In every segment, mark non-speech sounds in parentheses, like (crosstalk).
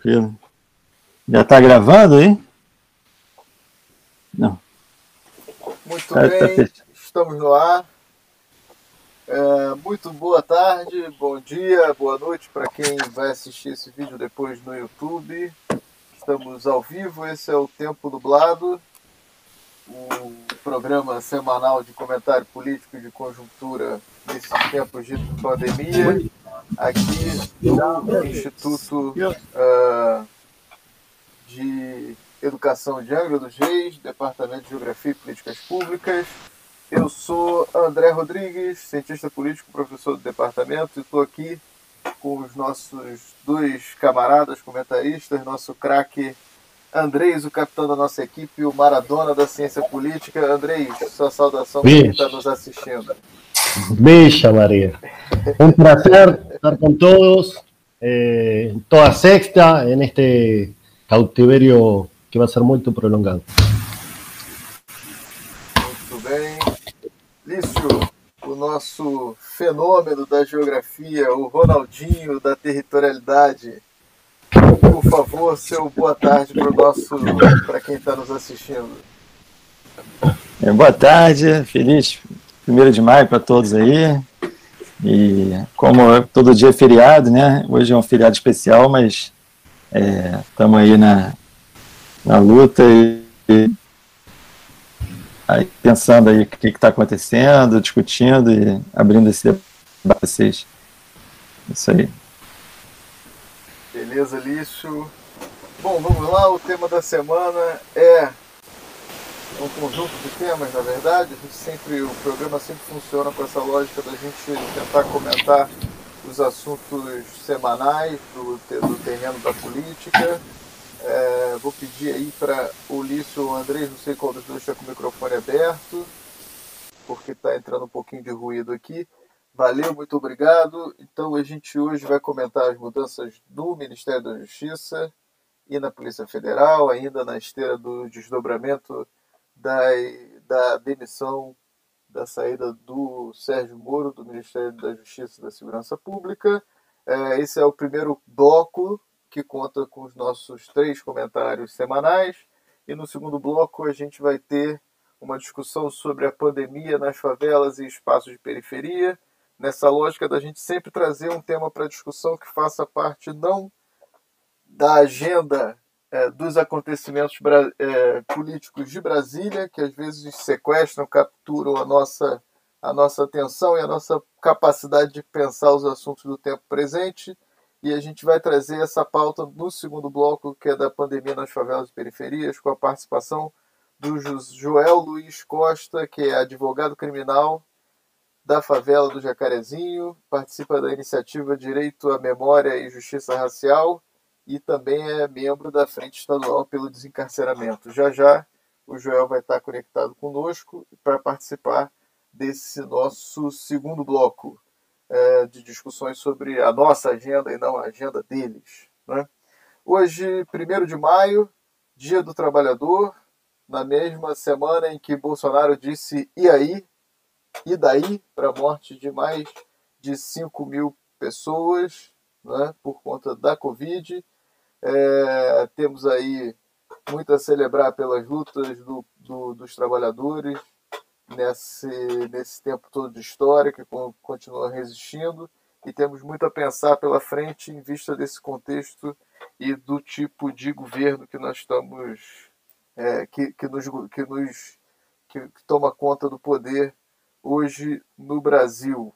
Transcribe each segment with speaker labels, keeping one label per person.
Speaker 1: Tranquilo. Já tá gravando aí? Não.
Speaker 2: Muito
Speaker 1: Tá- tá
Speaker 2: bem,
Speaker 1: fech-
Speaker 2: estamos no ar. É, muito boa tarde, bom dia, boa noite para quem vai assistir esse vídeo depois no YouTube. Estamos ao vivo, esse é o Tempo Nublado, o programa semanal de comentário político e de conjuntura nesses tempos de pandemia, aqui no Instituto ah, de Educação de Angra dos Reis, Departamento de Geografia e Políticas Públicas. Eu sou André Rodrigues, cientista político, professor do departamento, e estou aqui com os nossos dois camaradas comentaristas, nosso craque Andrés, o capitão da nossa equipe, o Maradona da ciência política. Andrés, sua saudação para quem está nos assistindo.
Speaker 3: Bella María. Un placer estar con todos, eh, toda sexta, en este cautiverio que va a ser muy prolongado.
Speaker 2: Muito bem. Lício, o nosso fenômeno da geografia, o Ronaldinho da territorialidade. Por favor, seu boa tarde para o nosso, para quem está nos assistindo.
Speaker 1: É, boa tarde, feliz 1 de maio para todos aí. E como todo dia é feriado, né? Hoje é um feriado especial, mas estamos aí na, na luta e, e aí pensando aí o que está acontecendo, discutindo e abrindo esse debate para vocês. Isso aí.
Speaker 2: Beleza, Lício? Bom, vamos lá. O tema da semana é um conjunto de temas, na verdade. A gente sempre, o programa sempre funciona com essa lógica da gente tentar comentar os assuntos semanais do, do terreno da política. É, vou pedir aí para o Lício Andrés, não sei qual dos dois está com o microfone aberto, porque está entrando um pouquinho de ruído aqui. Valeu, muito obrigado. Então a gente hoje vai comentar as mudanças no Ministério da Justiça e na Polícia Federal, ainda na esteira do desdobramento da, da demissão, da saída do Sérgio Moro do Ministério da Justiça e da Segurança Pública. É, esse é o primeiro bloco que conta com os nossos três comentários semanais. E no segundo bloco a gente vai ter uma discussão sobre a pandemia nas favelas e espaços de periferia nessa lógica da gente sempre trazer um tema para discussão que faça parte não da agenda eh, dos acontecimentos eh, políticos de Brasília, que às vezes sequestram, capturam a nossa, a nossa atenção e a nossa capacidade de pensar os assuntos do tempo presente. E a gente vai trazer essa pauta no segundo bloco, que é da pandemia nas favelas e periferias, com a participação do Jo- Joel Luiz Costa, que é advogado criminal da favela do Jacarezinho, participa da iniciativa Direito à Memória e Justiça Racial e também é membro da Frente Estadual pelo Desencarceramento. Já já o Joel vai estar conectado conosco para participar desse nosso segundo bloco eh, de discussões sobre a nossa agenda e não a agenda deles. né? Hoje, 1 de maio, Dia do Trabalhador, na mesma semana em que Bolsonaro disse e aí, e daí para a morte de mais de 5 mil pessoas né, por conta da Covid. É, temos aí muito a celebrar pelas lutas do, do- dos trabalhadores nesse, nesse tempo todo de história que con- continua resistindo e temos muito a pensar pela frente em vista desse contexto e do tipo de governo que nós estamos é, que, que nos, que nos que, que toma conta do poder hoje no Brasil.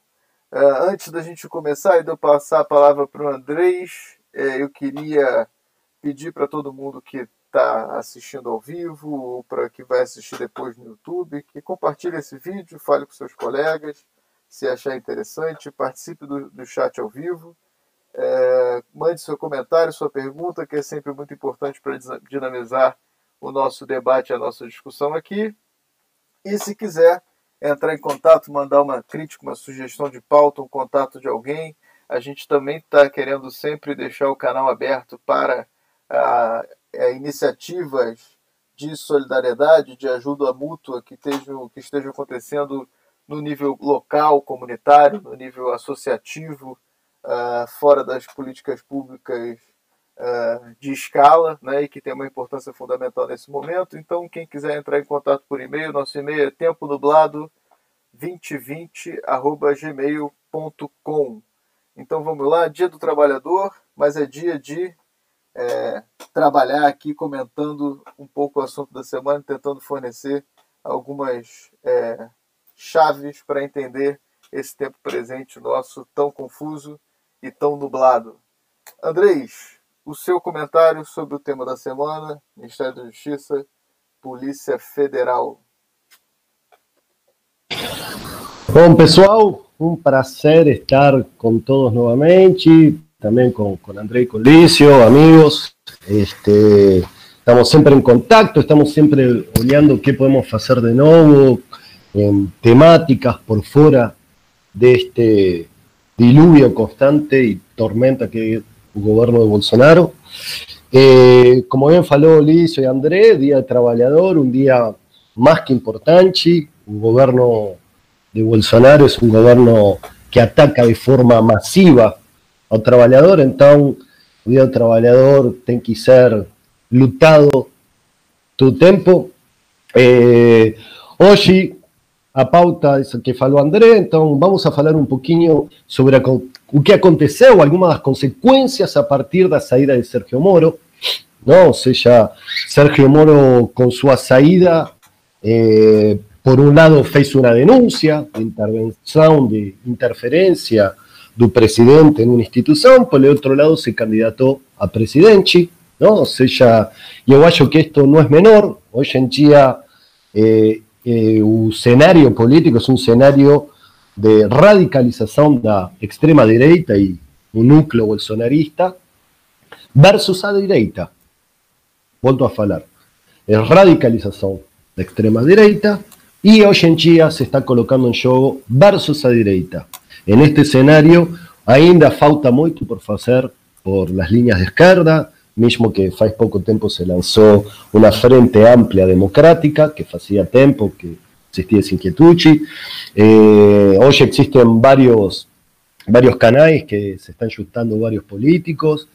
Speaker 2: É, antes da gente começar e de eu passar a palavra para o Andrés, é, eu queria pedir para todo mundo que está assistindo ao vivo ou para quem vai assistir depois no YouTube, que compartilhe esse vídeo, fale com seus colegas, se achar interessante, participe do, do chat ao vivo, é, mande seu comentário, sua pergunta, que é sempre muito importante para dinamizar o nosso debate, a nossa discussão aqui. E se quiser entrar em contato, mandar uma crítica, uma sugestão de pauta, um contato de alguém, a gente também está querendo sempre deixar o canal aberto para a, a iniciativas de solidariedade, de ajuda mútua que estejam, que acontecendo no nível local, comunitário, no nível associativo, uh, fora das políticas públicas uh, de escala, né, e que tem uma importância fundamental nesse momento. Então, quem quiser entrar em contato por e-mail, nosso e-mail é tempo nublado 2020@gmail.com. Então vamos lá, dia do trabalhador, mas é dia de é, trabalhar aqui comentando um pouco o assunto da semana, tentando fornecer algumas é, chaves para entender esse tempo presente nosso tão confuso e tão nublado. Andrés, o seu comentário sobre o tema da semana, Ministério da Justiça, Polícia Federal.
Speaker 3: Bom, pessoal, um prazer estar com todos novamente, também com, com André e com Lício, amigos. Este, estamos sempre em contato, estamos sempre olhando o que podemos fazer de novo, em temáticas por fora deste diluvio constante y tormenta que es el gobierno de Bolsonaro. Eh, como bien faló Licio y André, Día Trabajador, un día más que importante. Un gobierno de Bolsonaro es un gobierno que ataca de forma masiva al trabajador, entonces el Día del Trabajador tiene que ser lutado todo tiempo. Eh, hoy a pauta isso que falou André, então vamos a falar um pouquinho sobre o que aconteceu, algumas das consequências a partir da saída de Sérgio Moro, não? ou seja, Sérgio Moro com sua saída, eh, por um lado fez uma denúncia de intervenção, de interferência do presidente em uma instituição, por outro lado se candidatou a presidente, não? ou seja, eu acho que isto não é menor, hoje em dia eh, eh, o político é um cenário de radicalização da extrema direita e um núcleo bolsonarista versus a direita. Volto a falar. É radicalização da extrema direita e hoje em dia se está colocando em jogo versus a direita. En este cenário ainda falta muito por fazer por las líneas de esquerda, mismo que faz pouco tempo se lançou uma frente ampla democrática, que fazia tempo que existia essa inquietude. Eh, hoje existem vários, que se estão juntando vários políticos,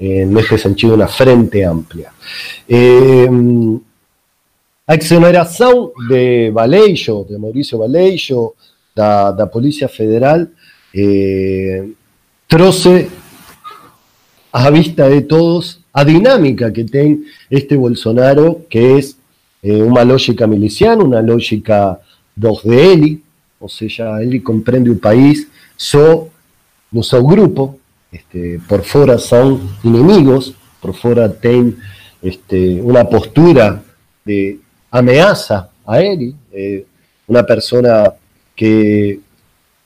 Speaker 3: eh, neste sentido, uma frente ampla. Eh, a exoneração de Valeixo, de Maurício Valeixo, da, da Polícia Federal, eh, trouxe a vista de todos a dinámica que tiene este Bolsonaro, que es eh, una lógica miliciana, una lógica dos de él, o sea, él comprende un país só no seu grupo, este, por fuera son enemigos, por fuera tienen este, una postura de amenaza a él, eh, una persona que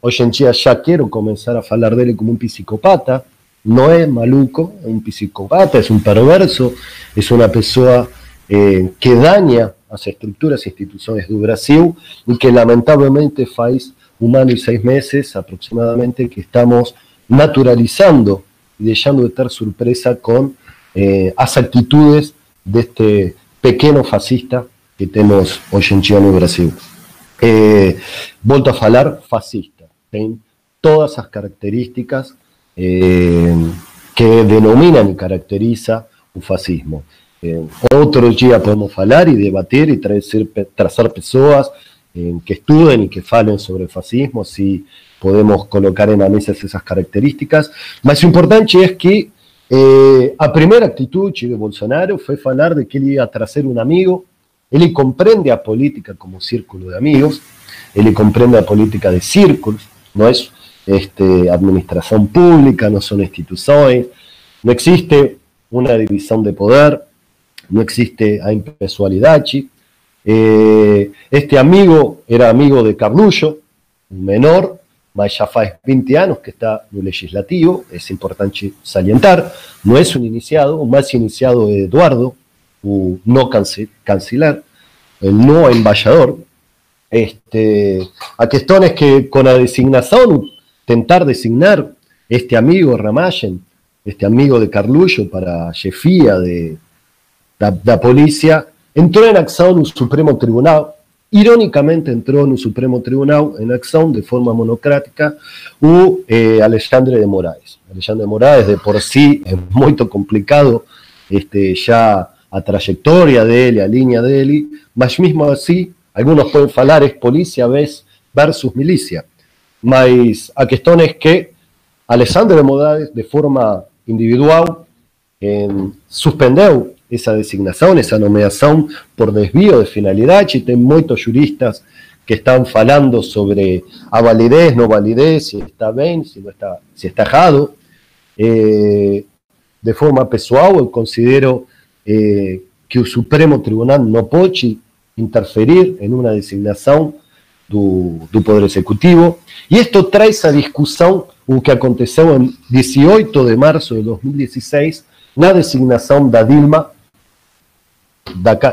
Speaker 3: hoy en día ya quiero comenzar a hablar de él como un psicopata, no es maluco, es un psicopata, es un perverso, es una persona eh, que daña las estructuras e instituciones de Brasil y que lamentablemente faz un año y seis meses aproximadamente que estamos naturalizando y dejando de estar sorpresa con eh, las actitudes de este pequeño fascista que tenemos hoy en día en Brasil. Eh, volto a falar, fascista. Tiene todas esas características eh, que denominan y caracteriza un fascismo. Eh, otro día podemos hablar y debatir y trazer, trazar personas eh, que estudien y que falen sobre el fascismo, si podemos colocar en la mesa esas características. Más importante es que eh, a primera actitud de Bolsonaro fue hablar de que él iba a trazer un amigo, él comprende a política como círculo de amigos, él comprende a política de círculos, no es este, administración pública, no son instituciones, no existe una división de poder, no existe a impessoalidad. Eh, este amigo era amigo de Carlullo, un menor, mas ya hace 20 años que está en el legislativo, es importante salientar, no es un iniciado, más iniciado de Eduardo, no canciller, el no embajador. Este, a cuestiones que con la designación, tentar designar este amigo Ramayen, este amigo de Carlullo para chefía de la policía, entró en acción un Supremo Tribunal Irónicamente entró en un Supremo Tribunal en acción de forma monocrática o eh, Alexandre de Moraes. Alexandre de Moraes de por sí es muy complicado este, ya a trayectoria de él, a línea de él, mas mismo así, algunos pueden hablar es policía versus milicia. Mas a cuestión es que Alexandre de Moraes de forma individual eh, suspendió esa designación, esa nomeación por desvío de finalidad, y hay muchos juristas que están falando sobre a validez, no validez, si está si, no está, si está errado. Eh, de forma pessoal, eu considero eh, que el Supremo Tribunal no puede interferir en una designación del Poder Ejecutivo. Y esto trae esa discusión o que aconteceu en 18 de marzo de 2016 la designación de Dilma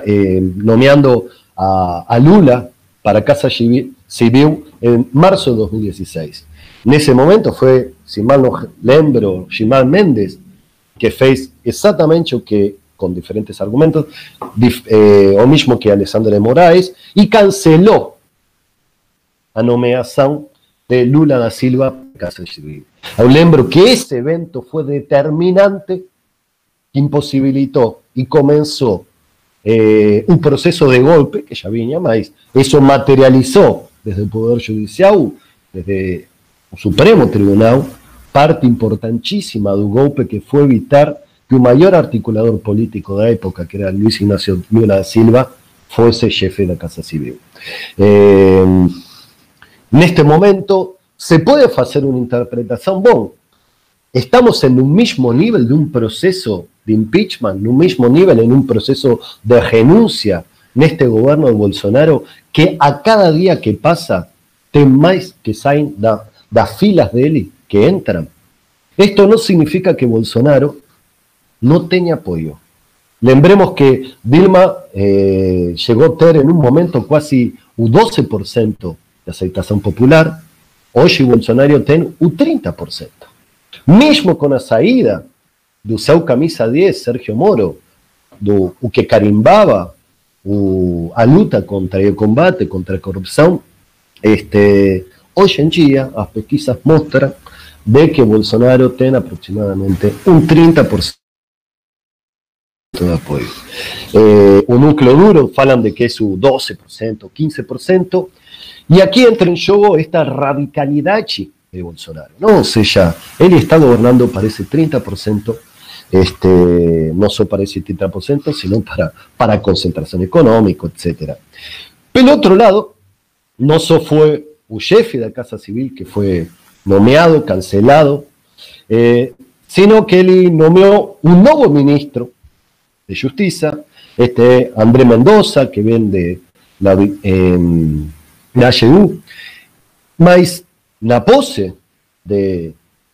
Speaker 3: eh, nomeando a, Lula para Casa Civil, en marzo de 2016. En ese momento fue, si mal no lembro, Gilmar Méndez, que fez exactamente lo que, con diferentes argumentos, eh, o mismo que Alessandra de Moraes, y canceló a nomeación de Lula da Silva para Casa Civil. Yo lembro que ese evento fue determinante, imposibilitó y comenzó eh, un proceso de golpe, que ya venía más, eso materializó desde el Poder Judicial, desde el Supremo Tribunal, parte importantísima del golpe que fue evitar un mayor articulador político de la época, que era Luis Ignacio Lula da Silva, fuese jefe de la Casa Civil. Eh, en este momento se puede hacer una interpretación, bueno, estamos en un mismo nivel de un proceso de impeachment, en un mismo nivel, en un proceso de renuncia en este gobierno de Bolsonaro, que a cada día que pasa, ten más que salen las filas de él que entran. Esto no significa que Bolsonaro no tenga apoyo. Lembremos que Dilma eh, llegó a tener en un momento casi un 12% de aceptación popular, hoy Bolsonaro tiene un 30%. Mismo con la saída do seu camisa 10, Sergio Moro, do o que carimbaba o, a contra o combate contra a corrupção, este, hoje em dia as pesquisas mostram de que Bolsonaro tem aproximadamente um 30% de apoio. Eh, o núcleo duro falam de que é o 12%, 15%, e aqui entra em jogo esta radicalidade de Bolsonaro. Não? Ou seja, ele está governando para esse 30% este, no solo para ese 30%, sino para, para concentración económica, etc. Pero otro lado, no solo fue un jefe de la Casa Civil que fue nomeado, cancelado, eh, sino que él nomeó un nuevo ministro de Justicia, este André Mendoza, que vende la, eh, la AGU, pose de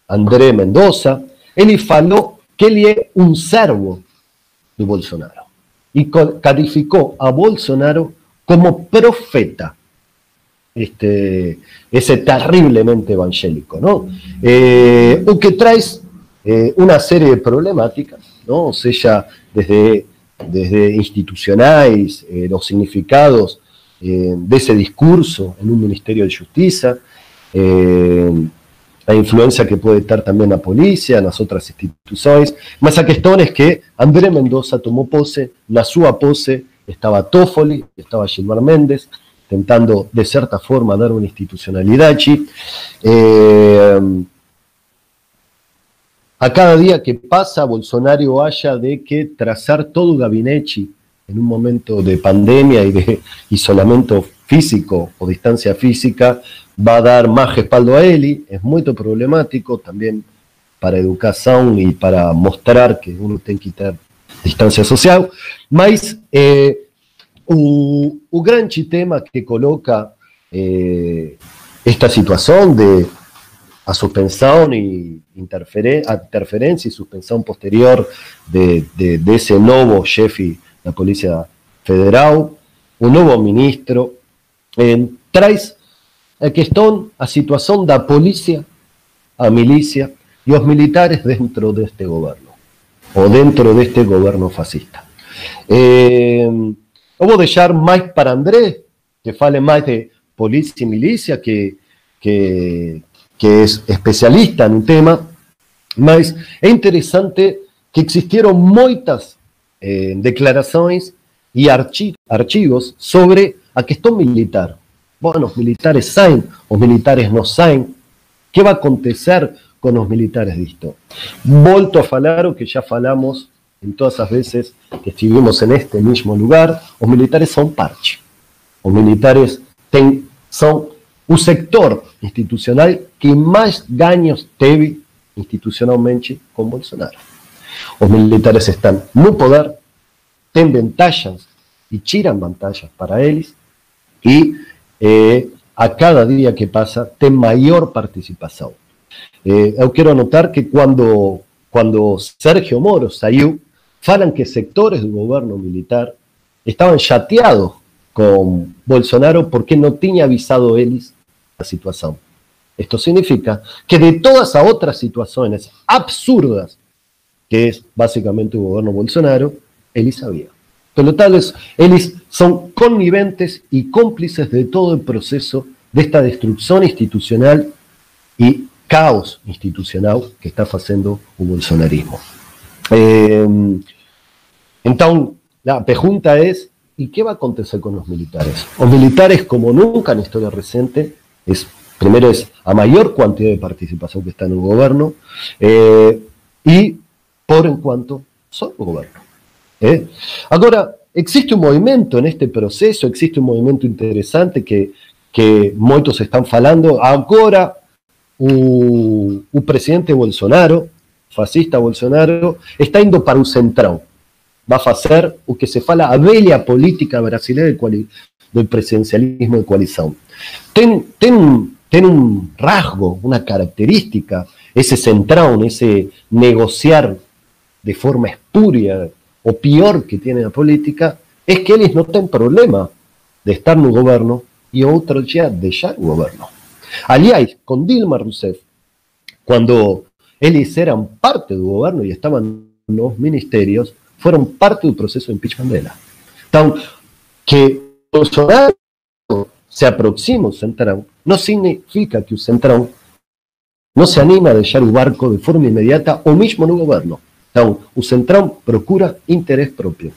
Speaker 3: André Mendoza, él faló que él es un servo de Bolsonaro y calificó a Bolsonaro como profeta. Este, ese terriblemente evangélico, ¿no? Eh, o que trae eh, una serie de problemáticas, ¿no? Sea, desde, desde institucionales, eh, los significados de ese discurso en un Ministerio de Justicia, la influencia que puede estar también la policía, las otras instituciones. Más a cuestión es que André Mendoza tomó pose, la suya pose, estaba Toffoli, estaba Gilmar Méndez, intentando de cierta forma dar una institucionalidad eh, a cada día que pasa, Bolsonaro haya de que trazar todo gabinete en un momento de pandemia y de isolamiento físico o distancia física, va a dar más respaldo a él, es muy problemático también para educación y para mostrar que uno tiene que estar distância social, mas é, o, o tema que coloca é, esta situação de a suspensão e interferência e suspensão posterior de, de, desse novo chefe da Polícia Federal, o novo ministro, eh, traz a questão, a situação da polícia, a milícia e os militares dentro deste governo, ou dentro deste governo fascista. Eh, eu vou deixar mais para André, que fale mais de polícia e milícia, que, que, que es especialista no tema, mas é interessante que existiram muitas eh, declarações archi archivos sobre a questão militar. Bueno, os militares saem, os militares não saem. Que vai acontecer com os militares disto? Volto a falar o que já falamos em todas as vezes que estivemos neste mesmo lugar, os militares são parte. Os militares têm, são o sector institucional que mais ganhos teve institucionalmente com Bolsonaro. Os militares estão no poder, têm vantagens e tiram vantagens para eles, e eh, a cada dia que passa tem maior participação. Eh, eu anotar que quando, quando Sérgio Moro saiu, falam que sectores do governo militar estavam chateados com Bolsonaro porque não tinha avisado eles a situação. Esto significa que de todas las otras situaciones absurdas, que es básicamente el gobierno Bolsonaro, él sabía. Por lo tanto, ellos son conniventes y cómplices de todo el proceso de esta destrucción institucional y caos institucional que está haciendo el bolsonarismo. Eh, entonces, la pregunta es, ¿y qué va a acontecer con los militares? Los militares, como nunca en historia reciente, es Primero es a mayor cantidad de participación que está en el gobierno eh, y por en cuanto son el gobierno. ¿eh? Ahora, existe un movimiento en este proceso, existe un movimiento interesante que, que muchos están falando. Ahora, el presidente Bolsonaro, fascista Bolsonaro, está indo para un centrão. Va a hacer lo que se fala a velha política brasileña del, presidencialismo de coalición. Ten, ten tiene un rasgo, una característica, ese centrón, ese negociar de forma espuria o peor que tiene la política, es que ellos no tienen problema de estar en el gobierno y otros ya dejar el gobierno. Aliás, con Dilma Rousseff, cuando ellos eran parte del gobierno y estaban en los ministerios, fueron parte del proceso de impeachment de la. Entonces, que Bolsonaro se aproxima al centrón no significa que el Centrão no se anima a dejar el barco de forma inmediata o mismo no gobierno. Então, o Centrão procura interés propio.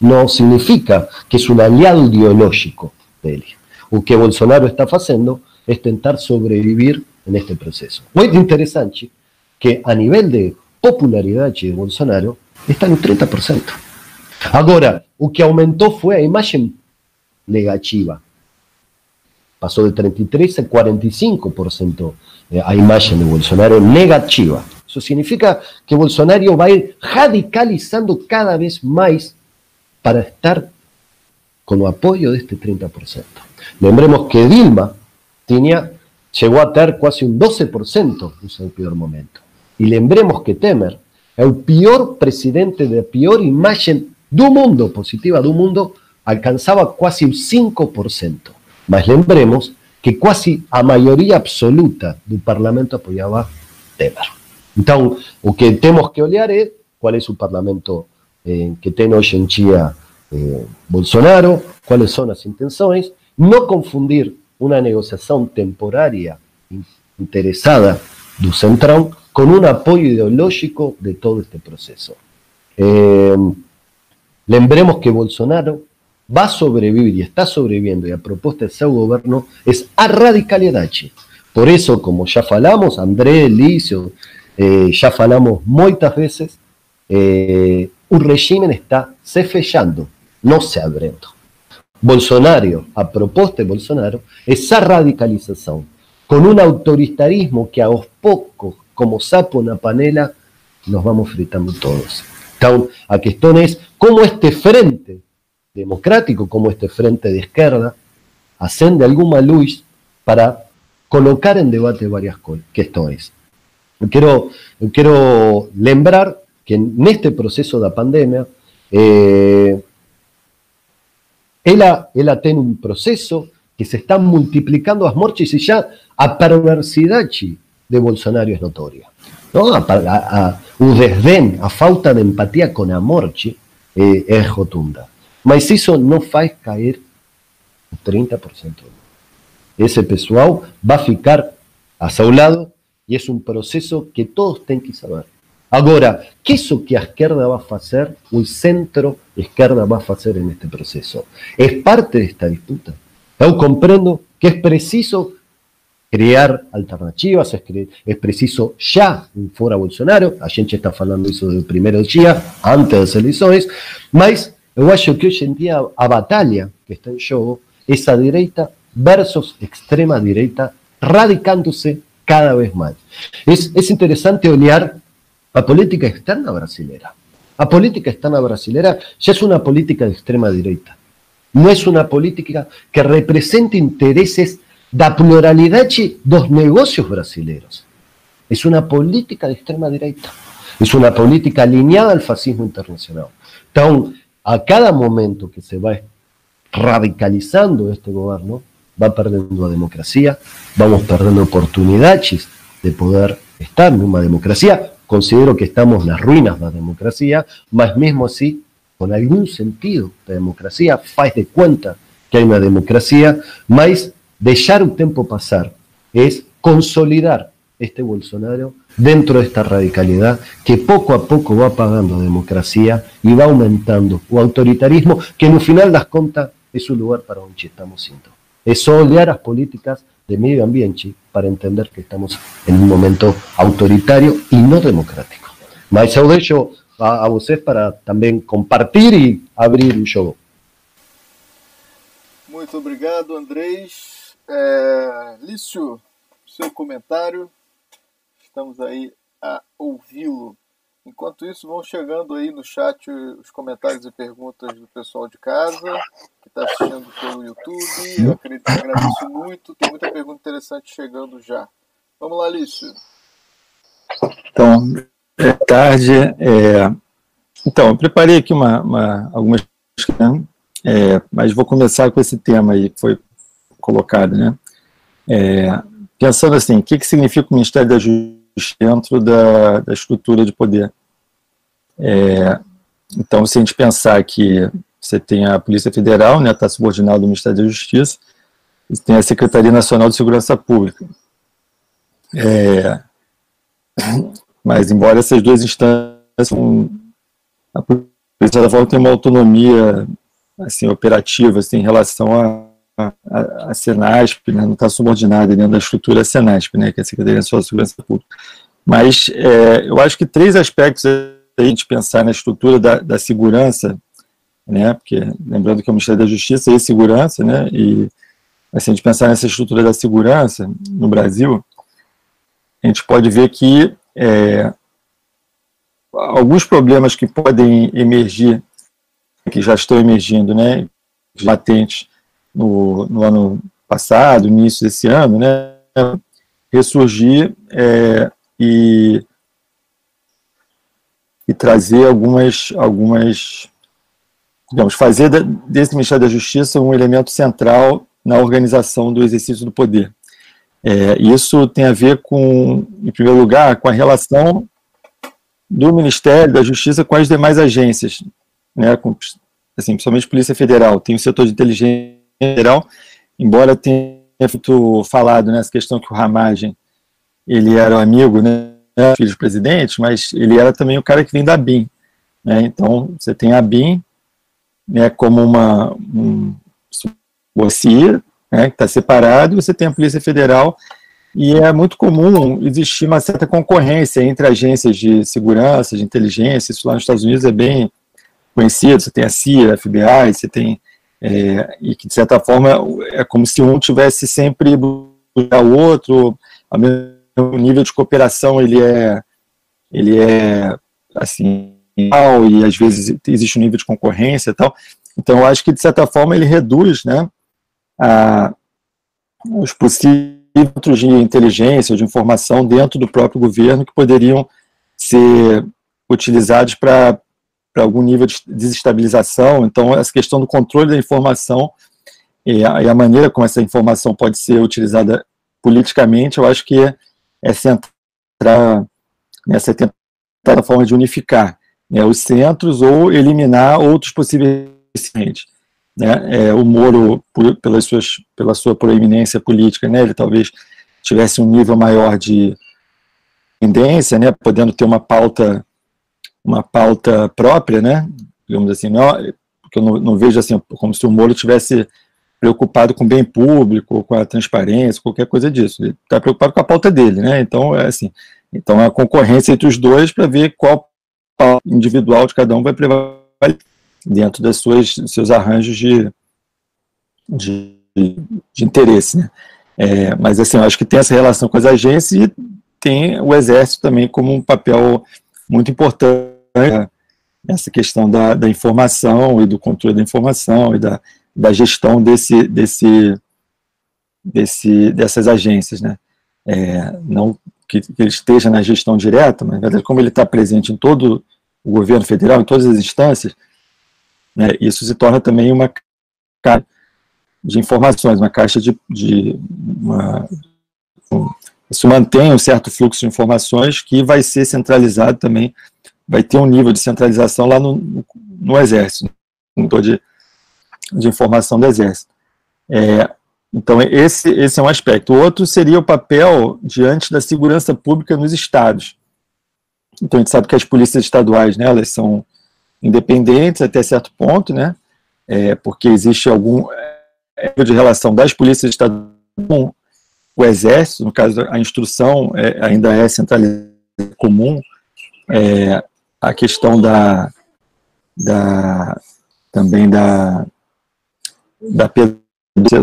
Speaker 3: No significa que es un aliado ideológico dele. O que Bolsonaro está haciendo es tentar sobrevivir en este proceso. Muy interesante que a nivel de popularidad de Bolsonaro está en un 30%. Ahora, o que aumentó fue a imagen negativa pasó de 33 a 45% a imagen de Bolsonaro negativa. Eso significa que Bolsonaro va a ir radicalizando cada vez más para estar con el apoyo de este 30%. Lembremos que Dilma llegó a tener casi un 12% en su peor momento. Y lembremos que Temer el peor presidente de peor imagen del mundo, positiva del mundo, alcanzaba casi un 5%. Mas lembremos que quase a maioria absoluta do parlamento apoiava Temer. Então, o que temos que olhar é qual é o parlamento eh, que tem hoje em dia eh, Bolsonaro, quais são as intenções, não confundir uma negociação temporária interessada do Centrão com um apoio ideológico de todo este processo. Eh, lembremos que Bolsonaro va a sobrevivir y está sobreviviendo y a propuesta de su gobierno es a radicalidad. Por eso, como ya falamos, André, Licio, eh, ya falamos muchas veces, eh, un régimen está se fechando, no se abriendo. Bolsonaro, a propuesta de Bolsonaro, esa radicalización, con un autoritarismo que a los pocos, como sapo en la panela, nos vamos fritando todos. Entonces, a cuestión es cómo este frente democrático, como este frente de izquierda, ascende alguna luz para colocar en debate varias cuestiones. Quiero, quiero lembrar que en este proceso de pandemia, eh, ella, ella tiene un proceso que se está multiplicando las mortes y ya a perversidad de Bolsonaro es notoria. ¿no? A, a, a, desdén, a falta de empatía con a morte eh, es rotunda. Mas isso não faz cair o 30%. Esse pessoal vai ficar a seu lado e é um processo que todos têm que saber. Agora, que isso que a esquerda vai fazer, o centro-esquerda vai fazer neste processo? É parte desta disputa. Eu compreendo que é preciso criar alternativas, é, preciso já fora Bolsonaro, a gente está falando isso do primeiro dia, antes das eleições, mas eu acho que hoje em dia a batalha que está em jogo é a direita versus extrema direita radicando-se cada vez mais. É, é interessante olhar a política externa brasileira. A política externa brasileira já é uma política de extrema direita. Não é uma política que represente interesses da pluralidade dos negócios brasileiros. É uma política de extrema direita. É uma política alinhada ao fascismo internacional. Então, a cada momento que se vai radicalizando este governo, va perdiendo a democracia, vamos perdendo oportunidades de poder estar en una democracia. Considero que estamos nas ruínas da democracia, mas mesmo así, con algún sentido de democracia, faz de cuenta que hay una democracia, mas deixar o tempo pasar es consolidar este Bolsonaro dentro de esta radicalidad que poco a poco va apagando a democracia y va aumentando o autoritarismo que no final das contas es un lugar para onde estamos indo. É só olhar as políticas de medio ambiente para entender que estamos em um momento autoritário e não democrático. Mas eu deixo a, a vocês para também compartilhar e abrir o jogo.
Speaker 2: Muito obrigado, Andrés. É, Lício, seu. Estamos aí a ouvi-lo. Enquanto isso, vão chegando aí no chat os comentários e perguntas do pessoal de casa, que está assistindo pelo YouTube. Eu acredito que agradeço muito. Tem muita pergunta interessante chegando já. Vamos lá, Lício.
Speaker 1: Então, é tarde. É... Então, eu preparei aqui uma, uma algumas né? é, mas vou começar com esse tema aí que foi colocado, né? É, pensando assim, o que, que significa o Ministério da Justiça? Dentro da, da estrutura de poder. É, então, se a gente pensar que você tem a Polícia Federal, né, está subordinado ao Ministério da Justiça, e tem a Secretaria Nacional de Segurança Pública. É, (coughs) mas, embora essas duas instâncias, a Polícia Federal tem uma autonomia assim, operativa assim, em relação a a, Senasp, né, não está subordinada dentro da estrutura Senasp, né, que é a Secretaria de Segurança Pública. Mas é, eu acho que três aspectos a gente pensar na estrutura da, da segurança, né, porque lembrando que é o Ministério da Justiça e Segurança, né, e assim, a gente pensar nessa estrutura da segurança no Brasil, a gente pode ver que é, alguns problemas que podem emergir, que já estão emergindo, né, latentes, no, no ano passado, início desse ano, né, ressurgir é, e, e trazer algumas, algumas, digamos, fazer desse Ministério da Justiça um elemento central na organização do exercício do poder. É, isso tem a ver com, em primeiro lugar, com a relação do Ministério da Justiça com as demais agências, né, com, assim, principalmente Polícia Federal, tem o setor de inteligência geral, embora tenha feito falado nessa questão que o Ramagem ele era um amigo, né, filho do presidente, mas ele era também o cara que vem da BIM. Né, então, você tem a BIM né, como uma um, né, que está separado, você tem a Polícia Federal, e é muito comum existir uma certa concorrência entre agências de segurança, de inteligência, isso lá nos Estados Unidos é bem conhecido, você tem a CIA, a FBI, você tem é, e que de certa forma é como se um tivesse sempre buscar o outro, ao mesmo nível de cooperação ele é ele é assim e às vezes existe um nível de concorrência e tal. Então, eu acho que, de certa forma, ele reduz né, a, os possíveis de inteligência, de informação dentro do próprio governo que poderiam ser utilizados para algum nível de desestabilização. Então, essa questão do controle da informação e a, e a, maneira como essa informação pode ser utilizada politicamente, eu acho que é, é centrar nessa tentativa forma de unificar né, os centros ou eliminar outros possíveis né? É, o Moro, por, pelas suas, pela sua proeminência política, né, ele talvez tivesse um nível maior de tendência, né, podendo ter uma pauta, uma pauta própria, né, digamos assim, não, porque eu não, não vejo assim como se o Moro tivesse preocupado com o bem público, com a transparência, qualquer coisa disso. Ele está preocupado com a pauta dele, né? Então é assim. Então a concorrência entre os dois para ver qual individual de cada um vai prevalecer dentro das suas seus arranjos de, de, de interesse, né? É, mas assim, eu acho que tem essa relação com as agências e tem o exército também como um papel muito importante nessa questão da, da informação e do controle da informação e da, da gestão desse, desse, desse, dessas agências, né? É, não que, que, ele esteja na gestão direta, mas como ele está presente em todo o governo federal, em todas as instâncias, né, isso se torna também uma caixa de informações, uma caixa de. de uma, um, isso mantém um certo fluxo de informações que vai ser centralizado também, vai ter um nível de centralização lá no, no, Exército, no de, de informação do Exército. É, então, esse, esse é um aspecto. O outro seria o papel diante da segurança pública nos estados. Então, a gente sabe que as polícias estaduais, né, elas são independentes até certo ponto, né? É, porque existe algum é, de relação das polícias estaduais com o exército, no caso a instrução é, ainda é centralizada comum, é, a questão da, da também da, da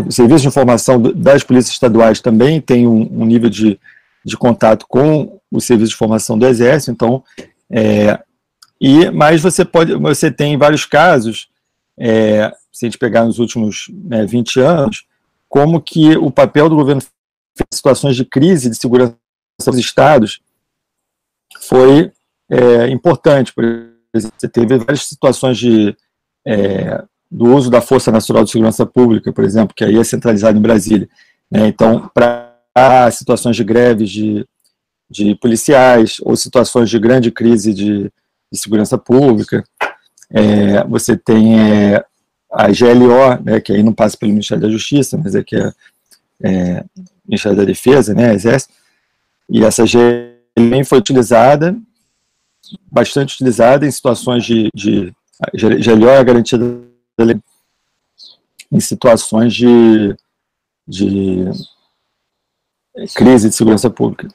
Speaker 1: o serviço de informação das polícias estaduais também tem um, um nível de, de contato com o serviço de informação do exército, então é, e, mas você pode, você tem vários casos, é, se a gente pegar nos últimos né, 20 anos, como que o papel do governo em situações de crise de segurança dos estados foi é, importante. Por exemplo, você teve várias situações de, é, do uso da Força Nacional de Segurança Pública, por exemplo, que aí é centralizado em Brasília. Né? Então, para situações de greves de, de policiais ou situações de grande crise de de Segurança Pública, é, você tem é, a GLO, né, que aí não passa pelo Ministério da Justiça, mas é que é, é Ministério da Defesa, né, Exército, e essa GLO foi utilizada, bastante utilizada em situações de, de GLO é a garantia da lei, em situações de, de crise de segurança pública.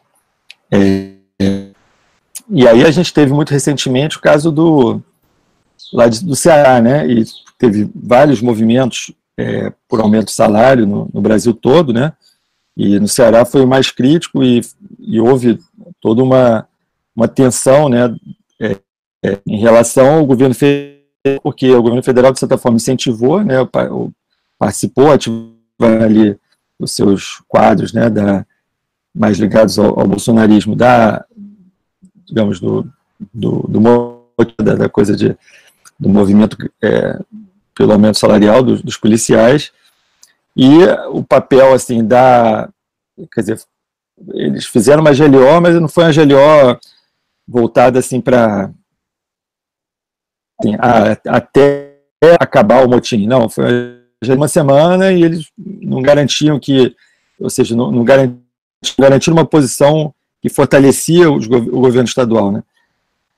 Speaker 1: É, e aí a gente teve muito recentemente o caso do lá de, do Ceará, né? E teve vários movimentos é, por aumento de salário no, no, Brasil todo, né? E no Ceará foi o mais crítico e, e houve toda uma, uma tensão, né? É, é, em relação ao governo federal, porque o governo federal, de certa forma, incentivou, né? Participou, ativou ali os seus quadros, né? Da, mais ligados ao, ao bolsonarismo da, digamos, do, do, do da, da coisa de, do movimento é, pelo aumento salarial dos, dos, policiais e o papel, assim, da, quer dizer, eles fizeram uma GLO, mas não foi uma GLO voltada, assim, para assim, até acabar o motim, não, foi uma semana e eles não garantiam que, ou seja, não, não garantiram uma posição que fortalecia os, o governo estadual. Né?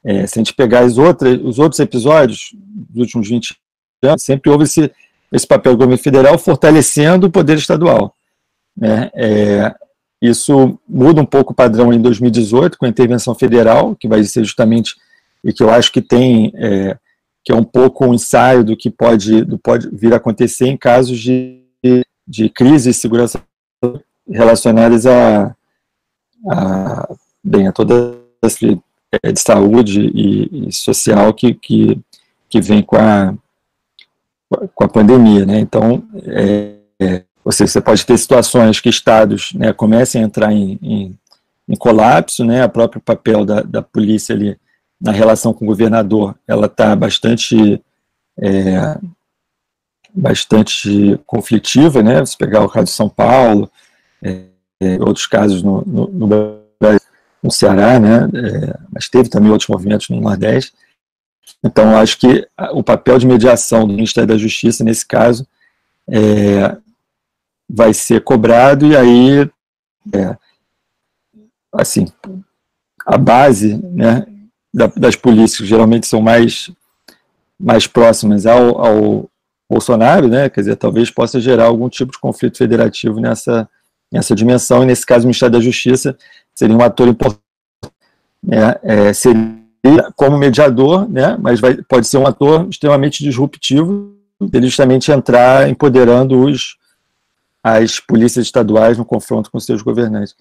Speaker 1: É, se a gente pegar as outras, os outros episódios dos últimos 20 anos, sempre houve esse, esse papel do governo federal fortalecendo o poder estadual. Né? É, isso muda um pouco o padrão em 2018, com a intervenção federal, que vai ser justamente, e que eu acho que tem, é, que é um pouco um ensaio do que pode, do pode vir a acontecer em casos de, de crise de segurança relacionadas a, a, bem, a toda é, de saúde e, e social que, que, que, vem com a, com a pandemia. Né? Então, é, é, ou seja, você pode ter situações que estados né, comecem a entrar em, em, em colapso, né, o próprio papel da, da polícia ali na relação com o governador, ela está bastante é, bastante conflitiva, né? Se pegar o caso de São Paulo, é, é, outros casos no, no, no, no Ceará, né? É, mas teve também outros movimentos no Nordeste. Então, acho que o papel de mediação do Ministério da Justiça, nesse caso, é, vai ser cobrado, e aí, é, assim, a base né, das polícias, geralmente são mais, mais próximas ao, ao Bolsonaro, né, quer dizer, talvez possa gerar algum tipo de conflito federativo nessa, nessa dimensão, e nesse caso o Ministério da Justiça seria um ator importante, né, é, seria como mediador, né, mas vai, pode ser um ator extremamente disruptivo, ele justamente entrar empoderando os, as polícias estaduais no confronto com seus governantes.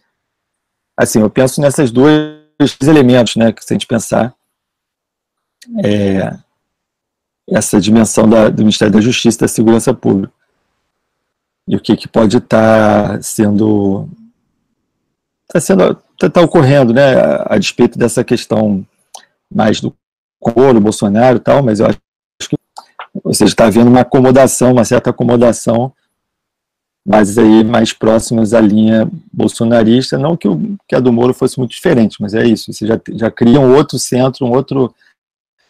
Speaker 1: Assim, eu penso nessas dois elementos, né, que se a gente pensar, é, essa dimensão da, do Ministério da Justiça e da Segurança Pública. E o que, que pode estar tá sendo. Está sendo. Está tá ocorrendo, né? A, a, despeito dessa questão mais do coro, Bolsonaro e tal, mas eu acho que. Ou seja, está havendo uma acomodação, uma certa acomodação, mas aí mais próximas à linha bolsonarista. Não que, o, que a do Moro fosse muito diferente, mas é isso. Você já, já cria um outro centro, um outro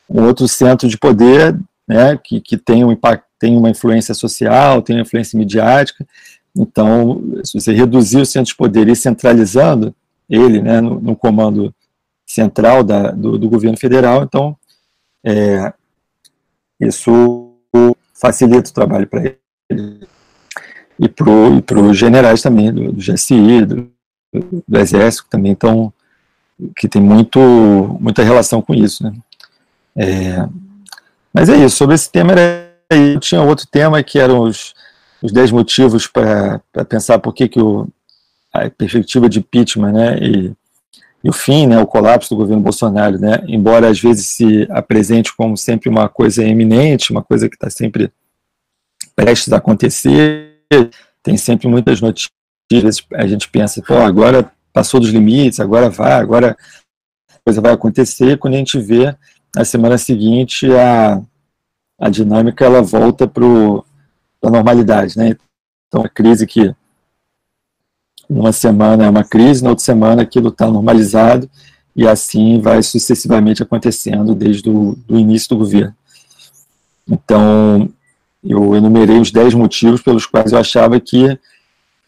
Speaker 1: um outro centro de poder, né, que, que tem um impacto, tem uma influência social, tem uma influência midiática. Então, se você reduzir o centro de poder e centralizando ele, né, no, no comando central da, do, do, governo federal, então é, isso facilita o trabalho para ele e para os generais também do, do GSI, do, do, Exército também, então que tem muito muita relação com isso, né? É, mas é isso, sobre esse tema era, eu tinha outro tema que eram os, os 10 motivos para pensar por que, que o, a perspectiva de impeachment né, e, e, o fim, né, o colapso do governo Bolsonaro, né, embora às vezes se apresente como sempre uma coisa eminente, uma coisa que está sempre prestes a acontecer, tem sempre muitas notícias, a gente pensa, pô, agora passou dos limites, agora vai, agora a coisa vai acontecer, quando a gente vê na semana seguinte a, a dinâmica ela volta para a normalidade, né? Então a crise que uma semana é uma crise, na outra semana aquilo está normalizado e assim vai sucessivamente acontecendo desde o do início do governo. Então eu enumerei os 10 motivos pelos quais eu achava que,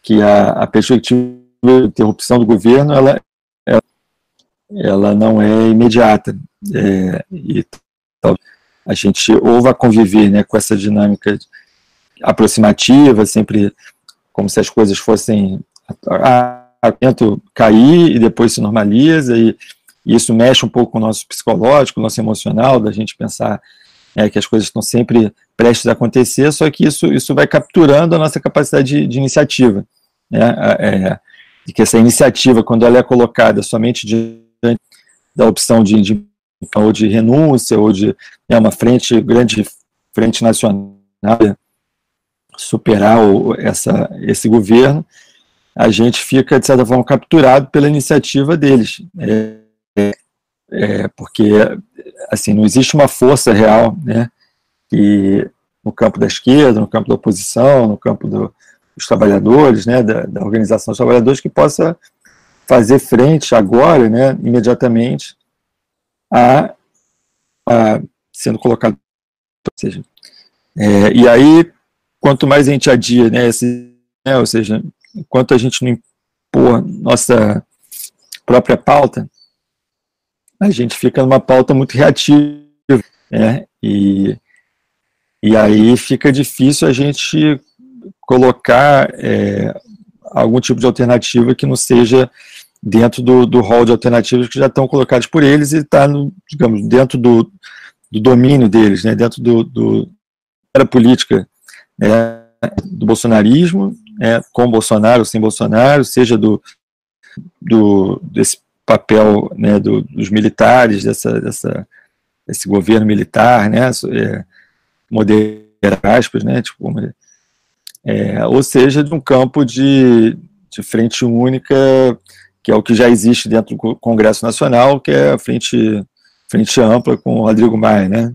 Speaker 1: que a, a perspectiva de interrupção do governo ela, ela, ela não é imediata. É, e a gente ou vai conviver né, com essa dinâmica aproximativa, sempre como se as coisas fossem a, a, cair e depois se normaliza, e, e, isso mexe um pouco com o nosso psicológico, o nosso emocional, da gente pensar é, que as coisas estão sempre prestes a acontecer, só que isso, isso vai capturando a nossa capacidade de, de iniciativa. Né, é, e que essa iniciativa, quando ela é colocada somente diante da opção de, de ou de renúncia, ou de né, uma frente, grande frente nacional, superar o, essa, esse governo, a gente fica, de certa forma, capturado pela iniciativa deles. É, é, é, porque, assim, não existe uma força real, né, que no campo da esquerda, no campo da oposição, no campo do, dos trabalhadores, né, da, da organização dos trabalhadores, que possa fazer frente agora, né, imediatamente, a, a sendo colocado. Ou seja, é, e aí, quanto mais a gente adia, né, esse, né, ou seja, enquanto a gente não impor nossa própria pauta, a gente fica numa pauta muito reativa, né, e, e aí fica difícil a gente colocar é, algum tipo de alternativa que não seja dentro do, do hall de alternativas que já estão colocados por eles e está, digamos, dentro do, do domínio deles, né, dentro do, do da política né, do bolsonarismo, né, com Bolsonaro sem Bolsonaro, seja do, do desse papel né, do, dos militares, dessa, dessa, desse governo militar, né, é, moderar aspas, né, tipo, é, ou seja, de um campo de, de frente única, que é o que já existe dentro do Congresso Nacional, que é a frente, frente ampla com o Rodrigo Maia, né,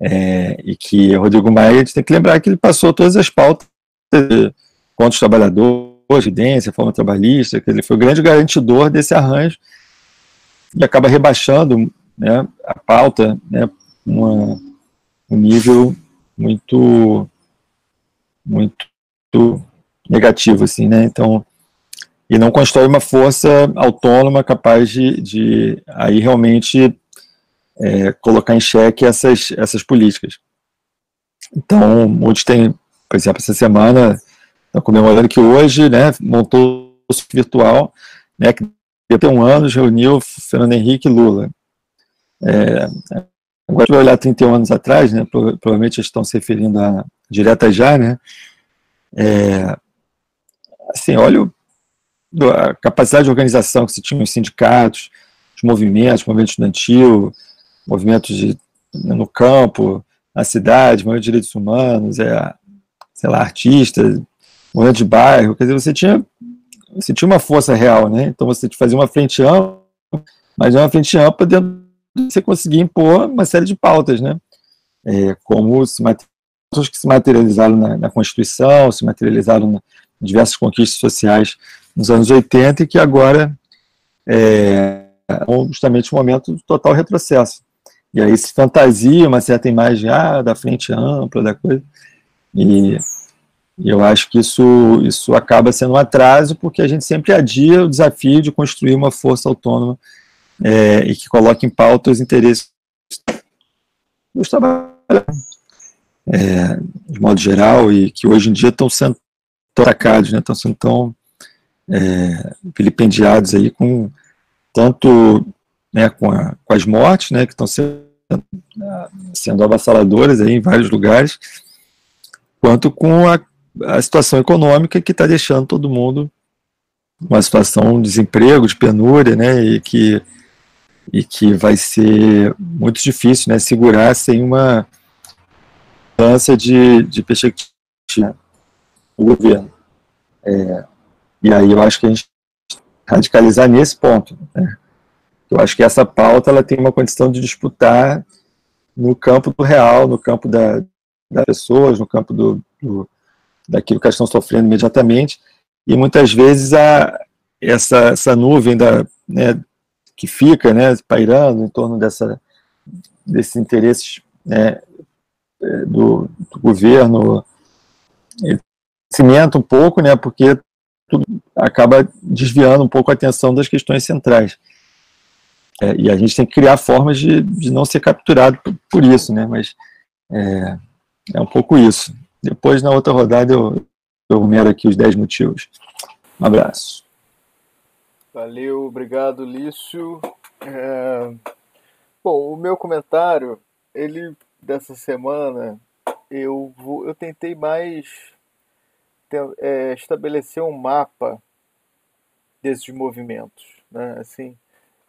Speaker 1: é, e que o Rodrigo Maia, a gente tem que lembrar que ele passou todas as pautas contra os trabalhadores, residência, forma trabalhista, que ele foi o grande garantidor desse arranjo e acaba rebaixando né, a pauta né, uma, um nível muito muito negativo assim, né? Então e não constrói uma força autônoma capaz de, de aí realmente é, colocar em xeque essas essas políticas. Então, muitos têm, por exemplo, essa semana Estão comemorando que hoje, né, montou o virtual, né, que ter um ano, reuniu Fernando Henrique e Lula. É, agora, vai olhar 31 anos atrás, né, provavelmente estão se referindo a direta já, né, é, assim, olha a capacidade de organização que se tinha os sindicatos, os movimentos, movimento estudantil, movimentos de, no campo, na cidade, movimento de direitos humanos, é, sei lá, artistas, movimento de bairro, quer dizer, você tinha, você tinha uma força real, né? Então você fazia uma frente ampla, mas é uma frente ampla dentro de você conseguir impor uma série de pautas, né? É, como se que se materializaram na, na, Constituição, se materializaram em diversas conquistas sociais nos anos 80 e que agora é justamente um momento de total retrocesso. E aí se fantasia uma certa imagem ah, da frente ampla, da coisa, e e eu acho que isso, isso acaba sendo um atraso, porque a gente sempre adia o desafio de construir uma força autônoma é, e que coloque em pauta os interesses dos trabalhadores, é, de modo geral, e que hoje em dia estão sendo atacados, né, estão sendo tão é, vilipendiados aí com tanto né, com, a, com as mortes, né, que estão sendo, sendo avassaladoras aí em vários lugares, quanto com a a situação econômica que está deixando todo mundo uma situação de desemprego, de penúria, né, e que, e que vai ser muito difícil, né, segurar sem uma mudança de, de perspectiva do governo. É, e aí eu acho que a gente radicalizar nesse ponto. Né? Eu acho que essa pauta ela tem uma condição de disputar no campo do real, no campo da, das pessoas, no campo do, do daquilo que elas estão sofrendo imediatamente, e muitas vezes a, essa, essa nuvem da, né, que fica né, pairando em torno dessa, desses interesses né, é, do, do governo cimenta um pouco, né, porque tudo acaba desviando um pouco a atenção das questões centrais. É, e a gente tem que criar formas de, de não ser capturado por, por isso, né, mas é, é um pouco isso. Depois, na outra rodada, eu, eu numero aqui os 10 motivos. Um abraço.
Speaker 2: Valeu, obrigado, Lício. É... Bom, o meu comentário, ele dessa semana, eu, vou, eu tentei mais é, estabelecer um mapa desses movimentos, né? Assim,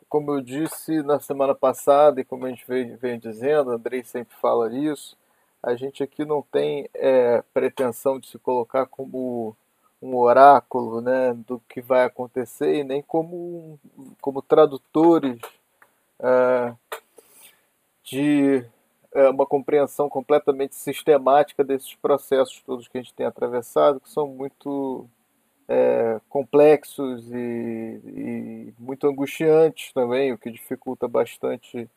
Speaker 2: como eu disse na semana passada e como a gente vem, vem dizendo, Andrei sempre fala isso, a gente aqui não tem é, pretensão de se colocar como um oráculo né, do que vai acontecer e nem como, como tradutores é, de é, uma compreensão completamente sistemática desses processos todos que a gente tem atravessado, que são muito é, complexos e, e, muito angustiantes também, o que dificulta bastante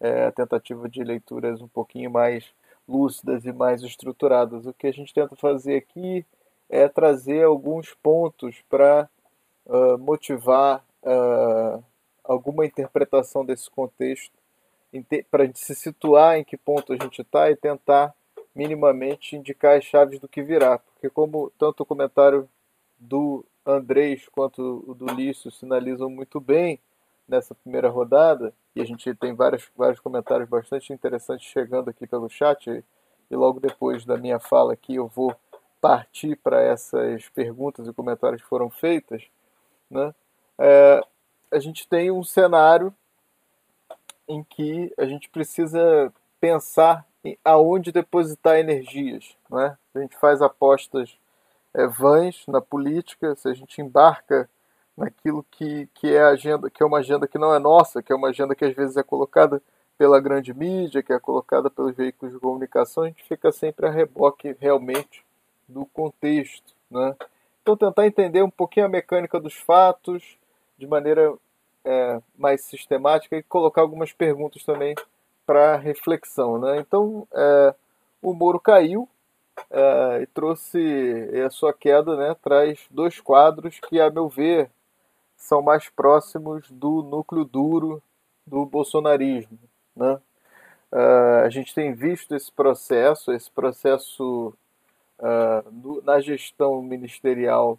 Speaker 2: é, a tentativa de leituras um pouquinho mais lúcidas e mais estruturadas. O que a gente tenta fazer aqui é trazer alguns pontos para uh, motivar uh, alguma interpretação desse contexto, para a gente se situar em que ponto a gente está e tentar minimamente indicar as chaves do que virá. Porque como tanto o comentário do Andrés quanto o do Lício sinalizam muito bem nessa primeira rodada, e a gente tem vários, vários comentários bastante interessantes chegando aqui pelo chat. E logo depois da minha fala aqui, eu vou partir para essas perguntas e comentários que foram feitas. Né? É, a gente tem um cenário em que a gente precisa pensar em aonde depositar energias. Né? A gente faz apostas é, vãs na política, se a gente embarca naquilo que, que é agenda, que é uma agenda que não é nossa, que é uma agenda que às vezes é colocada pela grande mídia, que é colocada pelos veículos de comunicação, a gente fica sempre a reboque realmente do contexto. Né? Então, tentar entender um pouquinho a mecânica dos fatos de maneira é, mais sistemática e colocar algumas perguntas também para reflexão. Né? Então, é, o Moro caiu é, e trouxe a sua queda, né, traz dois quadros que, a meu ver, são mais próximos do núcleo duro do bolsonarismo. Né? Uh, a gente tem visto esse processo, esse processo uh, no, na gestão ministerial,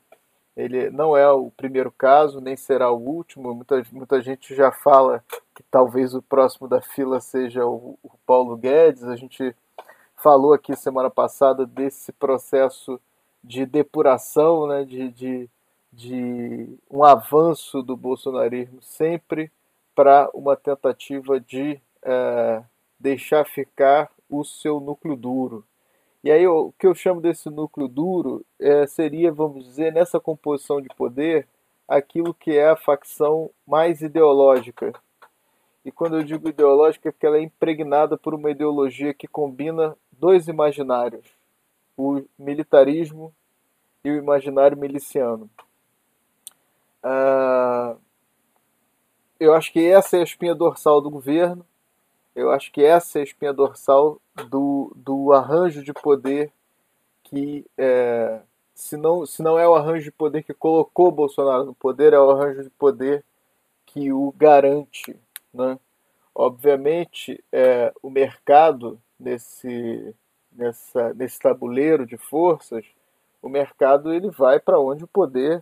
Speaker 2: ele não é o primeiro caso, nem será o último. Muita, muita gente já fala que talvez o próximo da fila seja o, o Paulo Guedes. A gente falou aqui semana passada desse processo de depuração, né, de, de de um avanço do bolsonarismo sempre para uma tentativa de é, deixar ficar o seu núcleo duro. E aí o que eu chamo desse núcleo duro é, seria, vamos dizer, nessa composição de poder, aquilo que é a facção mais ideológica. E quando eu digo ideológica é porque ela é impregnada por uma ideologia que combina dois imaginários, o militarismo e o imaginário miliciano. Uh, eu acho que essa é a espinha dorsal do governo. Eu acho que essa é a espinha dorsal do, do arranjo de poder que, é, se, não, se não é o arranjo de poder que colocou Bolsonaro no poder, é o arranjo de poder que o garante. Né? Obviamente, é, o mercado nesse, nessa, nesse tabuleiro de forças, o mercado ele vai para onde o poder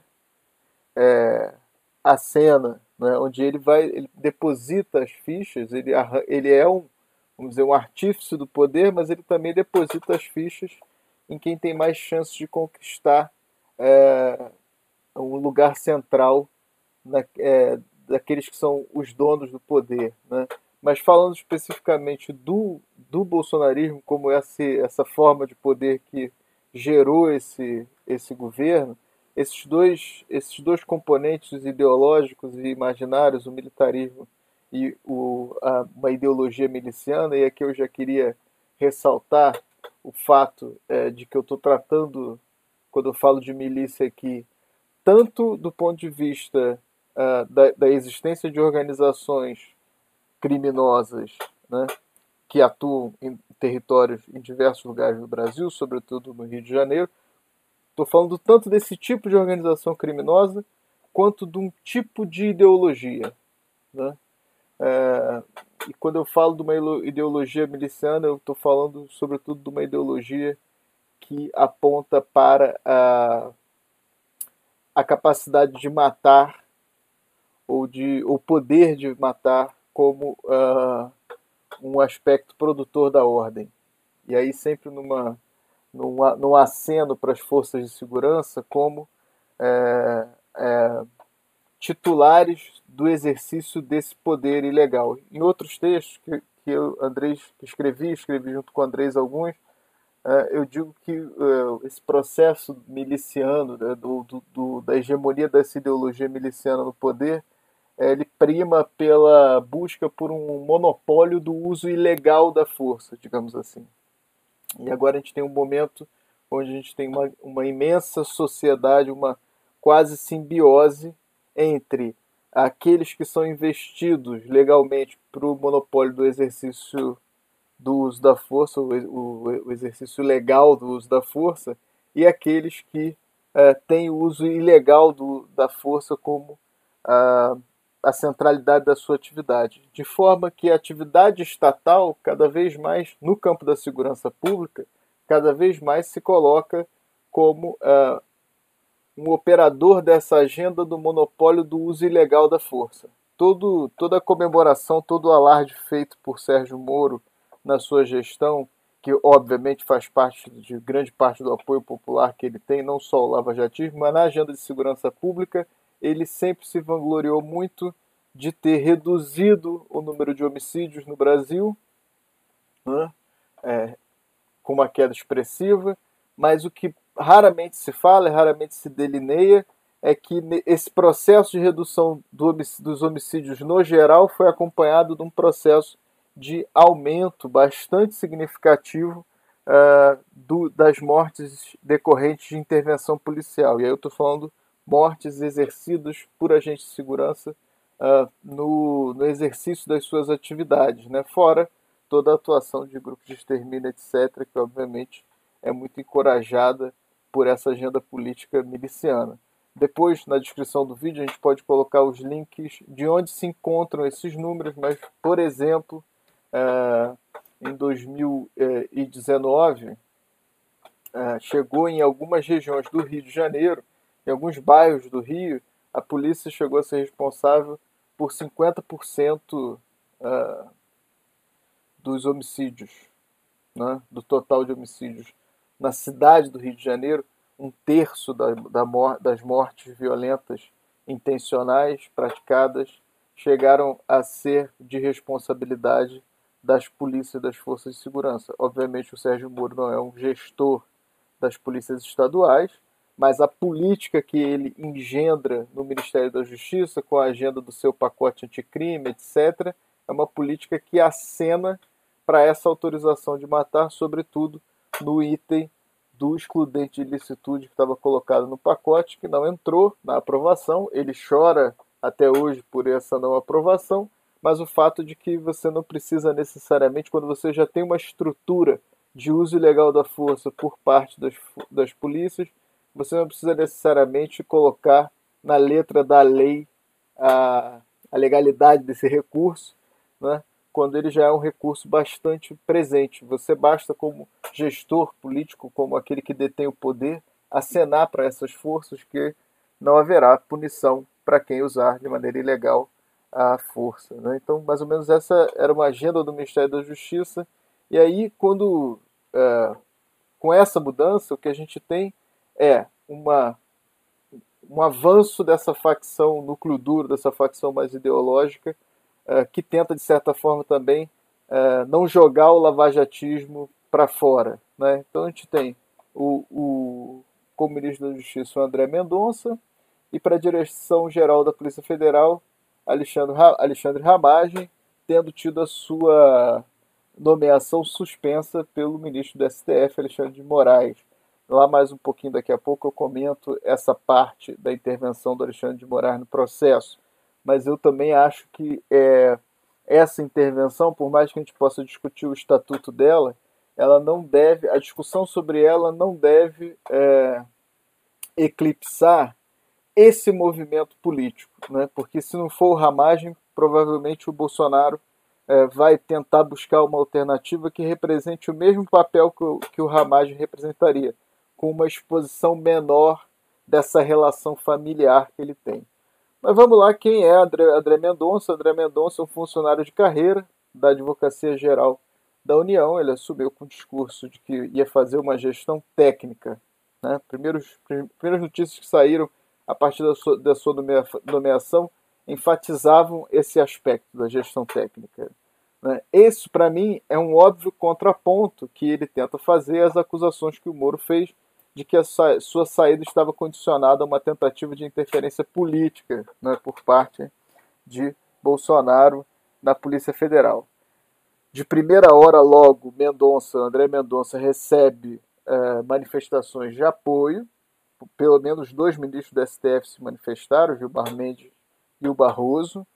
Speaker 2: é, a cena, né, onde ele vai, ele deposita as fichas, ele, ele é um, vamos dizer, um artífice do poder, mas ele também deposita as fichas em quem tem mais chances de conquistar é, um lugar central na, é, daqueles que são os donos do poder. Né? Mas falando especificamente do, do bolsonarismo como essa, essa forma de poder que gerou esse, esse governo, esses dois, esses dois componentes ideológicos e imaginários, o militarismo e o, a, uma ideologia miliciana, e aqui eu já queria ressaltar o fato é, de que eu estou tratando, quando eu falo de milícia aqui, tanto do ponto de vista uh, da, da, existência de organizações criminosas né, que atuam em territórios em diversos lugares do Brasil, sobretudo no Rio de Janeiro, Estou falando tanto desse tipo de organização criminosa quanto de um tipo de ideologia. Né? É, e quando eu falo de uma ideologia miliciana, eu estou falando sobretudo de uma ideologia que aponta para a, a capacidade de matar ou de o poder de matar como uh, um aspecto produtor da ordem. E aí sempre numa num, num aceno para as forças de segurança como é, é, titulares do exercício desse poder ilegal. Em outros textos que, que eu, Andrés, escrevi, escrevi junto com Andrés alguns, é, eu digo que é, esse processo miliciano, né, do, do, do, da hegemonia dessa ideologia miliciana no poder, é, ele prima pela busca por um monopólio do uso ilegal da força, digamos assim. E agora a gente tem um momento onde a gente tem uma, uma imensa sociedade, uma quase simbiose entre aqueles que são investidos legalmente para o monopólio do exercício do uso da força, o, exercício legal do uso da força, e aqueles que é, têm o uso ilegal do, da força como a, a centralidade da sua atividade, de forma que a atividade estatal, cada vez mais no campo da segurança pública, cada vez mais se coloca como uh, um operador dessa agenda do monopólio do uso ilegal da força. Todo, toda a comemoração, todo o alarde feito por Sérgio Moro na sua gestão, que obviamente faz parte de grande parte do apoio popular que ele tem, não só o lava-jatismo, mas na agenda de segurança pública, ele sempre se vangloriou muito de ter reduzido o número de homicídios no Brasil, né? é, com uma queda expressiva, mas o que raramente se fala, raramente se delineia, é que esse processo de redução do dos homicídios no geral foi acompanhado de um processo de aumento bastante significativo uh, do, das mortes decorrentes de intervenção policial. E aí eu estou falando mortes exercidas por agentes de segurança uh, no, no, exercício das suas atividades, né? fora toda a atuação de grupos de extermínio, etc., que obviamente é muito encorajada por essa agenda política miliciana. Depois, na descrição do vídeo, a gente pode colocar os links de onde se encontram esses números, mas, por exemplo, é, em 2019, é, chegou em algumas regiões do Rio de Janeiro, em alguns bairros do Rio, a polícia chegou a ser responsável por 50% é, dos homicídios, né, do total de homicídios na cidade do Rio de Janeiro, um terço da, da das mortes violentas intencionais praticadas chegaram a ser de responsabilidade das polícias e das forças de segurança. Obviamente, o Sérgio Moro não é um gestor das polícias estaduais, mas a política que ele engendra no Ministério da Justiça, com a agenda do seu pacote anticrime, etc., é uma política que acena para essa autorização de matar, sobretudo no item do excludente de ilicitude que estava colocado no pacote, que não entrou na aprovação. Ele chora até hoje por essa não aprovação, mas o fato de que você não precisa necessariamente, quando você já tem uma estrutura de uso ilegal da força por parte das, das polícias, você não precisa necessariamente colocar na letra da lei a, a legalidade desse recurso, né? quando ele já é um recurso bastante presente. Você basta, como gestor político, como aquele que detém o poder, acenar para essas forças que não haverá punição para quem usar de maneira ilegal a força. Né? Então, mais ou menos essa era uma agenda do Ministério da Justiça. E aí, quando é, com essa mudança, o que a gente tem é uma, um avanço dessa facção núcleo duro, dessa facção mais ideológica, é, que tenta, de certa forma, também é, não jogar o lavajatismo para fora. Né? Então a gente tem o, o, como ministro da Justiça o André Mendonça e para a direção-geral da Polícia Federal, Alexandre, Alexandre Ramagem, tendo tido a sua nomeação suspensa pelo ministro do STF, Alexandre de Moraes. Lá mais um pouquinho daqui a pouco eu comento essa parte da intervenção do Alexandre de Moraes no processo mas eu também acho que é, essa intervenção, por mais que a gente possa discutir o estatuto dela, ela não deve, a discussão sobre ela não deve é, eclipsar esse movimento político, né? porque se não for o ramagem, provavelmente o Bolsonaro é, vai tentar buscar uma alternativa que represente o mesmo papel que o, que o ramagem representaria, com uma exposição menor dessa relação familiar que ele tem. Mas vamos lá, quem é André, André Mendonça? André Mendonça é um funcionário de carreira da Advocacia Geral da União. Ele assumiu com o discurso de que ia fazer uma gestão técnica. Né? Primeiros, primeiras notícias que saíram a partir da sua, da sua nomeação enfatizavam esse aspecto da gestão técnica. Né? Esse, para mim, é um óbvio contraponto que ele tenta fazer às acusações que o Moro fez de que a sua saída estava condicionada a uma tentativa de interferência política né, por parte de Bolsonaro na Polícia Federal. De primeira hora, logo, Mendonça, André Mendonça recebe eh, manifestações de apoio. Pelo menos dois ministros do STF se manifestaram, Gilmar Mendes e o Barroso,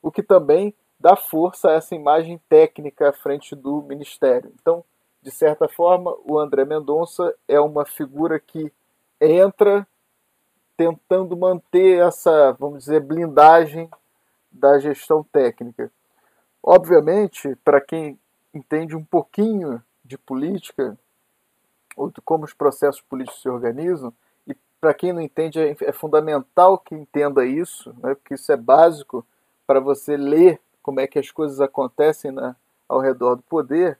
Speaker 2: o que também dá força a essa imagem técnica à frente do Ministério. Então, de certa forma, o André Mendonça é uma figura que entra tentando manter essa, vamos dizer, blindagem da gestão técnica. Obviamente, para quem entende um pouquinho de política, ou de como os processos políticos se organizam, e para quem não entende, é, é fundamental que entenda isso, né, porque isso é básico para você ler como é que as coisas acontecem na, ao redor do poder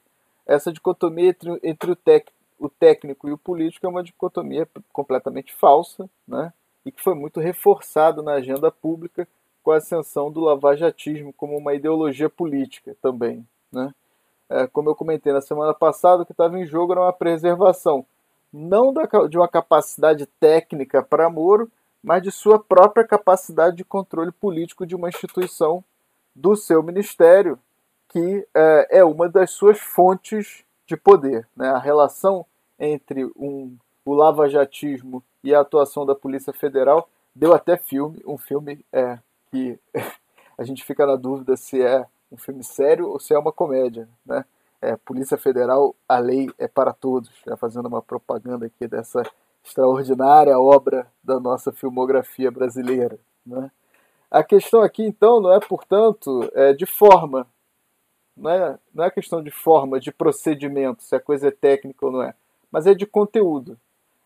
Speaker 2: essa dicotomia entre, entre o, tec, o técnico e o político é uma dicotomia completamente falsa, né? e que foi muito reforçado na agenda pública com a ascensão do lavajatismo como uma ideologia política também. Né? É, como eu comentei na semana passada, o que estava em jogo era uma preservação não da, de uma capacidade técnica para Moro, mas de sua própria capacidade de controle político de uma instituição do seu ministério, que é, é uma das suas fontes de poder. Né? A relação entre um, o lavajatismo e a atuação da Polícia Federal deu até filme, um filme é, que (laughs) a gente fica na dúvida se é um filme sério ou se é uma comédia. Né? É, Polícia Federal, a lei é para todos. Já fazendo uma propaganda aqui dessa extraordinária obra da nossa filmografia brasileira. Né? A questão aqui, então, não é, portanto, é de forma. Não é, não é questão de forma, de procedimento, se a coisa é técnica ou não é, mas é de conteúdo.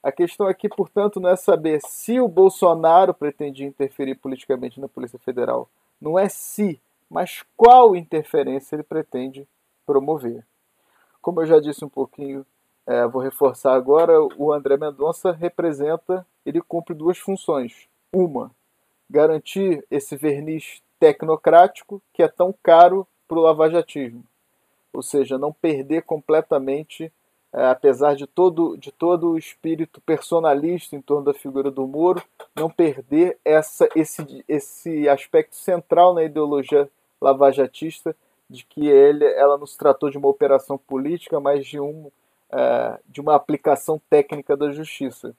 Speaker 2: A questão aqui, portanto, não é saber se o Bolsonaro pretendia interferir politicamente na Polícia Federal. Não é se, mas qual interferência ele pretende promover. Como eu já disse um pouquinho é, vou reforçar agora, o André Mendonça representa, ele cumpre duas funções. Uma, garantir esse verniz tecnocrático que é tão caro para o lavajatismo. Ou seja, não perder completamente, é, apesar de todo, de todo o espírito personalista em torno da figura do Moro, não perder essa, esse, esse aspecto central na ideologia lavajatista de que ele, ela não se tratou de uma operação política, mas de um é, de uma aplicação técnica da justiça.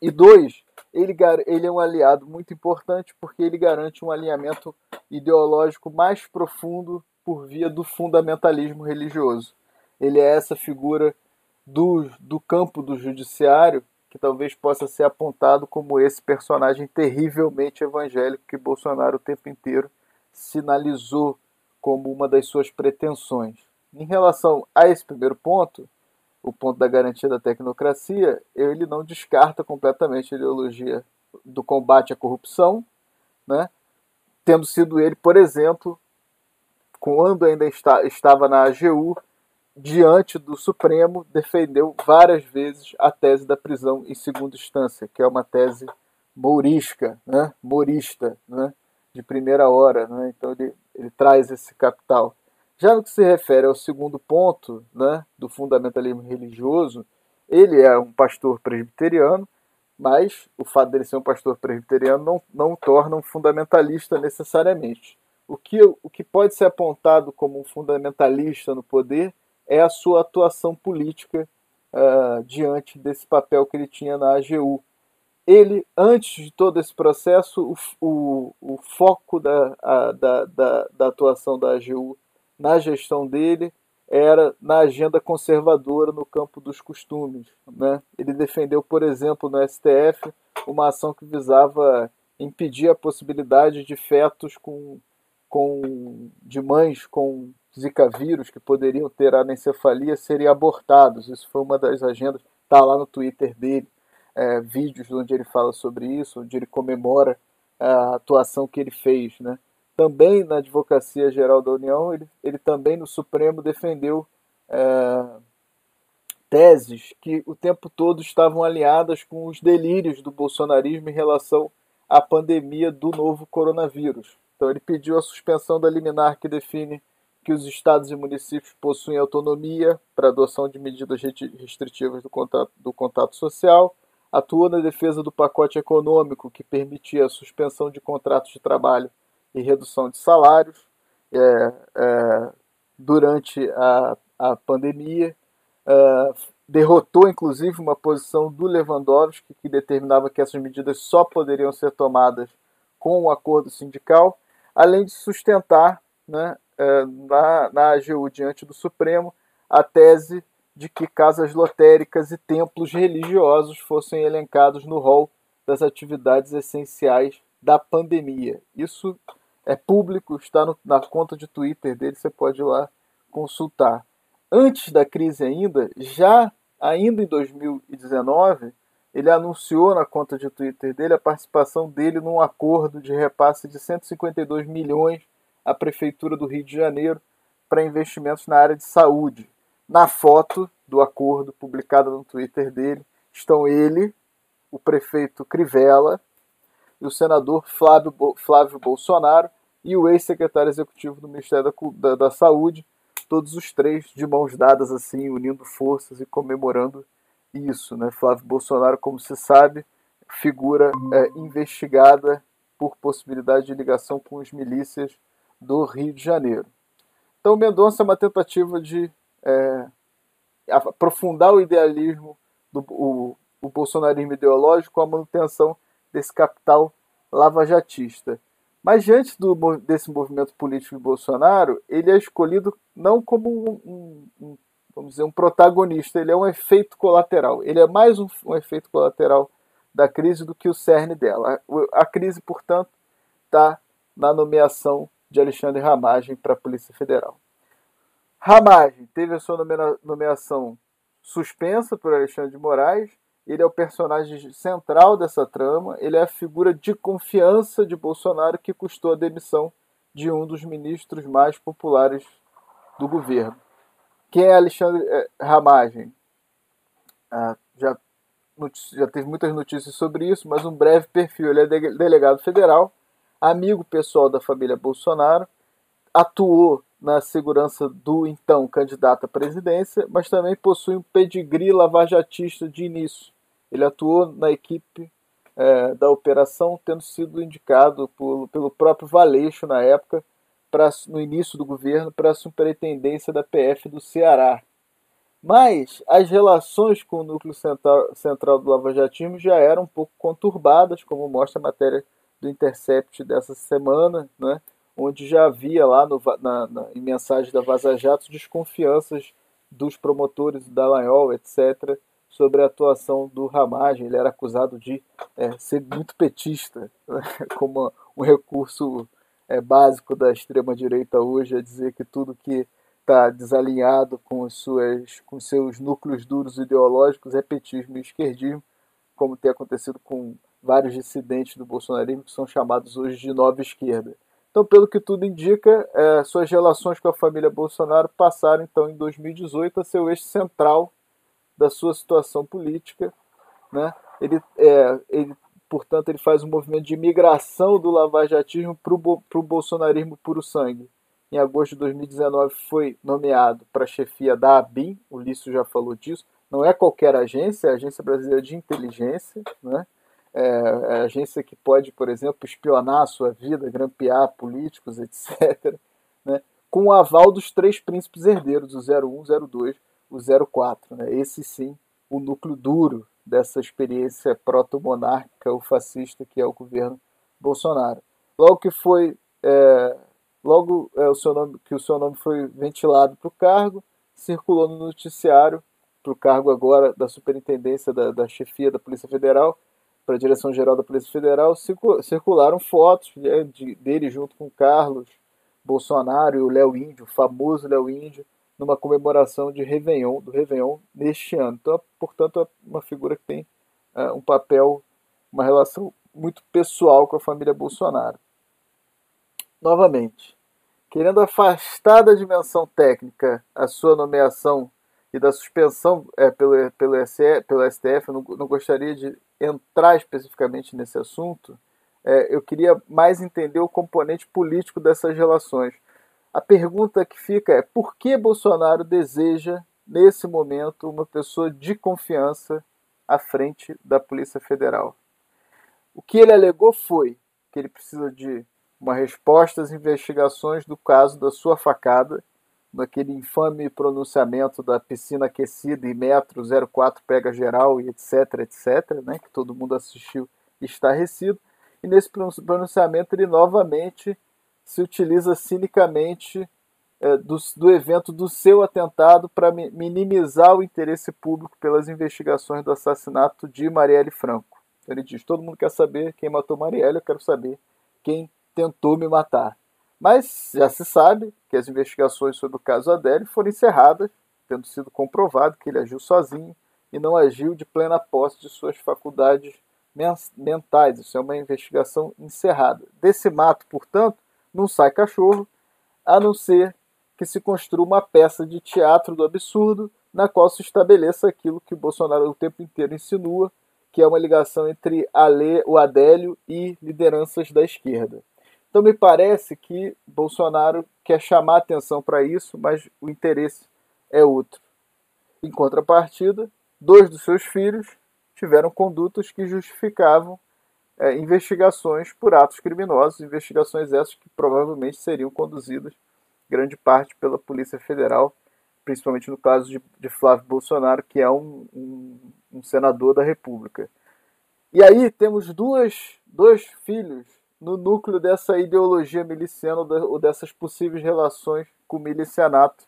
Speaker 2: E dois, ele, ele é um aliado muito importante porque ele garante um alinhamento ideológico mais profundo por via do fundamentalismo religioso. Ele é essa figura do, do campo do judiciário que talvez possa ser apontado como esse personagem terrivelmente evangélico que Bolsonaro o tempo inteiro sinalizou como uma das suas pretensões. Em relação a esse primeiro ponto, o ponto da garantia da tecnocracia, ele não descarta completamente a ideologia do combate à corrupção, né? tendo sido ele, por exemplo, quando ainda está, estava na AGU, diante do Supremo, defendeu várias vezes a tese da prisão em segunda instância, que é uma tese mourisca, né? né? de primeira hora. Né? Então ele, ele traz esse capital. Já no que se refere ao segundo ponto né, do fundamentalismo religioso, ele é um pastor presbiteriano, mas o fato dele ser um pastor presbiteriano não, não o torna um fundamentalista necessariamente. O que, o que pode ser apontado como um fundamentalista no poder é a sua atuação política uh, diante desse papel que ele tinha na AGU. Ele, antes de todo esse processo, o, o, o foco da, a, da, da, da atuação da AGU na gestão dele era na agenda conservadora no campo dos costumes. Né? Ele defendeu, por exemplo, no STF, uma ação que visava impedir a possibilidade de fetos com, com, de mães com Zika vírus que poderiam ter anencefalia serem abortados. Isso foi uma das agendas, está lá no Twitter dele, é, vídeos onde ele fala sobre isso, onde ele comemora a atuação que ele fez. Né? Também na Advocacia Geral da União, ele, ele também no Supremo defendeu é, teses que o tempo todo estavam alinhadas com os delírios do bolsonarismo em relação à pandemia do novo coronavírus. Então, ele pediu a suspensão da liminar que define que os estados e municípios possuem autonomia para adoção de medidas restritivas do contato, do contato social, atuou na defesa do pacote econômico que permitia a suspensão de contratos de trabalho e redução de salários é, é, durante a, a pandemia. É, derrotou, inclusive, uma posição do Lewandowski que determinava que essas medidas só poderiam ser tomadas com um acordo sindical, além de sustentar né, é, na, na AGU diante do Supremo a tese de que casas lotéricas e templos religiosos fossem elencados no rol das atividades essenciais da pandemia. Isso é público, está no, na conta de Twitter dele, você pode ir lá consultar. Antes da crise ainda, já ainda em 2019, ele anunciou na conta de Twitter dele a participação dele num acordo de repasse de 152 milhões à prefeitura do Rio de Janeiro para investimentos na área de saúde. Na foto do acordo publicada no Twitter dele estão ele, o prefeito Crivella e o senador Flávio, Flávio Bolsonaro e o ex-secretário executivo do Ministério da, da, da, Saúde, todos os três de mãos dadas, assim, unindo forças e comemorando isso. Né? Flávio Bolsonaro, como se sabe, figura é, investigada por possibilidade de ligação com os milícias do Rio de Janeiro. Então, Mendonça é uma tentativa de é, aprofundar o idealismo, do, o, o bolsonarismo ideológico com a manutenção desse capital lavajatista. Mas diante do, desse movimento político de Bolsonaro, ele é escolhido não como um, um, vamos dizer, um protagonista, ele é um efeito colateral. Ele é mais um, um efeito colateral da crise do que o cerne dela. A, a crise, portanto, está na nomeação de Alexandre Ramagem para a Polícia Federal. Ramagem teve a sua nomeação suspensa por Alexandre de Moraes. Ele é o personagem central dessa trama. Ele é a figura de confiança de Bolsonaro que custou a demissão de um dos ministros mais populares do governo. Quem é Alexandre eh, Ramagem? Ah, já, já teve muitas notícias sobre isso, mas um breve perfil. Ele é delegado federal, amigo pessoal da família Bolsonaro, atuou na segurança do então candidato à presidência, mas também possui um pedigree lavajatista de início. Ele atuou na equipe é, da operação, tendo sido indicado por, pelo próprio Valeixo na época, pra, no início do governo, para a superintendência da PF do Ceará. Mas as relações com o núcleo central, central do lavajatismo já eram um pouco conturbadas, como mostra a matéria do Intercept dessa semana, né? onde já havia lá no, na, na, em mensagem da Vaza Jato desconfianças dos promotores da Lanhol, etc., sobre a atuação do Ramagem. Ele era acusado de é, ser muito petista, né? (laughs) como um recurso é, básico da extrema-direita hoje, é dizer que tudo que está desalinhado com, suas, com seus núcleos duros ideológicos é petismo e esquerdismo, como tem acontecido com vários dissidentes do bolsonarismo que são chamados hoje de nova esquerda. Então, pelo que tudo indica, é, suas relações com a família Bolsonaro passaram, então, em 2018, a ser o eixo central da sua situação política. Né? Ele, é, ele, portanto, ele faz um movimento de migração do lavajatismo para o bolsonarismo puro sangue. Em agosto de 2019, foi nomeado para a chefia da ABIN, o Lício já falou disso. Não é qualquer agência, é a Agência Brasileira de Inteligência, né? é, é agência que pode, por exemplo, espionar a sua vida, grampear políticos, (laughs) etc., né, com o aval dos três príncipes herdeiros, o 01, o 02, o 04. Né, esse sim, o núcleo duro dessa experiência proto-monárquica ou fascista que é o governo Bolsonaro. Logo que foi, é, logo é, o seu nome, que o seu nome foi ventilado para o cargo, circulou no noticiário para o cargo agora da superintendência da, da chefia da Polícia Federal, para a Direção-Geral da Polícia Federal, circularam fotos né, de, dele junto com Carlos Bolsonaro e o Léo Índio, o famoso Léo Índio, numa comemoração de Réveillon, do Réveillon neste ano. Então, portanto, é uma figura que tem uh, um papel, uma relação muito pessoal com a família Bolsonaro. Novamente, querendo afastar da dimensão técnica a sua nomeação e da suspensão é, pelo, pelo, SE, pelo STF, eu não, não gostaria de entrar especificamente nesse assunto, é, eu queria mais entender o componente político dessas relações. A pergunta que fica é por que Bolsonaro deseja, nesse momento, uma pessoa de confiança à frente da Polícia Federal? O que ele alegou foi que ele precisa de uma resposta às investigações do caso da sua facada naquele infame pronunciamento da piscina aquecida e metro 04 pega geral e etc, etc, né, que todo mundo assistiu estarrecido. E nesse pronunciamento ele novamente se utiliza cinicamente é, do, do evento do seu atentado para minimizar o interesse público pelas investigações do assassinato de Marielle Franco. Então ele diz: todo mundo quer saber quem matou Marielle, eu quero saber quem tentou me matar. Mas já se sabe que as investigações sobre o caso Adélio foram encerradas, tendo sido comprovado que ele agiu sozinho e não agiu de plena posse de suas faculdades mentais. Isso é uma investigação encerrada. Desse mato, portanto, não sai cachorro, a não ser que se construa uma peça de teatro do absurdo na qual se estabeleça aquilo que Bolsonaro o tempo inteiro insinua, que é uma ligação entre Ale, o Adélio e lideranças da esquerda. Então me parece que Bolsonaro quer chamar atenção para isso, mas o interesse é outro. Em contrapartida, dois dos seus filhos tiveram condutas que justificavam é, investigações por atos criminosos, investigações essas que provavelmente seriam conduzidas grande parte pela Polícia Federal, principalmente no caso de, de Flávio Bolsonaro, que é um, um, um, senador da República. E aí temos duas, dois filhos no núcleo dessa ideologia miliciana ou dessas possíveis relações com o milicianato.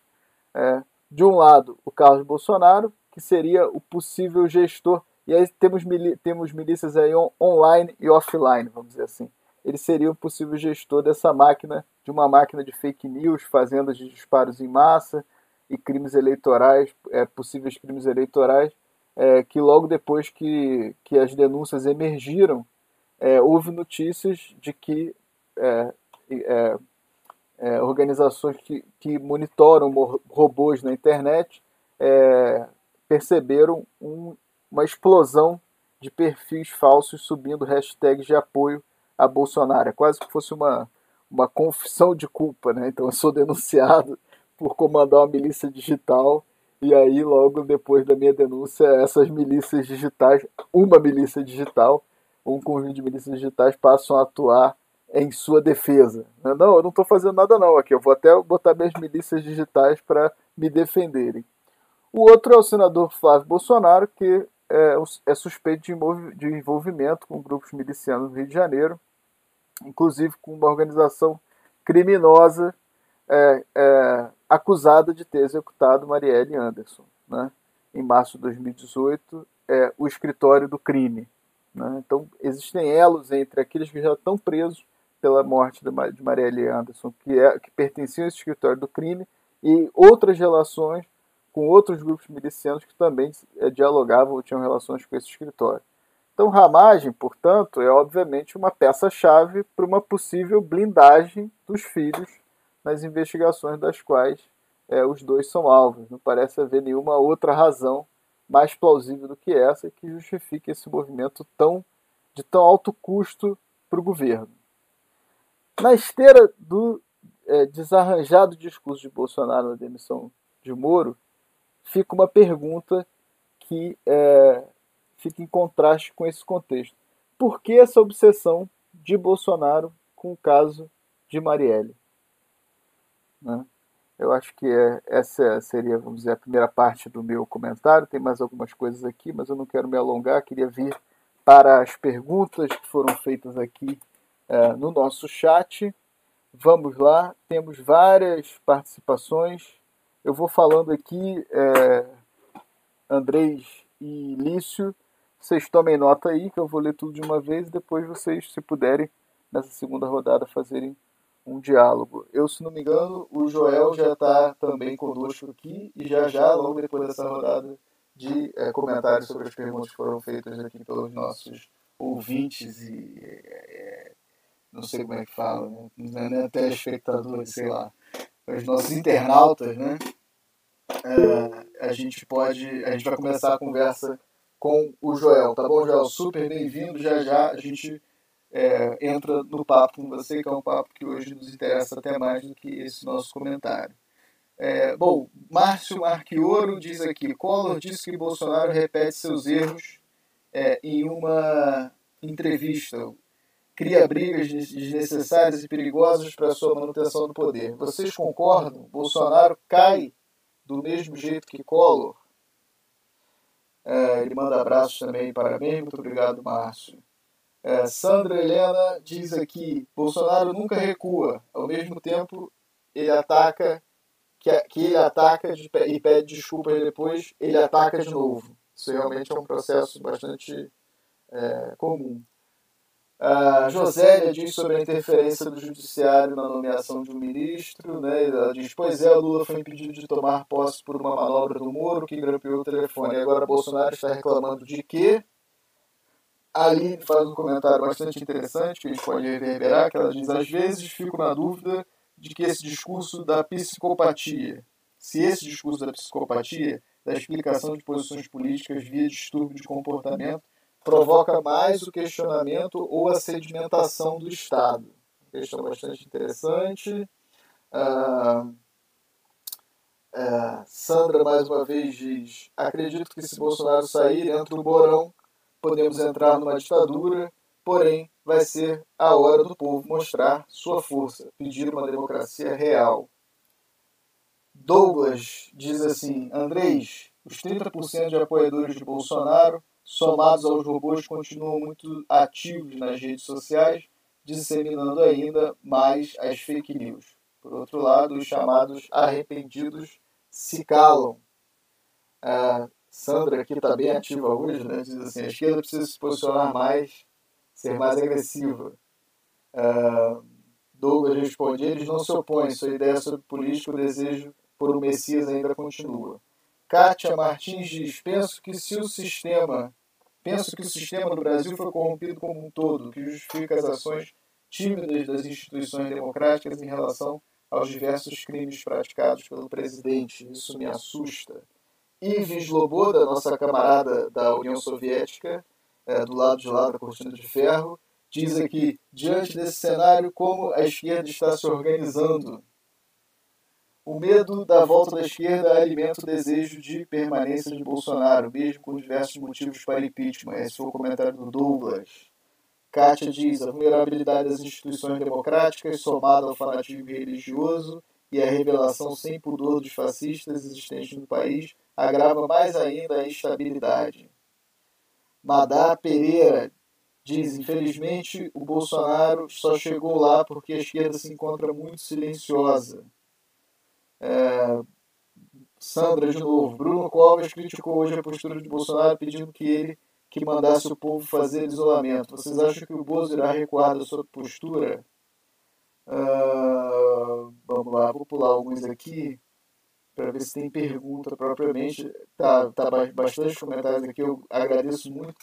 Speaker 2: É, de um lado, o Carlos Bolsonaro, que seria o possível gestor, e aí temos, temos milícias aí on, online e offline, vamos dizer assim. Ele seria o possível gestor dessa máquina, de uma máquina de fake news, fazendas de disparos em massa e crimes eleitorais, é, possíveis crimes eleitorais, é, que logo depois que, que as denúncias emergiram, é, houve notícias de que é, é, é, organizações que, que monitoram robôs na internet perceberam um, uma explosão de perfis falsos subindo hashtags de apoio a Bolsonaro. É quase que fosse uma, uma confissão de culpa, né? Então eu sou denunciado por comandar uma milícia digital e aí logo depois da minha denúncia essas milícias digitais, uma milícia digital um conjunto de milícias digitais passam a atuar em sua defesa. Não, eu não estou fazendo nada não aqui, eu vou até botar minhas milícias digitais para me defenderem. O outro é o senador Flávio Bolsonaro, que é, é suspeito de envolvimento com grupos milicianos do Rio de Janeiro, inclusive com uma organização criminosa é, é, acusada de ter executado Marielle Anderson. Né? Em março de 2018, é, o escritório do crime. Né? Então, existem elos entre aqueles que já estão presos pela morte de Marielle Anderson, que, é, que pertenciam a esse escritório do crime, e outras relações com outros grupos milicianos que também é, dialogavam ou tinham relações com esse escritório. Então, ramagem, portanto, é obviamente uma peça-chave para uma possível blindagem dos filhos nas investigações das quais é, os dois são alvos. Não parece haver nenhuma outra razão mais plausível do que essa que justifique esse movimento tão de tão alto custo para o governo. Na esteira do é, desarranjado discurso de Bolsonaro na demissão de Moro, fica uma pergunta que é, fica em contraste com esse contexto. Por que essa obsessão de Bolsonaro com o caso de Marielle? Né? Eu acho que é, essa seria, vamos dizer, a primeira parte do meu comentário. Tem mais algumas coisas aqui, mas eu não quero me alongar. Queria vir para as perguntas que foram feitas aqui é, no nosso chat. Vamos lá, temos várias participações. Eu vou falando aqui, é, Andrés e Lício. Vocês tomem nota aí, que eu vou ler tudo de uma vez e depois vocês, se puderem, nessa segunda rodada, fazerem um diálogo. Eu, se não me engano, o Joel já está também conosco aqui e já já, logo depois dessa rodada de é, comentários sobre as perguntas que foram feitas aqui pelos nossos ouvintes e é, não sei como é que fala, né? é nem telespectadores, sei lá, os nossos internautas, né? É, a gente pode, a gente vai começar a conversa com o Joel, tá bom, Joel? Super bem-vindo, já já a gente é, entra no papo com você, que é um papo que hoje nos interessa até mais do que esse nosso comentário. É, bom, Márcio Marquioro diz aqui: Collor disse que Bolsonaro repete seus erros é, em uma entrevista, cria brigas desnecessárias e perigosas para sua manutenção do poder. Vocês concordam? Bolsonaro cai do mesmo jeito que Collor? É, ele manda abraços também para mim. Muito obrigado, Márcio. É, Sandra Helena diz aqui: Bolsonaro nunca recua, ao mesmo tempo ele ataca, que, que ele ataca e pede desculpas depois, ele ataca de novo. Isso realmente é um processo bastante é, comum. A Josélia diz sobre a interferência do judiciário na nomeação de um ministro. Né? Ela diz: Pois é, Lula foi impedido de tomar posse por uma manobra do Moro que grampeou o telefone. Agora Bolsonaro está reclamando de quê? Ali faz um comentário bastante interessante que a gente pode reverberar, que ela diz, às vezes fico na dúvida de que esse discurso da psicopatia, se esse discurso da psicopatia, da explicação de posições políticas via distúrbio de comportamento, provoca mais o questionamento ou a sedimentação do Estado. Questão bastante interessante. Uh, uh, Sandra, mais uma vez, diz: Acredito que se Bolsonaro sair, dentro do Borão, podemos entrar numa ditadura, porém vai ser a hora do povo mostrar sua força, pedir uma democracia real. Douglas diz assim: Andrés, os 30% de apoiadores de Bolsonaro, somados aos robôs, continuam muito ativos nas redes sociais, disseminando ainda mais as fake news. Por outro lado, os chamados arrependidos se calam. A Sandra aqui está bem ativa hoje, né? diz assim, a esquerda precisa se posicionar mais, ser mais agressiva. Uh, Douglas responde, eles não se opõem, sua ideia sobre política, o desejo por um Messias ainda continua. Kátia Martins diz: penso que se o sistema, penso que o sistema do Brasil foi corrompido como um todo, que justifica as ações tímidas das instituições democráticas em relação aos diversos crimes praticados pelo presidente. Isso me assusta. Ives Loboda, nossa camarada da União Soviética, é, do lado de lá da cortina de ferro, diz aqui: diante desse cenário, como a esquerda está se organizando o medo da volta da esquerda alimenta o desejo de permanência de Bolsonaro, mesmo com diversos motivos para impeachment. Esse foi o comentário do Douglas. Kátia diz: a vulnerabilidade das instituições democráticas, somada ao fanatismo religioso e a revelação sem pudor dos fascistas existentes no país, agrava mais ainda a instabilidade. Madá Pereira diz: infelizmente, o Bolsonaro só chegou lá porque a esquerda se encontra muito silenciosa. É, Sandra, de novo. Bruno Covas criticou hoje a postura de Bolsonaro, pedindo que ele que mandasse o povo fazer isolamento. Vocês acham que o Bozo irá recuar da sua postura? Uh, vamos lá, vou pular alguns aqui para ver se tem pergunta propriamente. Tá, tá bastante comentários aqui, eu agradeço muito.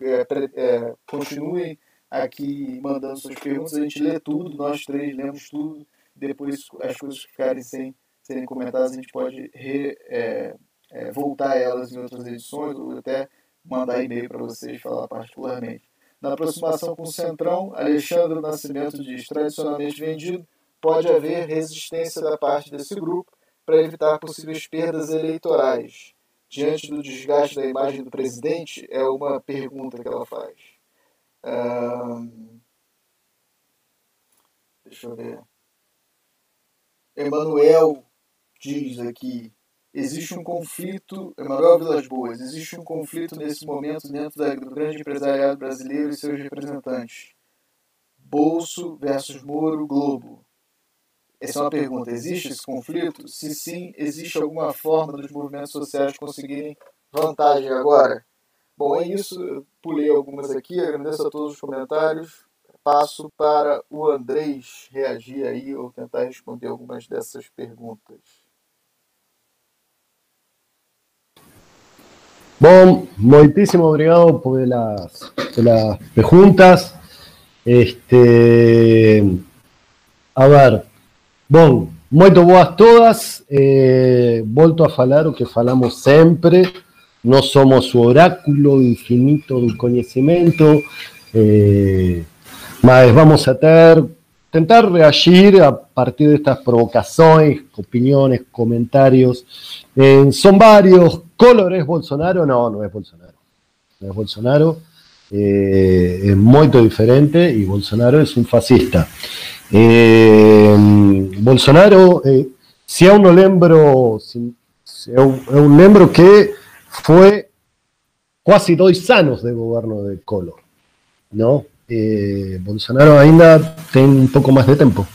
Speaker 2: É, é, continuem aqui mandando suas perguntas, a gente lê tudo, nós três lemos tudo depois as coisas ficarem sem serem comentadas, a gente pode re, é, é, voltar elas em outras edições ou até mandar e-mail para vocês falar particularmente. Na aproximação com o Centrão, Alexandre Nascimento diz: tradicionalmente vendido, pode haver resistência da parte desse grupo para evitar possíveis perdas eleitorais. Diante do desgaste da imagem do presidente, é uma pergunta que ela faz. deixa eu ver. Emanuel diz aqui, existe um conflito, Emanuel Vilas Boas, existe um conflito nesse momento dentro do grande empresariado brasileiro e seus representantes. Bolso versus Moro Globo. Essa é uma pergunta. Existe esse conflito? Se sim, existe alguma forma dos movimentos sociais conseguirem vantagem agora? Bom, é isso. Eu pulei algumas aqui. Agradeço a todos os comentários passo para o Andrés reagir aí ou tentar responder algumas dessas perguntas.
Speaker 3: Bom, muitíssimo obrigado pelas, pelas perguntas. Este, a ver, bom, muito boas todas. Eh, volto a falar o que falamos sempre. No somos o oráculo infinito do conhecimento. Eh, vamos a ter, tentar reagir a partir de estas provocaciones, opiniones, comentarios. son varios colores Bolsonaro, no, no es Bolsonaro. No es Bolsonaro, eh, es muy diferente y Bolsonaro es un fascista. Eh, Bolsonaro, eh, si aún no lembro, es un lembro que fue casi dos años de gobierno de Collor, ¿no? Eh, Bolsonaro ainda tem um pouco mais de tempo.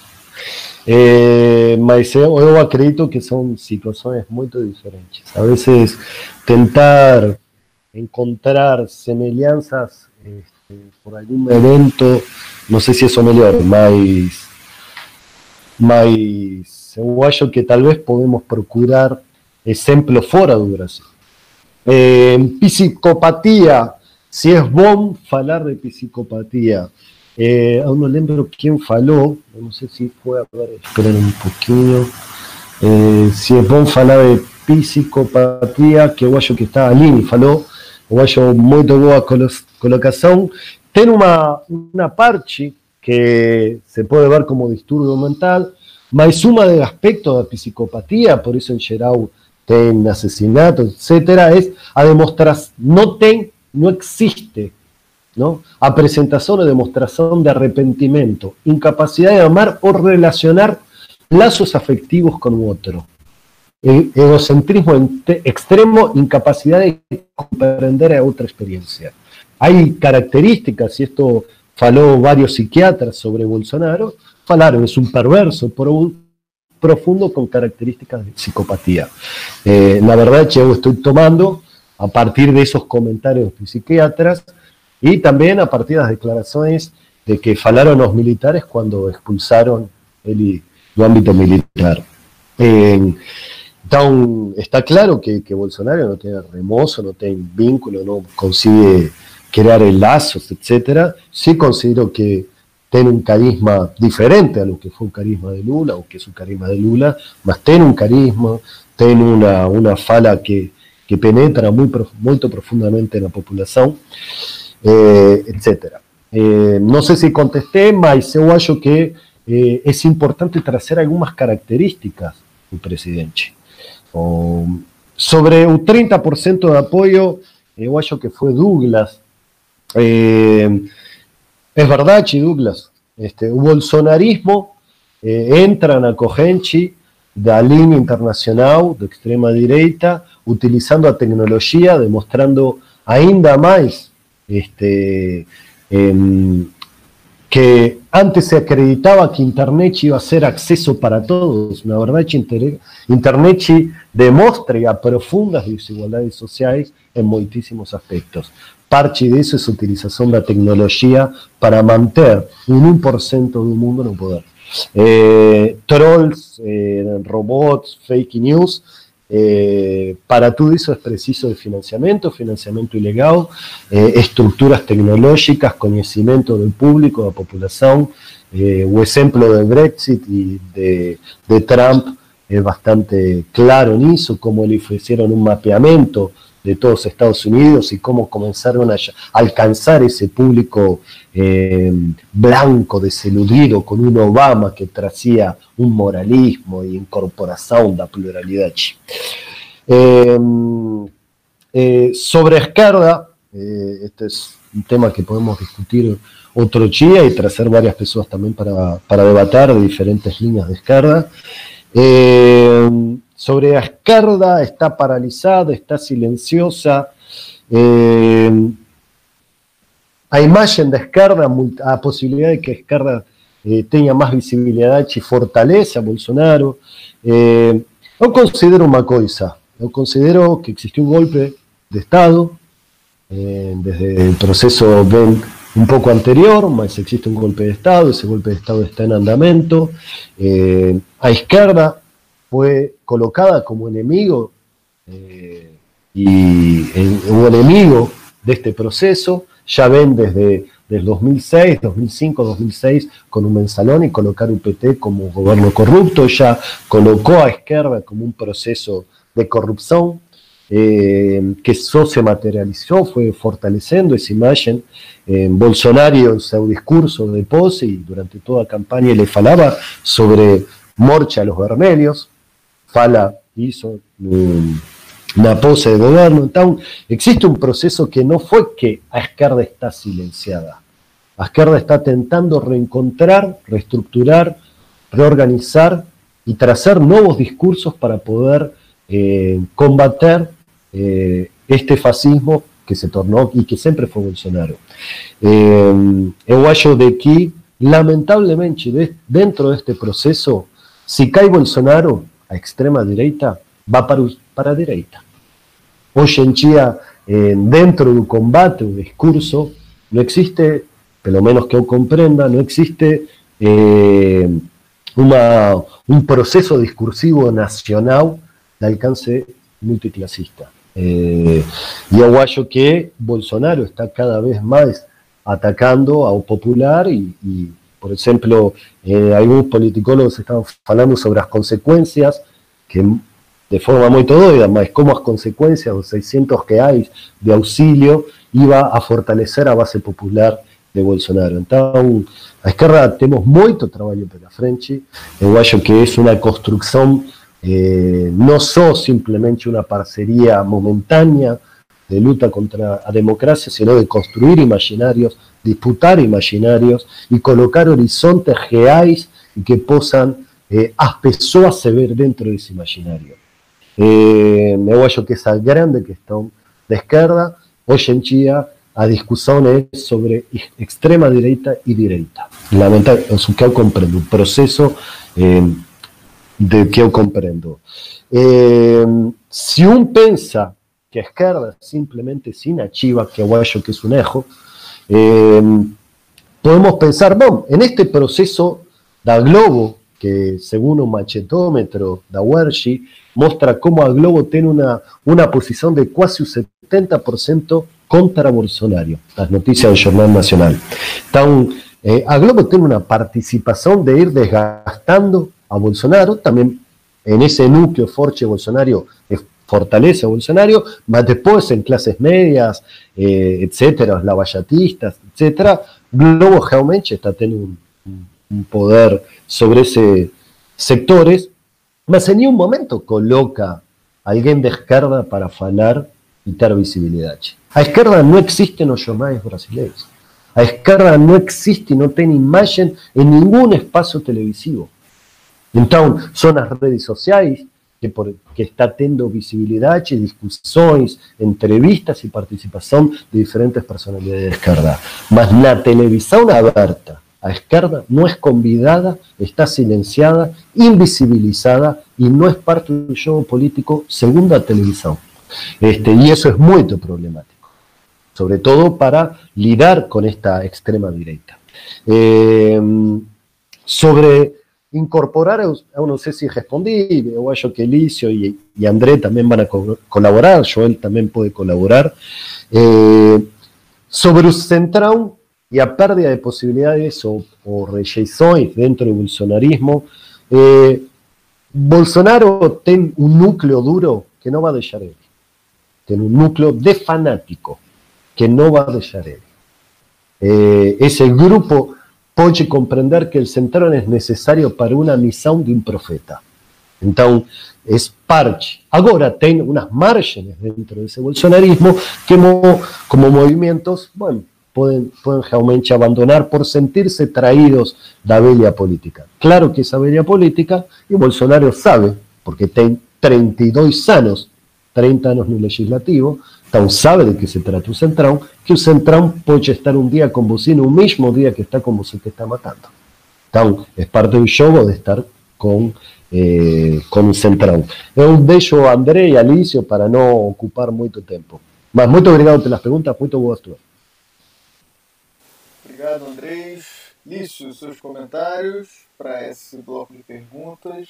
Speaker 3: É, mas eu, acredito que são situações muito diferentes. A vezes, tentar encontrar semelhanças este, por algum evento, não sei se é o melhor, mas, mas eu acho que talvez podemos procurar exemplos fora do Brasil. É, psicopatia si es bom falar de psicopatía. Eh, aún no lembro quién faló, no sé si fue, a ver, esperen un poquito. Eh, si es bom falar de psicopatía, que yo que está Aline falou, eu acho muito boa colocação. Tem uma, uma parte que se puede ver como distúrbio mental, mas uma del aspectos da psicopatia, por isso em geral tem asesinato, etc., es a demonstrar, no tem, no existe ¿no? a presentación o demostración de arrepentimiento, incapacidad de amar o relacionar lazos afectivos con otro. E-, egocentrismo extremo, incapacidad de comprender a otra experiencia. Hay características, y esto faló varios psiquiatras sobre Bolsonaro, falaron, es un perverso profundo con características de psicopatía. Eh, la verdad, yo estoy tomando, a partir de esos comentarios de psiquiatras, y también a partir de las declaraciones de que falaron los militares cuando expulsaron el, ámbito militar. está claro que, Bolsonaro no tiene remozo, no tiene vínculo, no consigue crear lazos, etc. Sí considero que tiene un carisma diferente a lo que fue un carisma de Lula, o que es un carisma de Lula, más tiene un carisma, tiene una, una fala que, que penetra muy, muy profundamente en la población eh, etc. Eh, no sé si contesté, mas eu acho que es importante trazer algunas características do presidente. sobre un 30% de apoyo, eu acho que fue Douglas. Es verdad, Douglas, este, o bolsonarismo entra na corrente da linha internacional de extrema direita, utilizando a tecnología, demostrando ainda más este, em, que antes se acreditaba que Internet iba a ser acceso para todos. La verdad que Internet demuestra profundas desigualdades sociales en muchísimos aspectos. Parte de eso es utilización de la tecnología para mantener un 1% del mundo en el poder. Eh, trolls, eh, robots, fake news, eh, para todo eso es preciso de financiamiento, financiamiento ilegal, eh, estructuras tecnológicas, conocimiento del público, de la población. Eh, o ejemplo de Brexit y de, Trump es bastante claro en eso, cómo le ofrecieron un mapeamiento de todos Estados Unidos y cómo comenzaron a alcanzar ese público eh, blanco, deseludido, con un Obama que tracía un moralismo y incorporación de la pluralidad. Eh, eh, sobre izquierda, este es un tema que podemos discutir otro día y traer varias personas también para, para debatir de diferentes líneas de izquierda. Sobre la izquierda está paralizada, está silenciosa. A imagen de esquerda, a posibilidad de que a esquerda eh, tenha mais visibilidade e fortaleça Bolsonaro. Eh, eu considero uma coisa, eu considero que existiu um golpe de Estado, eh, desde o processo bem um pouco anterior, mas existe um golpe de Estado, esse golpe de Estado está em andamento. Eh, a esquerda foi colocada como inimigo eh, e o inimigo deste processo ya ven desde, desde 2006, 2005, 2006 con un mensalón y colocar UPT como gobierno corrupto, ya colocó a izquierda como un proceso de corrupción eh, que eso se materializó, fue fortaleciendo esa imagen. en Bolsonaro en su discurso de pose y durante toda la campaña le falaba sobre morcha a los vermelhos, fala hizo... una pose de gobierno. Existe un proceso que no fue que a izquierda está silenciada. A izquierda está tentando reencontrar, reestructurar, reorganizar y trazar nuevos discursos para poder eh, combater eh, este fascismo que se tornó y que siempre fue Bolsonaro. Eh, eu de que, lamentablemente, dentro de este proceso, si cae Bolsonaro, extrema derecha, va para, para a direita. Hoje em dia, eh, dentro do combate, o discurso, não existe, pelo menos que eu compreenda, não existe eh, uma, um processo discursivo nacional de alcance multiclassista. Eh, e eu acho que Bolsonaro está cada vez mais atacando ao popular e por exemplo, eh, politicólogos estão falando sobre as consequências que de forma muy doida, mas como as consecuencias, los 600 que hay de auxilio, iba a fortalecer a base popular de Bolsonaro. Então, a esquerda temos muito trabalho pela frente. Eu acho que é uma construção eh, não só simplesmente uma parceria momentânea de luta contra a democracia, sino de construir imaginários, disputar imaginários e colocar horizontes reais que possam eh, as pessoas se ver dentro desse imaginário. Eh, eu acho que essa grande questão da esquerda, hoje em dia, a discussão é sobre extrema direita e direita. Lamentável, o que eu compreendo, o eh, de que eu compreendo. Eh, se um pensa que a esquerda simplesmente se inativa, que eu acho que é um erro, eh, podemos pensar, bom, en este proceso da Globo, que segundo o machetómetro da Wershi, mostra como a Globo tem uma, uma posição de quase o 70% contra Bolsonaro, as notícias do Jornal Nacional. Então, eh, a Globo tem uma participação de ir desgastando a Bolsonaro, también en ese núcleo forte Bolsonaro fortalece a Bolsonaro, mas después en clases medias, eh, etcétera, los lavallatistas, etcétera, Globo realmente está teniendo un, poder sobre ese sectores, mas en ningún momento coloca alguien de izquierda para falar y ter visibilidad. A izquierda no existe en los jornales brasileños. A izquierda no existe y no tiene imagen en ningún espacio televisivo. Então, são as redes sociais que, por, que está tendo visibilidade, discussões, entrevistas e participação de diferentes personalidades da esquerda. Mas na televisão aberta, a esquerda não é convidada, está silenciada, invisibilizada e não é parte do jogo político segundo a televisão. Este, e isso é muito problemático, sobretudo para lidar com esta extrema direita. Eh, sobre incorporar, eu, eu não sei se respondi, eu acho que Elício e, e André também vão co colaborar, Joel também pode colaborar, eh, sobre o centrão e a perda de possibilidades ou, ou rejeições dentro do bolsonarismo, eh, Bolsonaro tem um núcleo duro que não vai deixar ele. Tem um núcleo de fanático que não vai deixar ele. Eh, esse grupo pode compreender que o centrão é necessário para uma missão de um profeta. Então, é parte. Agora, tem umas margens dentro desse bolsonarismo que, como movimentos, bueno, podem, podem realmente abandonar por sentir-se traídos da velha política. Claro que essa velha política, e Bolsonaro sabe, porque tem 32 anos, 30 anos no legislativo, então sabe de que se trata o Centrão, que o Centrão pode estar um dia com você no mesmo dia que está com você que está matando. Então, é parte do jogo de estar com, eh, com o Centrão. Eu deixo o André e Alicio para não ocupar muito tempo. Mas muito obrigado pelas perguntas, muito boas tuas.
Speaker 2: Obrigado, Andrés. Lício, seus comentários para esse bloco de perguntas.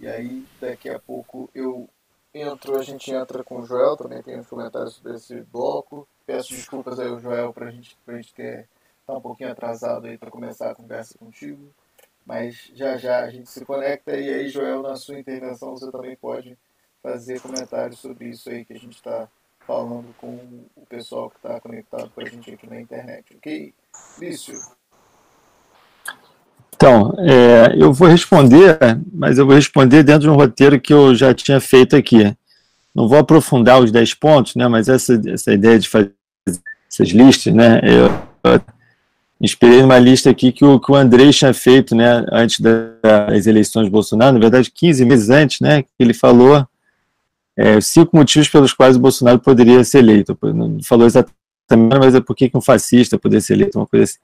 Speaker 2: E aí, daqui a pouco eu entro, a gente entra com o Joel, também tem uns comentários sobre esse bloco. Peço desculpas aí Joel pra gente, pra gente ter tá um pouquinho atrasado aí para começar a conversa contigo. Mas já já a gente se conecta e aí, Joel, na sua intervenção você também pode fazer comentários sobre isso aí que a gente está falando com o pessoal que está conectado com a gente aqui na internet, ok? Lício.
Speaker 1: Então, é, eu vou responder, mas eu vou responder dentro de um roteiro que eu já tinha feito aqui. Não vou aprofundar os 10 pontos, né, mas essa, essa ideia de fazer essas listas, né, eu, eu inspirei numa lista aqui que o, que o André tinha feito, né, antes das eleições de Bolsonaro, na verdade 15 meses antes, né, que ele falou é, cinco motivos pelos quais o Bolsonaro poderia ser eleito. Não falou exatamente, mas é por que um fascista poderia ser eleito, uma coisa assim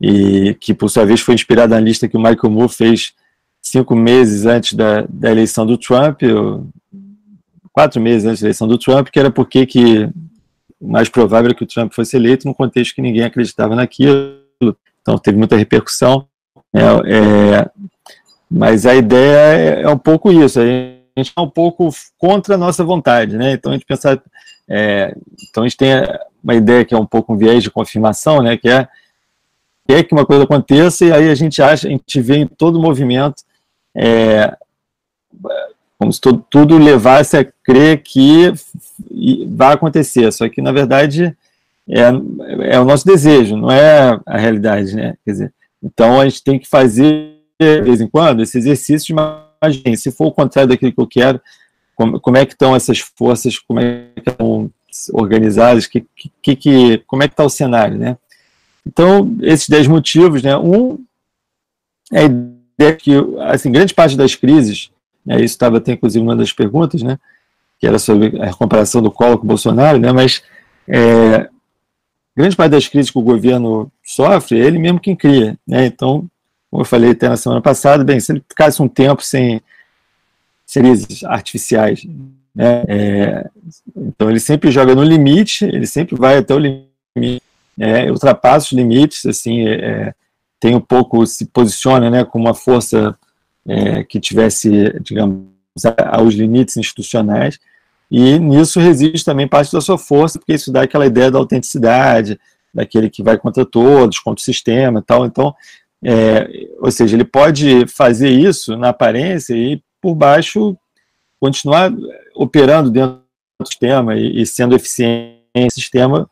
Speaker 1: e que por sua vez foi inspirada na lista que o Michael Moore fez cinco meses antes da, da eleição do Trump, quatro meses antes da eleição do Trump, que era porque que mais provável era que o Trump fosse eleito num contexto que ninguém acreditava naquilo, então teve muita repercussão. É, é, mas a ideia é, é, um pouco isso, a gente é um pouco contra a nossa vontade, né? Então a gente pensar, é, então a gente tem uma ideia que é um pouco um viés de confirmação, né? Que é quer que uma coisa aconteça e aí a gente acha, a gente vê em todo movimento é, como se tudo, tudo levasse a crer que vai acontecer, só que, na verdade, é, é o nosso desejo, não é a realidade, né? Quer dizer, então, a gente tem que fazer, de vez em quando, esse exercício de imagem. Se for o contrário daquilo que eu quero, como, como é que estão essas forças, como é que estão organizadas, que, que, que, como é que está o cenário, né? Então, esses dez motivos, né? Um é a ideia que, assim, grande parte das crises, né, isso estava até, inclusive, uma das perguntas, né? Que era sobre a comparação do Collor com o Bolsonaro, né? Mas é, grande parte das crises que o governo sofre, é ele mesmo quem cria, né? Então, como eu falei até na semana passada, bem, se ele ficasse um tempo sem seres artificiais, né? É, então ele sempre joga no limite, ele sempre vai até o limite, é, ultrapassa os limites, assim, é, tem um pouco se posiciona, né, como uma força é, que tivesse, digamos, aos limites institucionais e nisso reside também parte da sua força, porque isso dá aquela ideia da autenticidade, daquele que vai contra todos, contra o sistema e tal. Então, é, ou seja, ele pode fazer isso na aparência e por baixo continuar operando dentro do sistema e, e sendo eficiente no sistema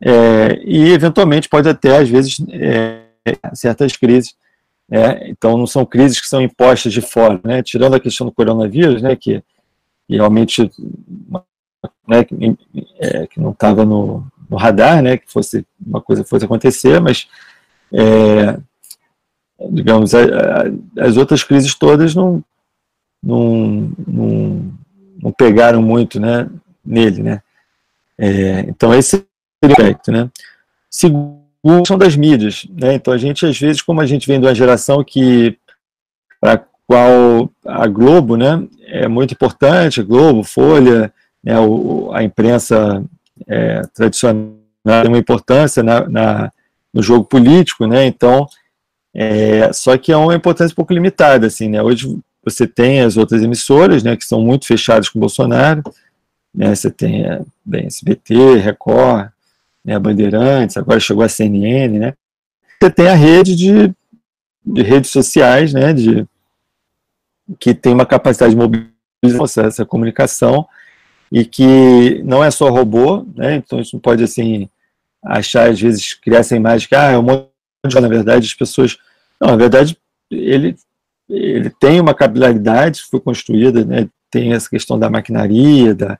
Speaker 1: é, e eventualmente pode até às vezes é, certas crises é, então não são crises que são impostas de fora né? tirando a questão do coronavírus né? Que realmente né, que, é, não estava no, no, radar, né, que fosse uma coisa fosse acontecer, mas é, digamos as outras crises todas não, não, não, não pegaram muito, né, nele, né. É, então esse o aspecto, né. Segundo são das mídias, né. Então a gente às vezes, como a gente vem de uma geração que para qual a Globo, né, é muito importante, Globo, Folha, né, o, a imprensa é, tradicional tem uma importância na, na, no jogo político, né, então, é, só que é uma importância um pouco limitada, assim, né, hoje você tem as outras emissoras, né, que são muito fechadas com Bolsonaro, né, você tem, é, bem, SBT, Record, né, Bandeirantes, agora chegou a CNN, né, você tem a rede de, de redes sociais, né, de que tem uma capacidade de mobilização, essa comunicação, e que não é só robô, né? então a gente não pode assim achar, às vezes, criar essa imagem que ah, é um monte de, na verdade, as pessoas... Não, na verdade, ele, ele tem uma capilaridade que foi construída, né? tem essa questão da maquinaria, da,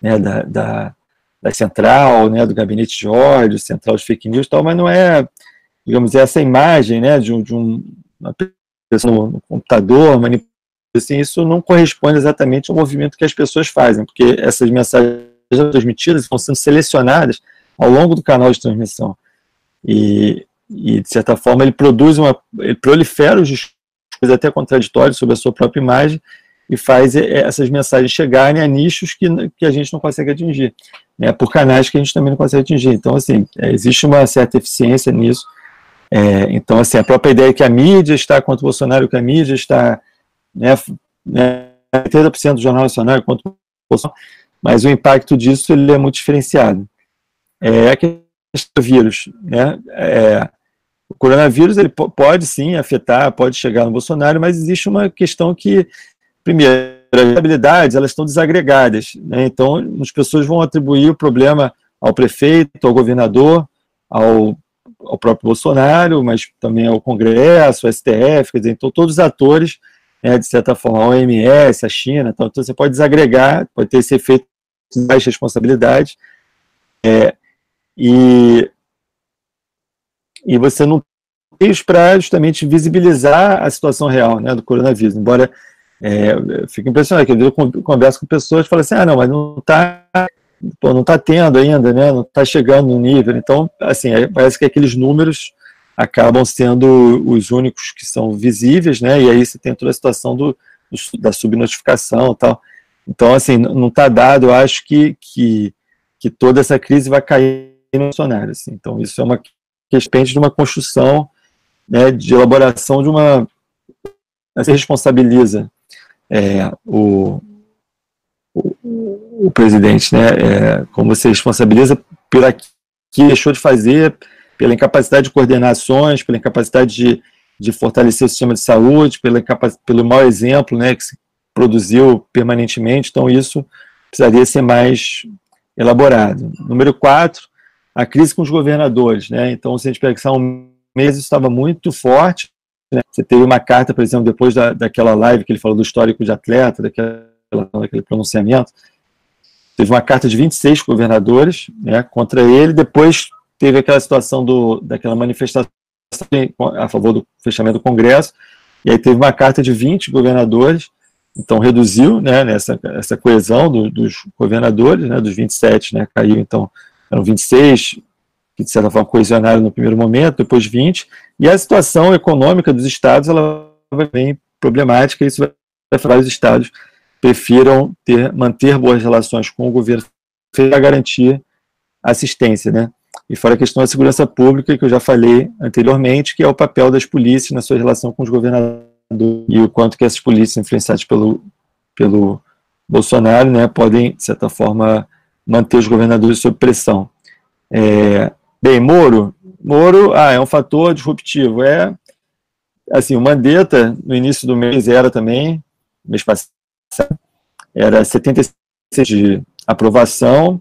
Speaker 1: né, da, da, da central, né, do gabinete de ódio, central de fake news e tal, mas não é, digamos, essa imagem né, de, um, de um, uma pessoa no, no computador manipulando assim, isso não corresponde exatamente ao movimento que as pessoas fazem, porque essas mensagens transmitidas vão sendo selecionadas ao longo do canal de transmissão. E, e de certa forma, ele produz uma. ele prolifera os discursos até contraditórios sobre a sua própria imagem e faz essas mensagens chegarem a nichos que, que a gente não consegue atingir, né, por canais que a gente também não consegue atingir. Então, assim, é, existe uma certa eficiência nisso. É, então, assim, a própria ideia que a mídia está contra o Bolsonaro, que a mídia está né, né, 80% do Jornal Nacional é contra Bolsonaro, mas o impacto disso ele é muito diferenciado. É a questão do vírus. Né, é, o coronavírus ele pode sim afetar, pode chegar no Bolsonaro, mas existe uma questão que, primeiro, as habilidades elas estão desagregadas. Né, então, as pessoas vão atribuir o problema ao prefeito, ao governador, ao, ao próprio Bolsonaro, mas também ao Congresso, ao STF, quer dizer, então todos os atores né, de certa forma, a OMS, a China, então, então você pode desagregar, pode ter esse efeito de baixa responsabilidade, é, e, e você não tem para justamente visibilizar a situação real né, do coronavírus, embora é, fico impressionado, que eu converso com pessoas e falo assim, ah, não, mas não está não está tendo ainda, né, não está chegando no nível, então, assim, parece que aqueles números acabam sendo os únicos que são visíveis, né? E aí você tem toda a situação do, da subnotificação tal. Então, assim, não está dado, eu acho que, que, que toda essa crise vai cair no Bolsonaro. Assim. Então, isso é uma questão de uma construção, né, de elaboração de uma. Você responsabiliza é, o, o, o, presidente, né? É, como você responsabiliza aquilo que deixou de fazer, pela incapacidade de coordenar ações, pela incapacidade de, de fortalecer o sistema de saúde, pela pelo mau exemplo né, que, produziu permanentemente, então isso precisaria ser mais elaborado. Número quatro, a crise com os governadores, né? Então, se a gente pensar um mês, estava muito forte. Né? Você teve uma carta, por exemplo, depois da, daquela live que ele falou do histórico de atleta, daquela, daquele pronunciamento, teve uma carta de 26 governadores né, contra ele, depois teve aquela situação do, daquela manifestação a favor do fechamento do Congresso, e aí teve uma carta de 20 governadores, então reduziu né, nessa, essa coesão do, dos governadores, né, dos 27, né, caiu então, eram 26, que de certa forma coesionaram no primeiro momento, depois 20, e a situação econômica dos estados ela vai bem problemática, e isso vai levar os estados prefiram ter, manter boas relações com o governo para garantir assistência, né? E fora a questão da segurança pública, que eu já falei anteriormente, que é o papel das polícias na sua relação com os governadores e o quanto que essas polícias influenciadas pelo, pelo Bolsonaro, né, podem, de certa forma, manter os governadores sob pressão. É, bem, Moro, Moro ah, é um fator disruptivo. É, assim, o Mandetta, no início do mês, era também, mês passado, era 76 de aprovação,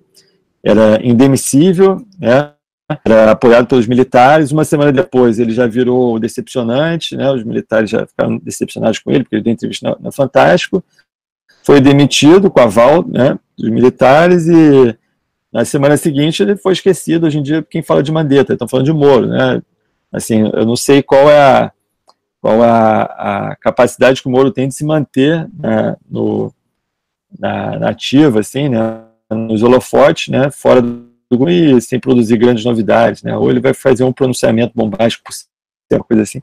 Speaker 1: era indemissível, né, era apoiado pelos militares. Uma semana depois ele já virou decepcionante, né, os militares já ficaram decepcionados com ele, porque ele deu entrevista na, Fantástico. Foi demitido com aval né, dos militares e na semana seguinte ele foi esquecido. Hoje em dia, quem fala de Mandetta, estão falando de Moro. Né? Assim, eu não sei qual é a, qual a, a capacidade que o Moro tem de se manter né, no, na, na, ativa, assim, né, nos holofotes, né, fora do e sem produzir grandes novidades, né, ou ele vai fazer um pronunciamento bombástico, uma coisa assim,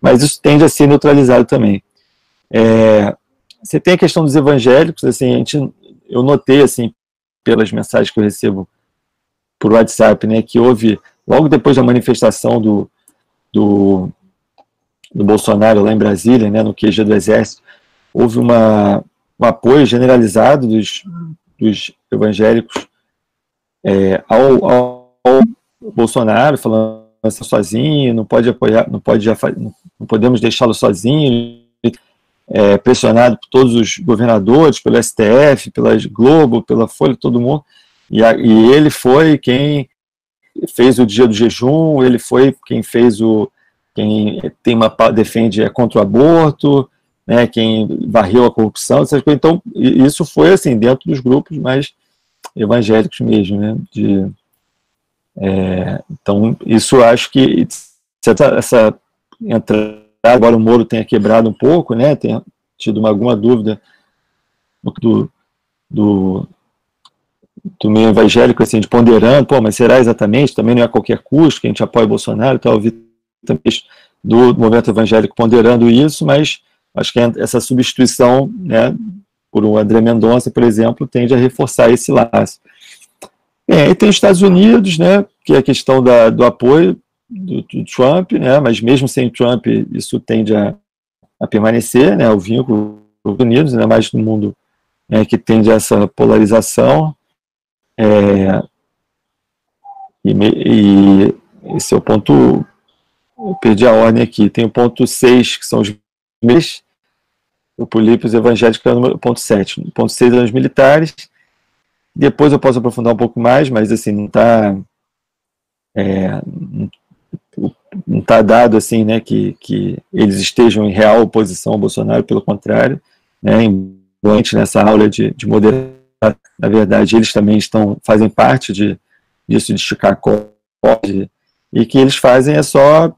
Speaker 1: mas isso tende a ser neutralizado também. É, você tem a questão dos evangélicos, assim, gente, eu notei, assim, pelas mensagens que eu recebo por WhatsApp, né, que houve, logo depois da manifestação do, do do Bolsonaro lá em Brasília, né, no QG do Exército, houve uma, um apoio generalizado dos, dos evangélicos é, ao, ao, Bolsonaro, falando assim, sozinho, não pode apoiar, não pode não podemos deixá-lo sozinho, é, pressionado por todos os governadores, pelo STF, pela Globo, pela Folha, todo mundo, e, a, e ele foi quem fez o dia do jejum, ele foi quem fez o, quem tem uma defende é contra o aborto, né, quem varreu a corrupção, essas coisas. Então, isso foi assim dentro dos grupos mais evangélicos mesmo, né? De, é, então, isso acho que essa, essa entrada, agora o Moro tenha quebrado um pouco, né? Tenha tido uma, alguma dúvida do, do, do meio evangélico, assim, de ponderando, pô, mas será exatamente? Também não é a qualquer custo que a gente apoia Bolsonaro, então, do movimento evangélico ponderando isso, mas acho que essa substituição, né, por um André Mendonça, por exemplo, tende a reforçar esse laço. É, e tem os Estados Unidos, né, que é a questão da, do apoio do, do, Trump, né, mas mesmo sem Trump, isso tende a, a permanecer, né, o vínculo dos Unidos, ainda mais no mundo né, que tende a essa polarização. É, e, e esse é o ponto eu perdi a ordem aqui. Tem o ponto 6, que são os militares. O polípio evangélicos é o ponto 7. O ponto 6 é os militares. Depois eu posso aprofundar um pouco mais, mas assim, não está. É, não está dado assim, né, que, que eles estejam em real oposição ao Bolsonaro, pelo contrário, né, nessa aula de, de moderação, na verdade, eles também estão, fazem parte de, disso de Chicago, e que eles fazem é só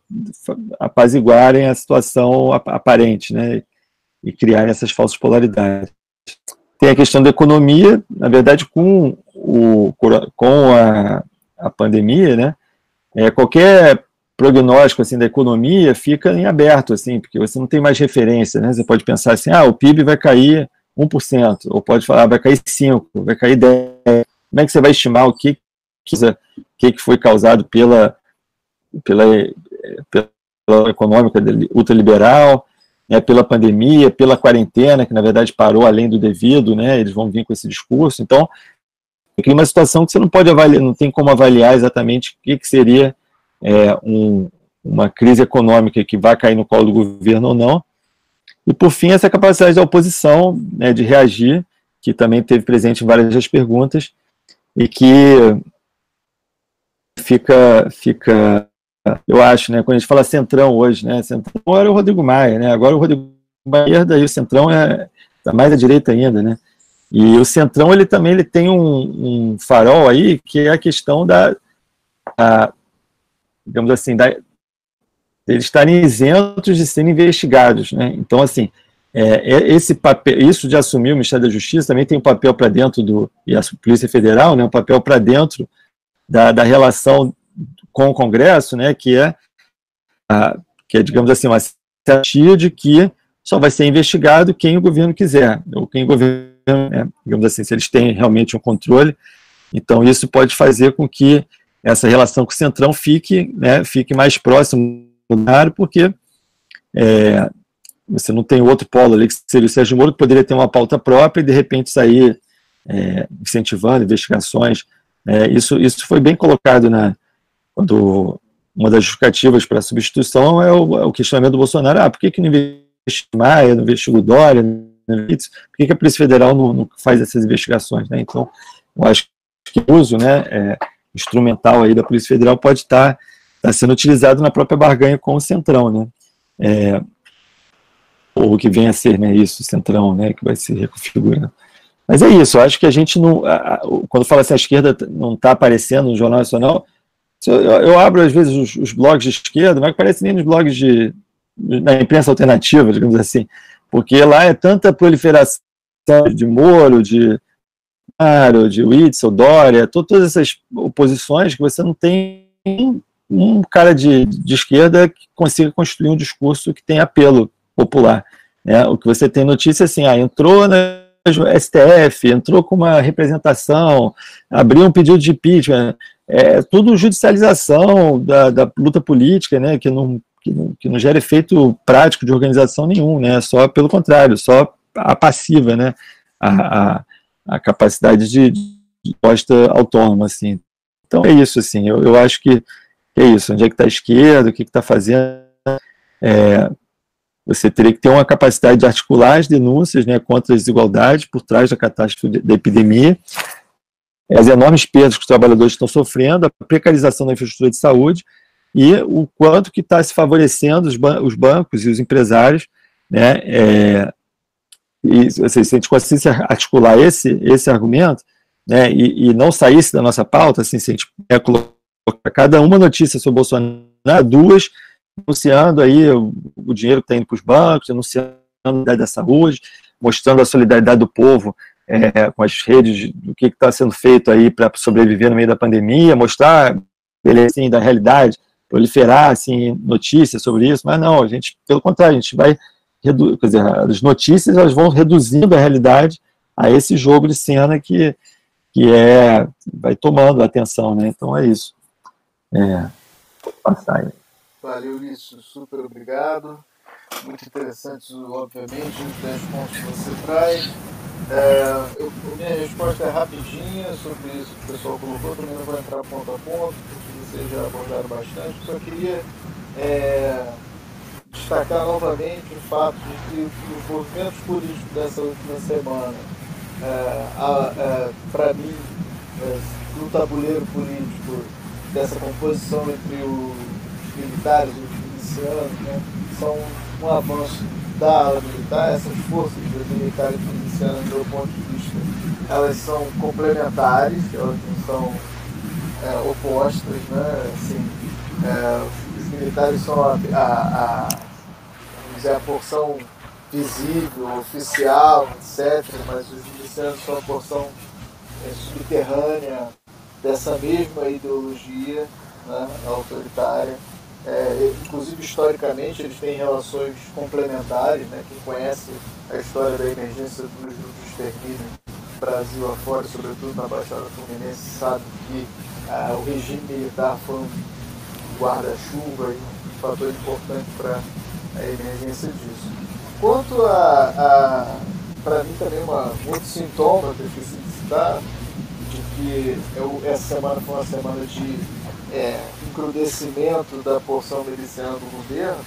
Speaker 1: apaziguarem a situação aparente, né, e criarem essas falsas polaridades. Tem a questão da economia, na verdade, com, o, com a, a pandemia, né, é, qualquer prognóstico assim da economia fica em aberto, assim, porque você não tem mais referência, né, você pode pensar assim, ah, o PIB vai cair 1%, ou pode falar, vai cair 5%, vai cair 10%, como é que você vai estimar o que, que, que foi causado pela pela, pela econômica ultraliberal, né, pela pandemia, pela quarentena, que na verdade parou além do devido, né, eles vão vir com esse discurso. Então, cria uma situação que você não pode avaliar, não tem como avaliar exatamente o que, que seria é, um, uma crise econômica que vai cair no colo do governo ou não. E, por fim, essa capacidade da oposição né, de reagir, que também teve presente em várias das perguntas, e que fica, fica eu acho, né, quando a gente fala centrão hoje, né, centrão era o Rodrigo Maia, né, agora o Rodrigo Maia e o centrão é tá mais à direita ainda, né, e o centrão ele também ele tem um, um farol aí que é a questão da, digamos assim, da, eles estarem isentos de serem investigados, né? Então, assim, é, é, esse papel, isso de assumir o Ministério da Justiça também tem um papel para dentro do e a Polícia Federal, né? Um papel para dentro da, da relação com o Congresso, né? Que é, a, que é, digamos assim, uma garantia de que só vai ser investigado quem o governo quiser, ou quem o governo, né, digamos assim, se eles têm realmente um controle. Então, isso pode fazer com que essa relação com o Centrão fique, né, fique mais próximo do porque é, você não tem outro polo ali, que seria o Sérgio Moro, que poderia ter uma pauta própria e, de repente, sair é, incentivando investigações. É, isso, isso foi bem colocado na, quando uma das justificativas para a substituição é o, é o, questionamento do Bolsonaro, ah, por que, que não investiga Maia, não investiga o Dória, por que, que a Polícia Federal não, não faz essas investigações? Né? Então, eu acho que o uso né, é, instrumental aí da Polícia Federal pode estar, estar sendo utilizado na própria barganha com o Centrão, né? É, ou que venha a ser né, isso, o Centrão, né, que vai se reconfigurando. Mas é isso, eu acho que a gente não. Quando fala assim, a esquerda não está aparecendo no Jornal Nacional, eu, eu, abro às vezes os, os, blogs de esquerda, mas aparece nem nos blogs de, da imprensa alternativa, digamos assim, porque lá é tanta proliferação de Moro, de de Witzel, Dória, todas essas oposições que você não tem um, cara de, de, esquerda que consiga construir um discurso que tenha apelo popular. Né? O que você tem notícia é assim, ah, entrou na STF, entrou com uma representação, abriu um pedido de impeachment, é tudo judicialização da, da luta política, né, que não, que não, que não gera efeito prático de organização nenhum, né, só pelo contrário, só a passiva, né, a, a a capacidade de, de posta autônoma, assim. Então é isso, assim, eu, eu acho que é isso, onde é que está a esquerda, o que está fazendo, é, você teria que ter uma capacidade de articular as denúncias né, contra as desigualdades por trás da catástrofe da epidemia, as enormes perdas que os trabalhadores estão sofrendo, a precarização da infraestrutura de saúde e o quanto que está se favorecendo os, ban os, bancos e os empresários né, é, e assim, se a gente conseguisse articular esse, esse argumento, né, e, e não saísse da nossa pauta, assim, se a gente é, colocar cada uma notícia sobre o Bolsonaro, duas, anunciando aí o, o dinheiro que está indo para os bancos, anunciando a unidade da saúde, mostrando a solidariedade do povo é, com as redes, do que está sendo feito aí para sobreviver no meio da pandemia, mostrar, ele, assim, da realidade, proliferar, assim, notícias sobre isso, mas não, a gente, pelo contrário, a gente vai quer dizer, as notícias elas vão reduzindo a realidade a esse jogo de cena que, que é vai tomando a atenção, né? Então é isso. É,
Speaker 2: passar aí. Valeu, Ulisses, super obrigado. Muito interessante, obviamente, os 10 pontos que você traz. É, eu, minha resposta é rapidinha sobre isso que o pessoal colocou, também não vou entrar ponto a ponto, porque vocês já abordaram bastante. Só queria é, destacar novamente o fato de que os movimentos políticos dessa última semana, é, é, para mim, é, no tabuleiro político, dessa composição entre os militares e os milicianos, né, são um avanço da ala militar, essas forças militares e milicianas, do meu ponto de vista, elas são complementares, elas não são é, opostas, né? Assim, é, os militares são a, a, a dizer, a porção visível, oficial, etc., mas os milicianos são a porção é, subterrânea dessa mesma ideologia né, autoritária. É, inclusive, historicamente, eles têm relações complementares. Né? Quem conhece a história da emergência dos grupos de extermínio Brasil afora, sobretudo na Baixada Fluminense, sabe que ah, o regime militar foi um guarda-chuva e um fator importante para a emergência disso. Quanto a, a para mim também uma, um outro sintoma que eu esqueci de citar, de que eu, essa semana foi uma semana de é, encrudecimento da porção miliciana do governo,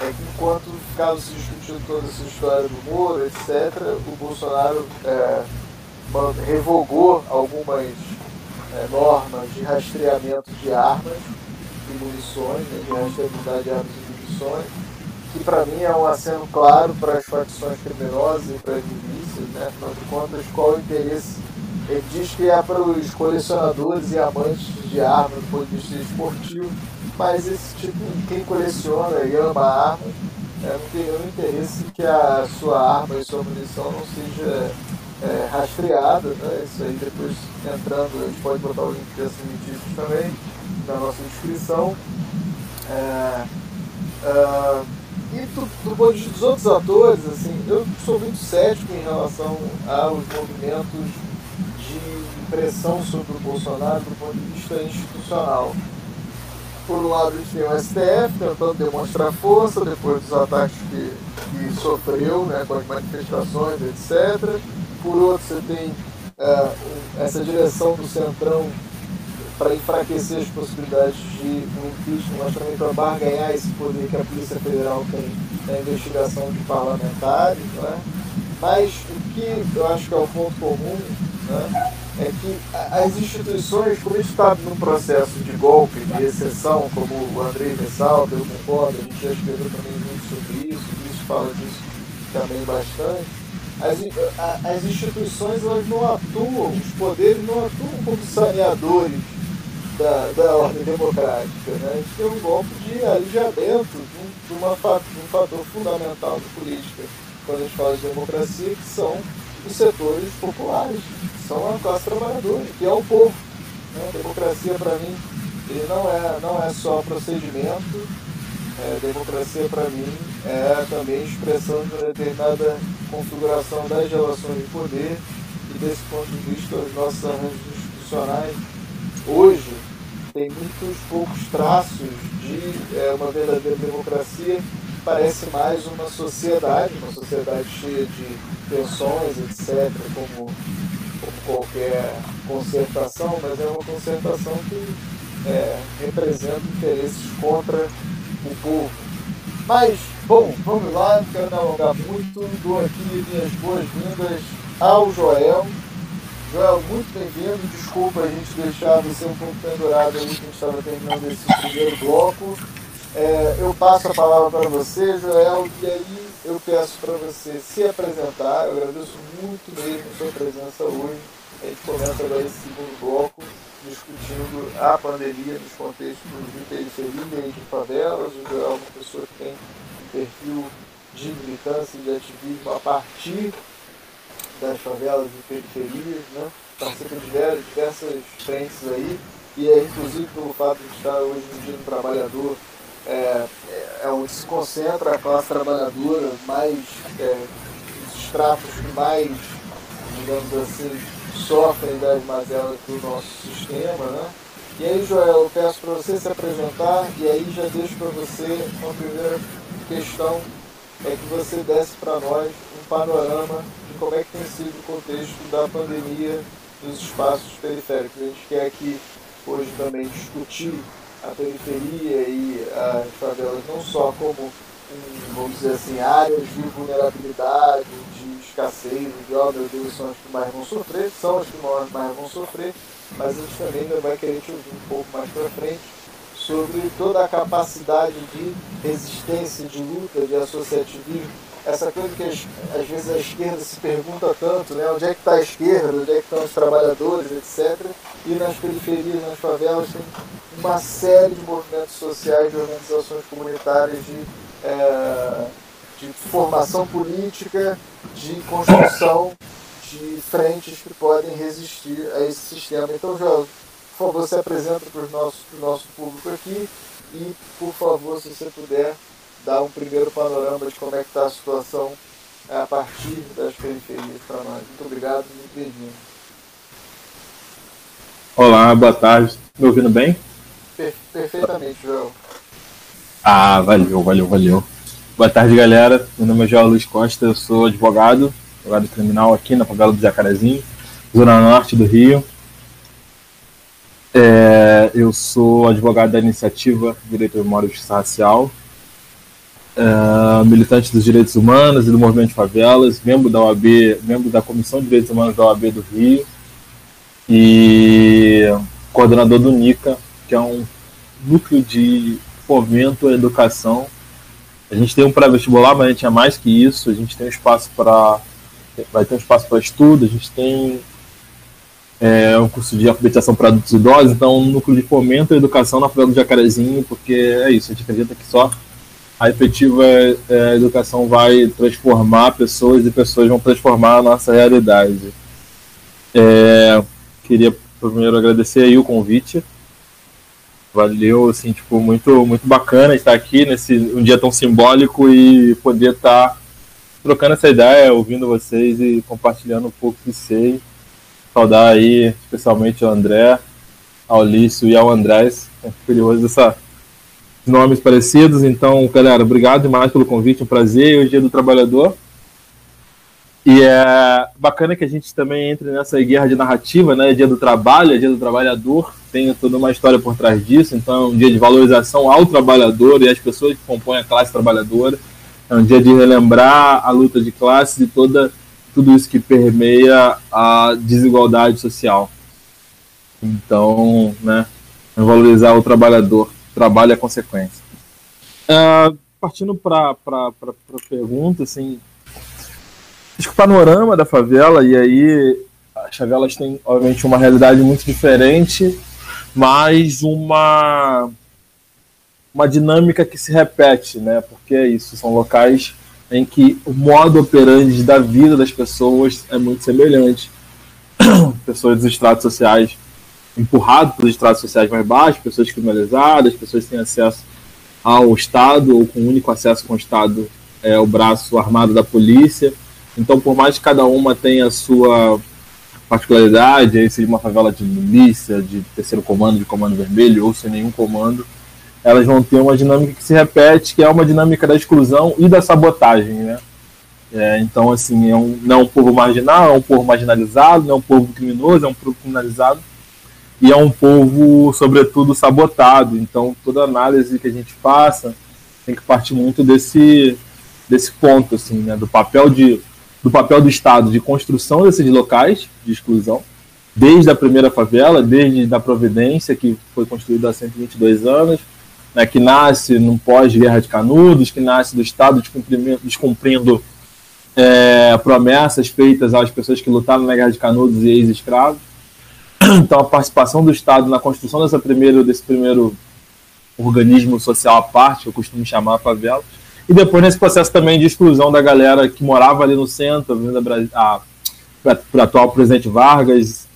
Speaker 2: é que enquanto ficava se discutindo toda essa história do Moro, etc., o Bolsonaro é, revogou algumas é, normas de rastreamento de armas e munições, né, de rastreabilidade de armas e munições, que para mim é um aceno claro para as facções criminosas e para as milícias, né? afinal de contas, qual o interesse? Ele diz que é para os colecionadores e amantes de armas do ponto de vista esportivo, mas esse tipo, quem coleciona e ama armas, é, não tem nenhum interesse que a sua arma e sua munição não seja é, rastreada, né? Isso aí depois entrando, a gente pode botar o link desses notícias também na nossa descrição. É, é, e do, do ponto de vista dos outros atores, assim, eu sou muito cético em relação aos movimentos de pressão sobre o Bolsonaro do ponto de vista institucional. Por um lado, gente tem o STF tentando demonstrar força depois dos ataques que, que sofreu né, com as manifestações, etc. Por outro, você tem uh, essa direção do Centrão para enfraquecer as possibilidades de um impeachment, mas também para barganhar esse poder que a Polícia Federal tem na investigação de parlamentares. Né? Mas o que eu acho que é o ponto comum né, é que as instituições, como a gente está num processo de golpe, de exceção, como o Andrei ressalta, eu concordo, a gente já escreveu também muito sobre isso, isso fala disso também bastante, as, as instituições elas não atuam, os poderes não atuam como saneadores da, da ordem democrática. Né? A gente tem um golpe de alijamento de, um, de, uma, de um fator fundamental da política, quando a gente fala de democracia, que são os setores populares, que são a classe trabalhadora, que é o povo. Né? Democracia, para mim, ele não é, não é só procedimento, é, democracia, para mim, é também expressão de uma determinada configuração das relações de poder e, desse ponto de vista, os nossos arranjos institucionais hoje tem muitos poucos traços de é, uma verdadeira democracia, parece mais uma sociedade, uma sociedade cheia de tensões, etc., como, como qualquer concertação, mas é uma concertação que é, representa interesses contra o povo. Mas, bom, vamos lá, não quero me alongar muito, dou aqui minhas boas-vindas ao Joel, Joel, muito bem-vindo. Desculpa a gente deixar você um pouco pendurado ali que a gente estava terminando esse primeiro bloco. É, eu passo a palavra para você, Joel, e aí eu peço para você se apresentar. Eu agradeço muito mesmo a sua presença hoje. A gente começa agora esse segundo bloco discutindo a pandemia nos contextos de periferia e de favelas. O Joel é uma pessoa que tem um perfil de militância e de ativismo a partir das favelas e periferias, né? participa de diversas frentes aí, e é inclusive pelo fato de estar hoje no dia do trabalhador, é, é onde se concentra a classe trabalhadora, mais é, os estratos que mais, digamos assim, sofrem das mazelas do nosso sistema, né? E aí, Joel, eu peço para você se apresentar e aí já deixo para você uma primeira questão, é que você desse para nós panorama como é que tem sido o contexto da pandemia nos espaços periféricos. A gente quer aqui hoje também discutir a periferia e as favelas não só como, vamos dizer assim, áreas de vulnerabilidade, de escassez, de oh meu são as que mais vão sofrer, são as que mais vão sofrer, mas a gente também vai querer te ouvir um pouco mais para frente sobre toda a capacidade de resistência, de luta, de associativismo essa coisa que às vezes a esquerda se pergunta tanto, né? Onde é que está a esquerda, onde é que estão os trabalhadores, etc. E nas periferias, nas favelas, tem uma série de movimentos sociais, de organizações comunitárias, de, é, de formação política, de construção de frentes que podem resistir a esse sistema. Então, João, por favor, se apresenta para o nosso, nosso público aqui e, por favor, se você puder dar um primeiro panorama de como é que está a situação a partir das periferias para nós. Muito obrigado, muito bem-vindo.
Speaker 4: Olá, boa tarde. Me ouvindo bem?
Speaker 2: Per perfeitamente, Joel.
Speaker 4: Ah, valeu, valeu, valeu. Boa tarde, galera. Meu nome é João Luiz Costa, eu sou advogado, advogado criminal aqui na favela do Jacarezinho, zona norte do Rio. É, eu sou advogado da iniciativa Direito Memória e Justiça Racial, é, militante dos direitos humanos e do movimento de favelas, membro da OAB, membro da Comissão de Direitos Humanos da OAB do Rio e coordenador do NICA, que é um núcleo de fomento à educação. A gente tem um pré-vestibular, mas a gente é mais que isso. A gente tem um espaço para vai ter um espaço para estudo. A gente tem é, um curso de alfabetização para adultos e idosos, então um núcleo de fomento à educação na favela do Jacarezinho, porque é isso. A gente acredita que só a efetiva é, educação vai transformar pessoas e pessoas vão transformar a nossa realidade. É, queria primeiro agradecer aí o convite. Valeu, assim, tipo, muito, muito bacana estar aqui nesse um dia tão simbólico e poder estar trocando essa ideia, ouvindo vocês e compartilhando um pouco que sei. Saudar aí, especialmente ao André, ao Lício e ao Andrés. É curioso dessa nomes parecidos. Então, galera, obrigado demais pelo convite, um prazer. Hoje é dia do trabalhador. E é bacana que a gente também entre nessa guerra de narrativa, né? Dia do trabalho, é dia do trabalhador, tem toda uma história por trás disso. Então, é um dia de valorização ao trabalhador e às pessoas que compõem a classe trabalhadora. É um dia de relembrar a luta de classes e toda tudo isso que permeia a desigualdade social. Então, né? Valorizar o trabalhador, trabalho é consequência. Uh, partindo para a pergunta, assim, Acho que o panorama da favela, e aí as favelas têm, obviamente, uma realidade muito diferente, mas uma, uma dinâmica que se repete, né? Porque é isso, são locais em que o modo operante da vida das pessoas é muito semelhante. (coughs) pessoas dos estratos sociais empurrados pelos estratos sociais mais baixos, pessoas criminalizadas, pessoas sem acesso ao Estado ou com único acesso com o Estado é o braço armado da polícia então, por mais que cada uma tenha a sua particularidade, aí seja uma favela de milícia, de terceiro comando, de comando vermelho, ou sem nenhum comando, elas vão ter uma dinâmica que se repete, que é uma dinâmica da exclusão e da sabotagem, né? É, então, assim, é um, não é um povo marginal, é um povo marginalizado, não é um povo criminoso, é um povo criminalizado, e é um povo, sobretudo, sabotado. Então, toda análise que a gente faça tem que partir muito desse, desse ponto, assim, né? Do papel de do papel do Estado de construção desses locais de exclusão, desde a primeira favela, desde a Providência, que foi construída há 122 anos, né, que nasce no pós-guerra de Canudos, que nasce do Estado descumprindo é, promessas feitas às pessoas que lutaram na guerra de Canudos e ex-escravos. Então, a participação do Estado na construção dessa primeiro, desse primeiro organismo social à parte, eu costumo chamar a favela, e depois nesse processo também de exclusão da galera que morava ali no centro, para o atual presidente Vargas,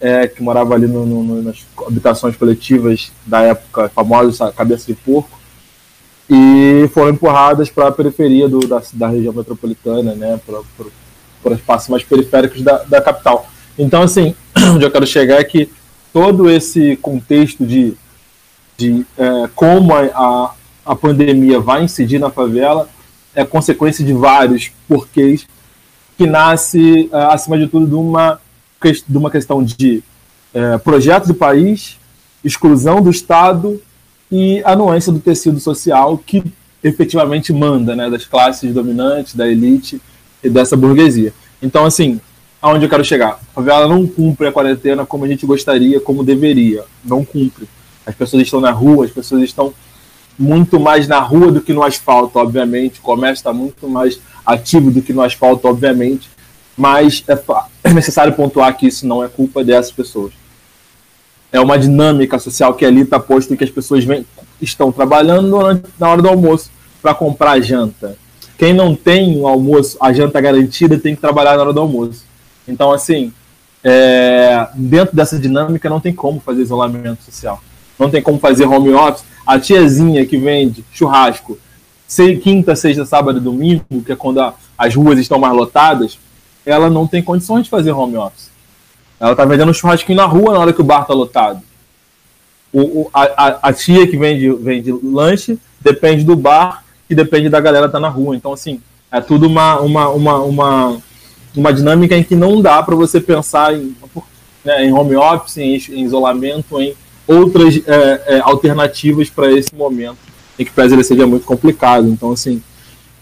Speaker 4: é, que morava ali no, no, nas habitações coletivas da época, famosa cabeça de porco, e foram empurradas para a periferia do, da, da região metropolitana, né, para espaços mais periféricos da, da capital. Então, assim, (clears throat) onde eu quero chegar é que todo esse contexto de, de é, como a, a a pandemia vai incidir na favela é consequência de vários porquês que nasce, é, acima de tudo, de uma, de uma questão de é, projeto do país, exclusão do Estado e anuência do tecido social que efetivamente manda, né, das classes dominantes, da elite e dessa burguesia. Então, assim, aonde eu quero chegar? A favela não cumpre a quarentena como a gente gostaria, como deveria. Não cumpre. As pessoas estão na rua, as pessoas estão muito mais na rua do que no asfalto, obviamente. O comércio está muito mais ativo do que no asfalto, obviamente. Mas é, (clears throat) é necessário pontuar que isso não é culpa dessas pessoas. É uma dinâmica social que ali está posto que as pessoas vem, estão trabalhando na hora do almoço para comprar janta. Quem não tem o almoço, a janta garantida, tem que trabalhar na hora do almoço. Então, assim, é, dentro dessa dinâmica não tem como fazer isolamento social. Não tem como fazer home office a tiazinha que vende churrasco quinta, sexta, sábado e domingo, que é quando a, as ruas estão mais lotadas, ela não tem condições de fazer home office. Ela está vendendo churrasquinho na rua na hora que o bar está lotado. O, o, a, a, tia que vende, vende lanche depende do bar e depende da galera tá na rua. Então, assim, é tudo uma, uma, uma, uma, uma dinâmica em que não dá para você pensar em, né, em home office, em, em isolamento, em outras é, é, alternativas para esse momento em que pese ele seja muito complicado. Então, assim,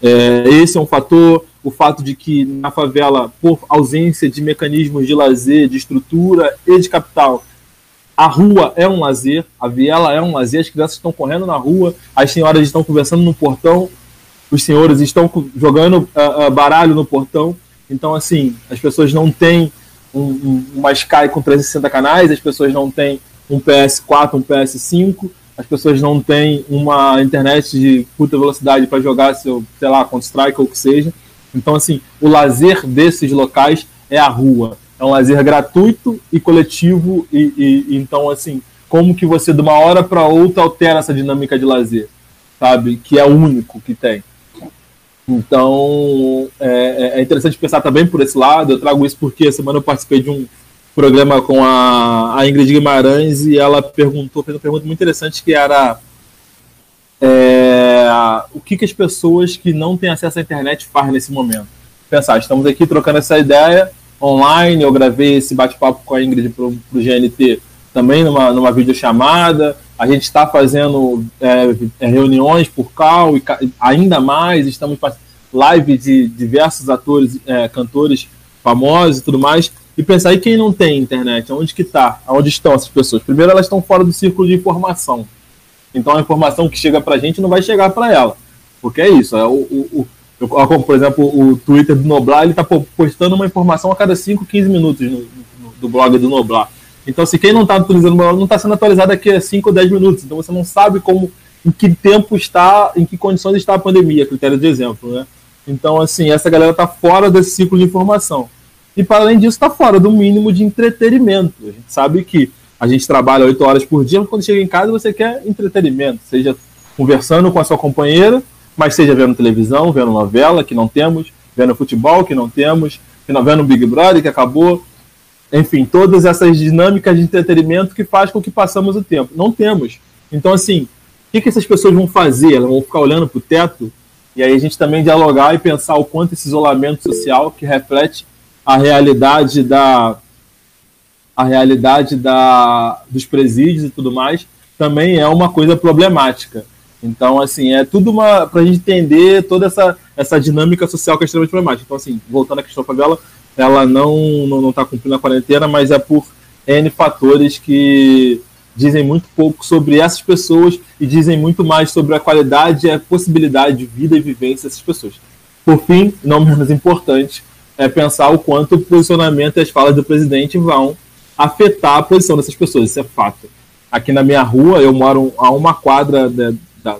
Speaker 4: é, esse é um fator. O fato de que na favela, por ausência de mecanismos de lazer, de estrutura e de capital, a rua é um lazer, a viela é um lazer, as crianças estão correndo na rua, as senhoras estão conversando no portão, os senhores estão jogando uh, uh, baralho no portão. Então, assim, as pessoas não têm um, um, uma Sky com 360 canais, as pessoas não têm um PS4, um PS5, as pessoas não têm uma internet de curta velocidade para jogar seu, sei lá, Counter-Strike ou o que seja. Então, assim, o lazer desses locais é a rua. É um lazer gratuito e coletivo. E, e então, assim, como que você de uma hora para outra altera essa dinâmica de lazer, sabe? Que é o único que tem. Então, é, é, é interessante pensar também por esse lado. Eu trago isso porque semana eu participei de um programa com a, a Ingrid Guimarães e ela perguntou, fez uma pergunta muito interessante que era é, o que, que as pessoas que não têm acesso à internet fazem nesse momento. Pensar, estamos aqui trocando essa ideia online, eu gravei esse bate-papo com a Ingrid para o GNT também numa, numa videochamada, a gente está fazendo é, é, reuniões por cal e ainda mais, estamos live de diversos atores, é, cantores famosos e tudo mais, e pensar, e quem não tem internet? Onde que está? Onde estão essas pessoas? Primeiro, elas estão fora do círculo de informação. Então, a informação que chega para a gente não vai chegar para ela. Porque é isso. É o, o, o, por exemplo, o Twitter do Noblar, ele está postando uma informação a cada 5, 15 minutos no, no, do blog do Noblar. Então, se quem não está atualizando o blog não está sendo atualizado daqui a 5 ou 10 minutos. Então, você não sabe como, em que tempo está, em que condições está a pandemia, critério de exemplo, né? Então, assim, essa galera está fora desse ciclo de informação. E para além disso, está fora do mínimo de entretenimento. A gente sabe que a gente trabalha oito horas por dia, mas quando chega em casa você quer entretenimento, seja conversando com a sua companheira, mas seja vendo televisão, vendo novela, que não temos, vendo futebol, que não temos, vendo Big Brother, que acabou. Enfim, todas essas dinâmicas de entretenimento que faz com que passamos o tempo. Não temos. Então, assim, o que, que essas pessoas vão fazer? Elas vão ficar olhando para o teto? E aí a gente também dialogar e pensar o quanto esse isolamento social, que reflete a realidade da a realidade da, dos presídios e tudo mais também é uma coisa problemática. Então, assim, é tudo uma para a gente entender toda essa, essa dinâmica social que é extremamente problemática. Então, assim, voltando à questão da favela, ela não não está cumprindo a quarentena, mas é por N fatores que dizem muito pouco sobre essas pessoas e dizem muito mais sobre a qualidade e a possibilidade de vida e vivência dessas pessoas. Por fim, não menos importante, é pensar o quanto o posicionamento e as falas do presidente vão afetar a posição dessas pessoas. Isso é fato. Aqui na minha rua, eu moro a uma quadra de, da,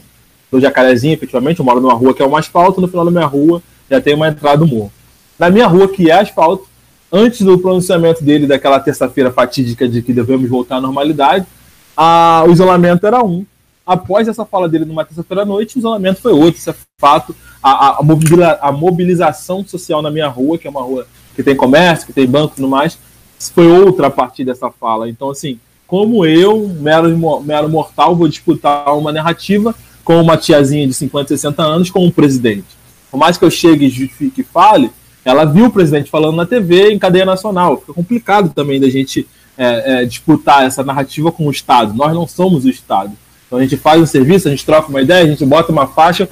Speaker 4: do Jacarezinho, efetivamente. Eu moro numa rua que é uma asfalto, no final da minha rua já tem uma entrada do morro. Na minha rua, que é asfalto, antes do pronunciamento dele daquela terça-feira fatídica de que devemos voltar à normalidade, a, o isolamento era um. Após essa fala dele numa terça-feira à noite, o isolamento foi outro. Isso é fato a, a, a, mobilização social na minha rua, que é uma rua que tem comércio, que tem banco e tudo mais, foi outra a partir dessa fala. Então, assim, como eu, mero, mero mortal, vou disputar uma narrativa com uma tiazinha de 50, 60 anos com um presidente. Por mais que eu chegue, justifique e fale, ela viu o presidente falando na TV em cadeia nacional. Fica complicado também da gente é, é, disputar essa narrativa com o Estado. Nós não somos o Estado. Então a gente faz um serviço, a gente troca uma ideia, a gente bota uma faixa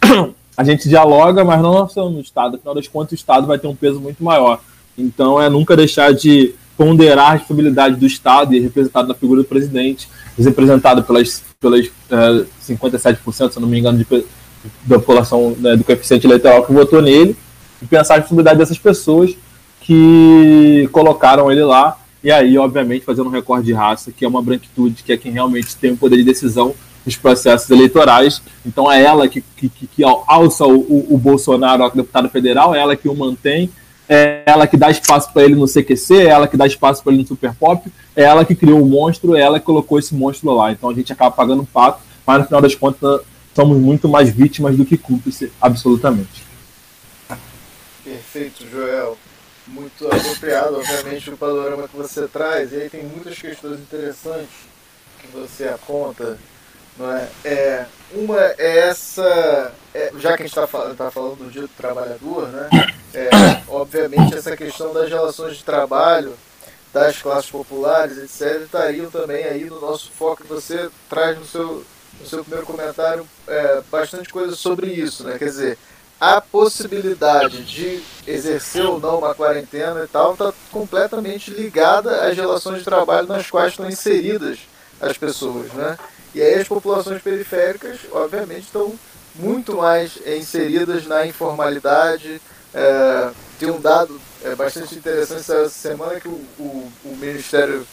Speaker 4: (clears throat) a gente dialoga, mas não nós somos no Estado. Afinal das contas, o Estado vai ter um peso muito maior. Então, é nunca deixar de ponderar a responsabilidade do Estado e representado na figura do presidente, representado pelas, pelas é, 57%, se não me engano, de, da população né, do coeficiente eleitoral que votou nele, e pensar a responsabilidade dessas pessoas que colocaram ele lá, e aí, obviamente, fazendo um recorde de raça, que é uma branquitude, que é quem realmente tem o poder de decisão nos processos eleitorais. Então é ela que, que, que alça o, o, Bolsonaro ao deputado federal, é ela que o mantém, é ela que dá espaço para ele no CQC, é ela que dá espaço para ele no Super Pop, é ela que criou o monstro, é ela que colocou esse monstro lá. Então a gente acaba pagando um pato, mas no final das contas somos muito mais vítimas do que cúmplice, absolutamente.
Speaker 2: Perfeito, Joel. Muito apropriado, obviamente, o panorama que você traz. E aí tem muitas questões interessantes que você aponta não é? É, uma é essa, é, já que a gente está tá falando do dia do trabalhador, né? É, obviamente essa questão das relações de trabalho das classes populares, etc., estariam também aí no nosso foco você traz no seu, no seu primeiro comentário é, bastante coisa sobre isso, né? Quer dizer, a possibilidade de exercer ou não uma quarentena e tal está completamente ligada às relações de trabalho nas quais estão inseridas as pessoas, né? E aí as populações periféricas, obviamente, estão muito mais inseridas na informalidade. É, tem um dado é, bastante interessante essa semana que o, o, o Ministério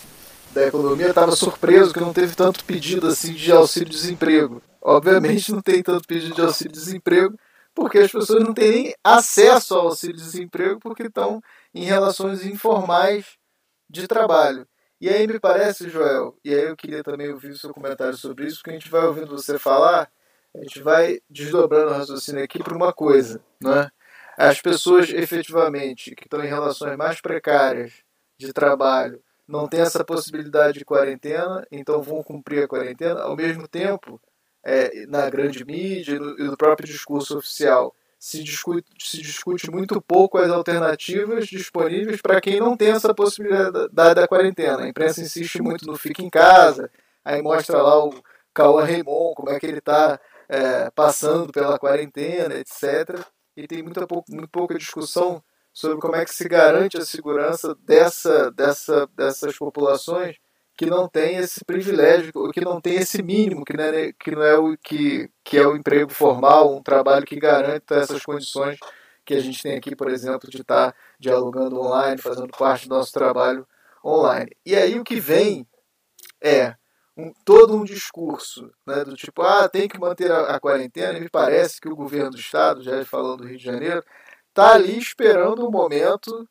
Speaker 2: da Economia estava surpreso que não teve tanto pedido assim de auxílio-desemprego. Obviamente não tem tanto pedido de auxílio-desemprego porque as pessoas não têm acesso ao auxílio-desemprego porque estão em relações informais de trabalho. E aí me parece, Joel, e aí eu queria também ouvir o seu comentário sobre isso, porque a gente vai ouvindo você falar, a gente vai desdobrando o raciocínio aqui para uma coisa, né? As pessoas efetivamente que estão em relações mais precárias de trabalho não têm essa possibilidade de quarentena, então vão cumprir a quarentena, ao mesmo tempo, é, na grande mídia e no, e no próprio discurso oficial, se discute, se discute muito pouco as alternativas disponíveis para quem não tem essa possibilidade da quarentena. A imprensa insiste muito no fica em casa, aí mostra lá o Cauã Raymond, como é que ele está é, passando pela quarentena, etc. E tem muita muito pouca discussão sobre como é que se garante a segurança dessa, dessa, dessas populações que não tem esse privilégio, que não tem esse mínimo, que não é, que não é o que, que é o emprego formal, um trabalho que garanta essas condições que a gente tem aqui, por exemplo, de estar dialogando online, fazendo parte do nosso trabalho online. E aí o que vem é um, todo um discurso né, do tipo, ah, tem que manter a, a quarentena, e me parece que o governo do estado, já falando do Rio de Janeiro, está ali esperando o um momento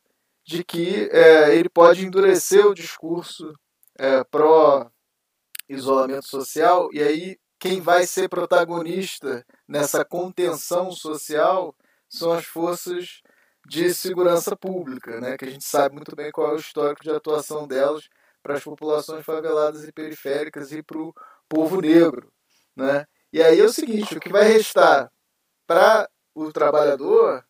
Speaker 2: de que é, ele pode endurecer o discurso é, pró-isolamento social, e aí quem vai ser protagonista nessa contenção social são as forças de segurança pública, né, que a gente sabe muito bem qual é o histórico de atuação delas para as populações faveladas e periféricas e para o povo negro. Né? E aí é o seguinte, o que vai restar para o trabalhador,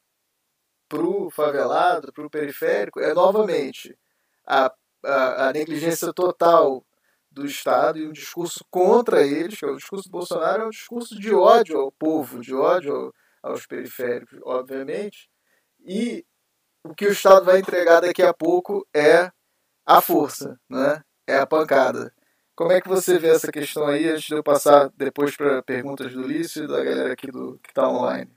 Speaker 2: para o favelado, para o periférico, é novamente a a, a negligência total do Estado e um discurso contra eles, que é o discurso do Bolsonaro, é um discurso de ódio ao povo, de ódio aos periféricos, obviamente. E o que o Estado vai entregar daqui a pouco é a força, né? é a pancada. Como é que você vê essa questão aí, antes de eu passar depois para perguntas do Lício e da galera aqui do, que está online?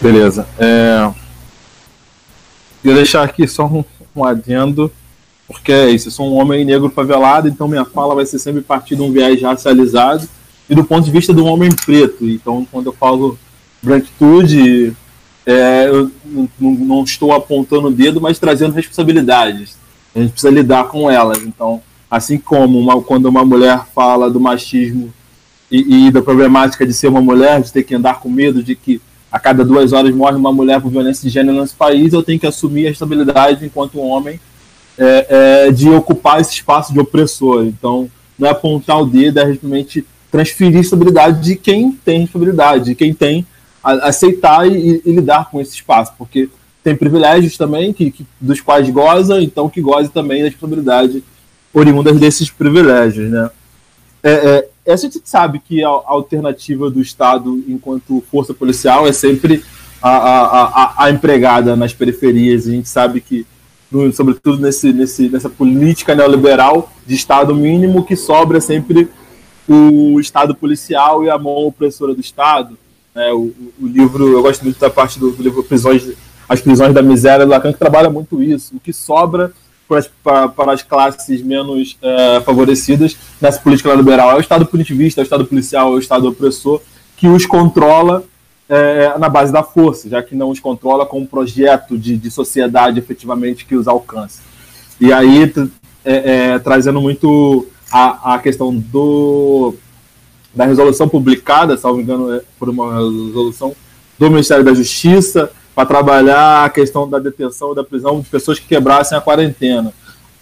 Speaker 4: Beleza. É... Queria deixar aqui só um, um adendo, porque é isso, eu sou um homem negro favelado, então minha fala vai ser sempre partir de um viés racializado e do ponto de vista do homem preto. Então, quando eu falo branquitude, é, eu não, não estou apontando o dedo, mas trazendo responsabilidades. A gente precisa lidar com elas. Então, assim como uma, quando uma mulher fala do machismo e, e da problemática de ser uma mulher, de ter que andar com medo de que a cada duas horas morre uma mulher por violência de gênero nesse país, eu tenho que assumir a estabilidade enquanto homem é, é, de ocupar esse espaço de opressor. Então, não é apontar o dedo, é realmente transferir estabilidade de quem tem estabilidade, de quem tem a, aceitar e, e, lidar com esse espaço, porque tem privilégios também que, que, dos quais goza, então que goze também da estabilidade oriundas desses privilégios, né? É, é, a gente sabe que a, alternativa do Estado enquanto força policial é sempre a, a, a, a empregada nas periferias. A gente sabe que, no, sobretudo nesse, nesse, nessa política neoliberal de Estado mínimo, que sobra sempre o Estado policial e a mão opressora do Estado. É, o, o, livro, eu gosto muito da parte do, do livro Prisões, As Prisões da Miséria, Lacan, que trabalha muito isso. O que sobra para as, para, as classes menos é, favorecidas nessa política liberal. É o Estado punitivista, é o Estado policial, é o Estado opressor que os controla é, na base da força, já que não os controla com um projeto de, de sociedade efetivamente que os alcance. E aí, é, é, trazendo muito a, a questão do, da resolução publicada, salvo engano, é, por uma resolução do Ministério da Justiça, para trabalhar a questão da detenção da prisão de pessoas que quebrassem a quarentena.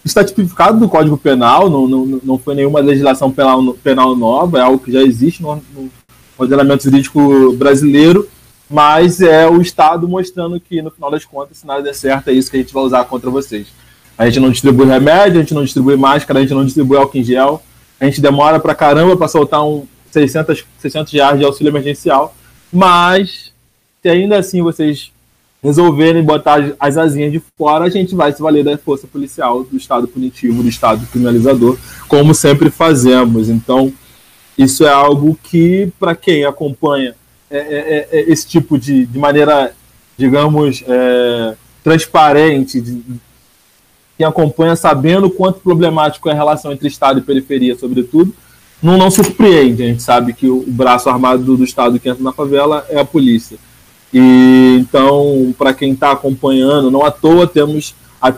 Speaker 4: Está tipificado no Código Penal, não, não, não foi nenhuma legislação penal, penal nova, é algo que já existe no, no ordenamento jurídico brasileiro, mas é o Estado mostrando que, no final das contas, se nada der certo, é isso que a gente vai usar contra vocês. A gente não distribui remédio, a gente não distribui máscara, a gente não distribui álcool em gel. A gente demora pra caramba para soltar um 600, 600 reais de auxílio emergencial. Mas, se ainda assim vocês resolverem botar as asinhas de fora, a gente vai se valer da força policial, do Estado punitivo, do Estado criminalizador, como sempre fazemos. Então, isso é algo que, para quem acompanha é, é, é, é, esse tipo de, de maneira, digamos, é, transparente, de, quem acompanha sabendo o quanto problemático é a relação entre Estado e periferia, sobretudo, não, não surpreende. A gente sabe que o braço armado do, do Estado que entra na favela é a polícia. E então, para quem está acompanhando, não à toa temos a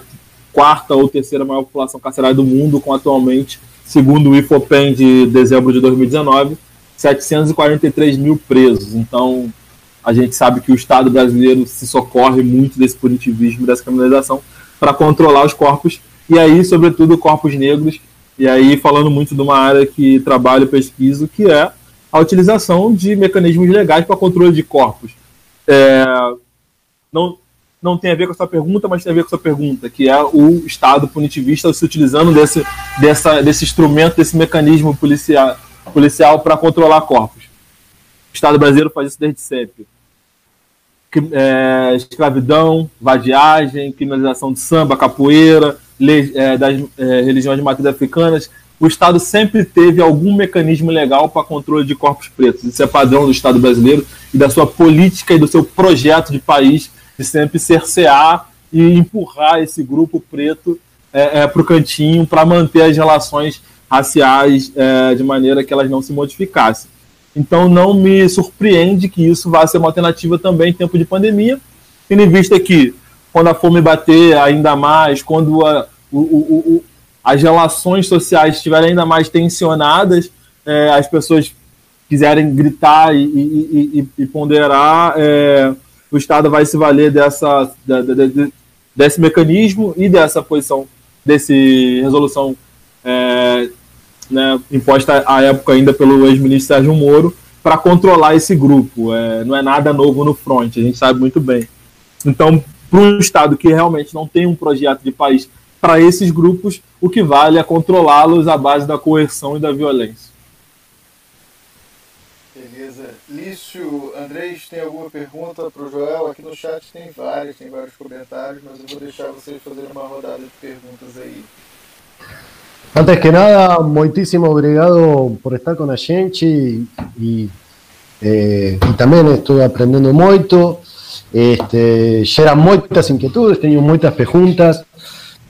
Speaker 4: quarta ou terceira maior população carcerária do mundo, com atualmente, segundo o IFOPEN de dezembro de 2019, 743 mil presos. Então, a gente sabe que o Estado brasileiro se socorre muito desse punitivismo, dessa criminalização, para controlar os corpos, e aí, sobretudo, corpos negros, e aí falando muito de uma área que trabalho e pesquiso, que é a utilização de mecanismos legais para controle de corpos é, não, não tem a ver com a sua pergunta, mas tem a ver com a sua pergunta, que é o Estado punitivista se utilizando desse, dessa, desse instrumento, desse mecanismo policial, policial para controlar corpos. O Estado brasileiro faz isso desde sempre. É, escravidão, vadiagem, criminalização de samba, capoeira, lei, é, das é, religiões de matriz africanas, o Estado sempre teve algum mecanismo legal para controle de corpos pretos. Isso é padrão do Estado brasileiro e da sua política e do seu projeto de país de sempre cercear e empurrar esse grupo preto é, é, para o cantinho para manter as relações raciais é, de maneira que elas não se modificassem. Então não me surpreende que isso vá ser uma alternativa também em tempo de pandemia, tendo em vista que quando a fome bater ainda mais, quando a, o, o, as relações sociais estiverem ainda mais tensionadas, é, as pessoas quiserem gritar e, e, e, e ponderar, é, o Estado vai se valer dessa, de, de, desse mecanismo e dessa posição, desse resolução é, né, imposta à época ainda pelo ex-ministro Sérgio Moro, para controlar esse grupo. É, não é nada novo no front, a gente sabe muito bem. Então, para um Estado que realmente não tem um projeto de país para esses grupos, o que vale é controlá-los à base da coerção e da violência.
Speaker 2: Beleza. Lício, Andrés, tem alguma pergunta para o Joel? Aqui no chat tem várias, tem vários comentários, mas eu vou deixar vocês fazerem uma rodada de perguntas aí.
Speaker 3: Antes que nada, muitíssimo obrigado por estar com a gente e, eh, e também estou aprendendo muito. Este, geram muitas inquietudes, tenho muitas perguntas.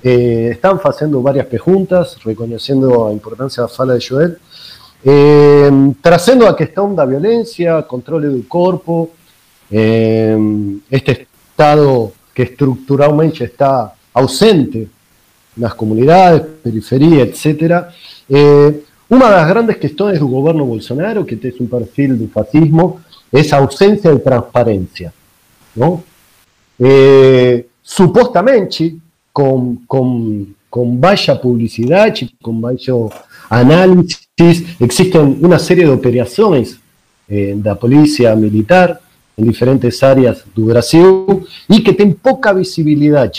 Speaker 3: Eh, están haciendo varias preguntas, reconociendo la importancia de la fala de Joel, eh, trazendo a questão da violência, controle do corpo, eh, este estado que estructuralmente está ausente nas comunidades, periferia, etc. Eh, uma das grandes questões do governo Bolsonaro, que é um perfil do fascismo, é a ausência de transparência. Não? Eh, supostamente, con, con, con vaya publicidad y con bajo análisis. Existen una serie de operaciones eh, de la policía militar en diferentes áreas do Brasil y que tienen poca visibilidad.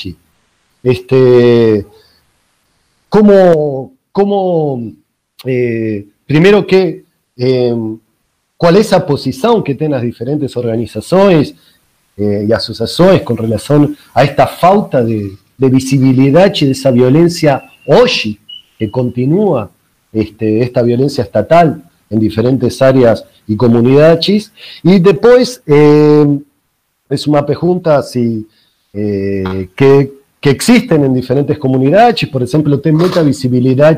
Speaker 3: Este, como, como eh, primero que, eh, cuál es la posición que tienen las diferentes organizaciones y asociaciones con relación a esta falta de, de visibilidad de esa violencia hoy, que continúa este, esta violencia estatal en diferentes áreas y comunidades. Y después eh, es una pregunta si, eh, que, que, existen en diferentes comunidades, por ejemplo, tiene mucha visibilidad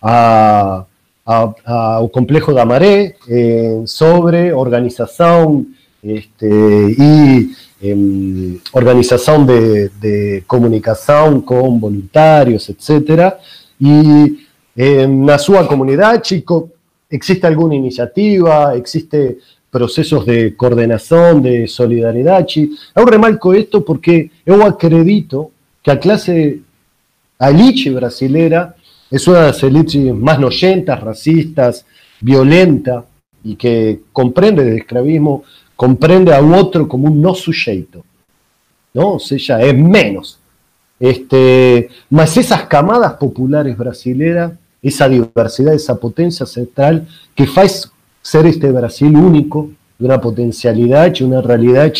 Speaker 3: a, a, complejo de Amaré eh, sobre organización este, y organización de, comunicación con voluntarios, etc. Y en la su comunidad, chico, existe alguna iniciativa, existe procesos de coordinación, de solidaridad. Yo remarco esto porque yo acredito que a clase, a elite brasilera, es una de las elites más noyentas, racistas, violenta, y que comprende el esclavismo comprende a otro como un no sujeto, ¿no? O sea, es menos. Este, mas esas camadas populares brasileras, esa diversidad, esa potencia central que faz ser este Brasil único, de una potencialidad y una realidad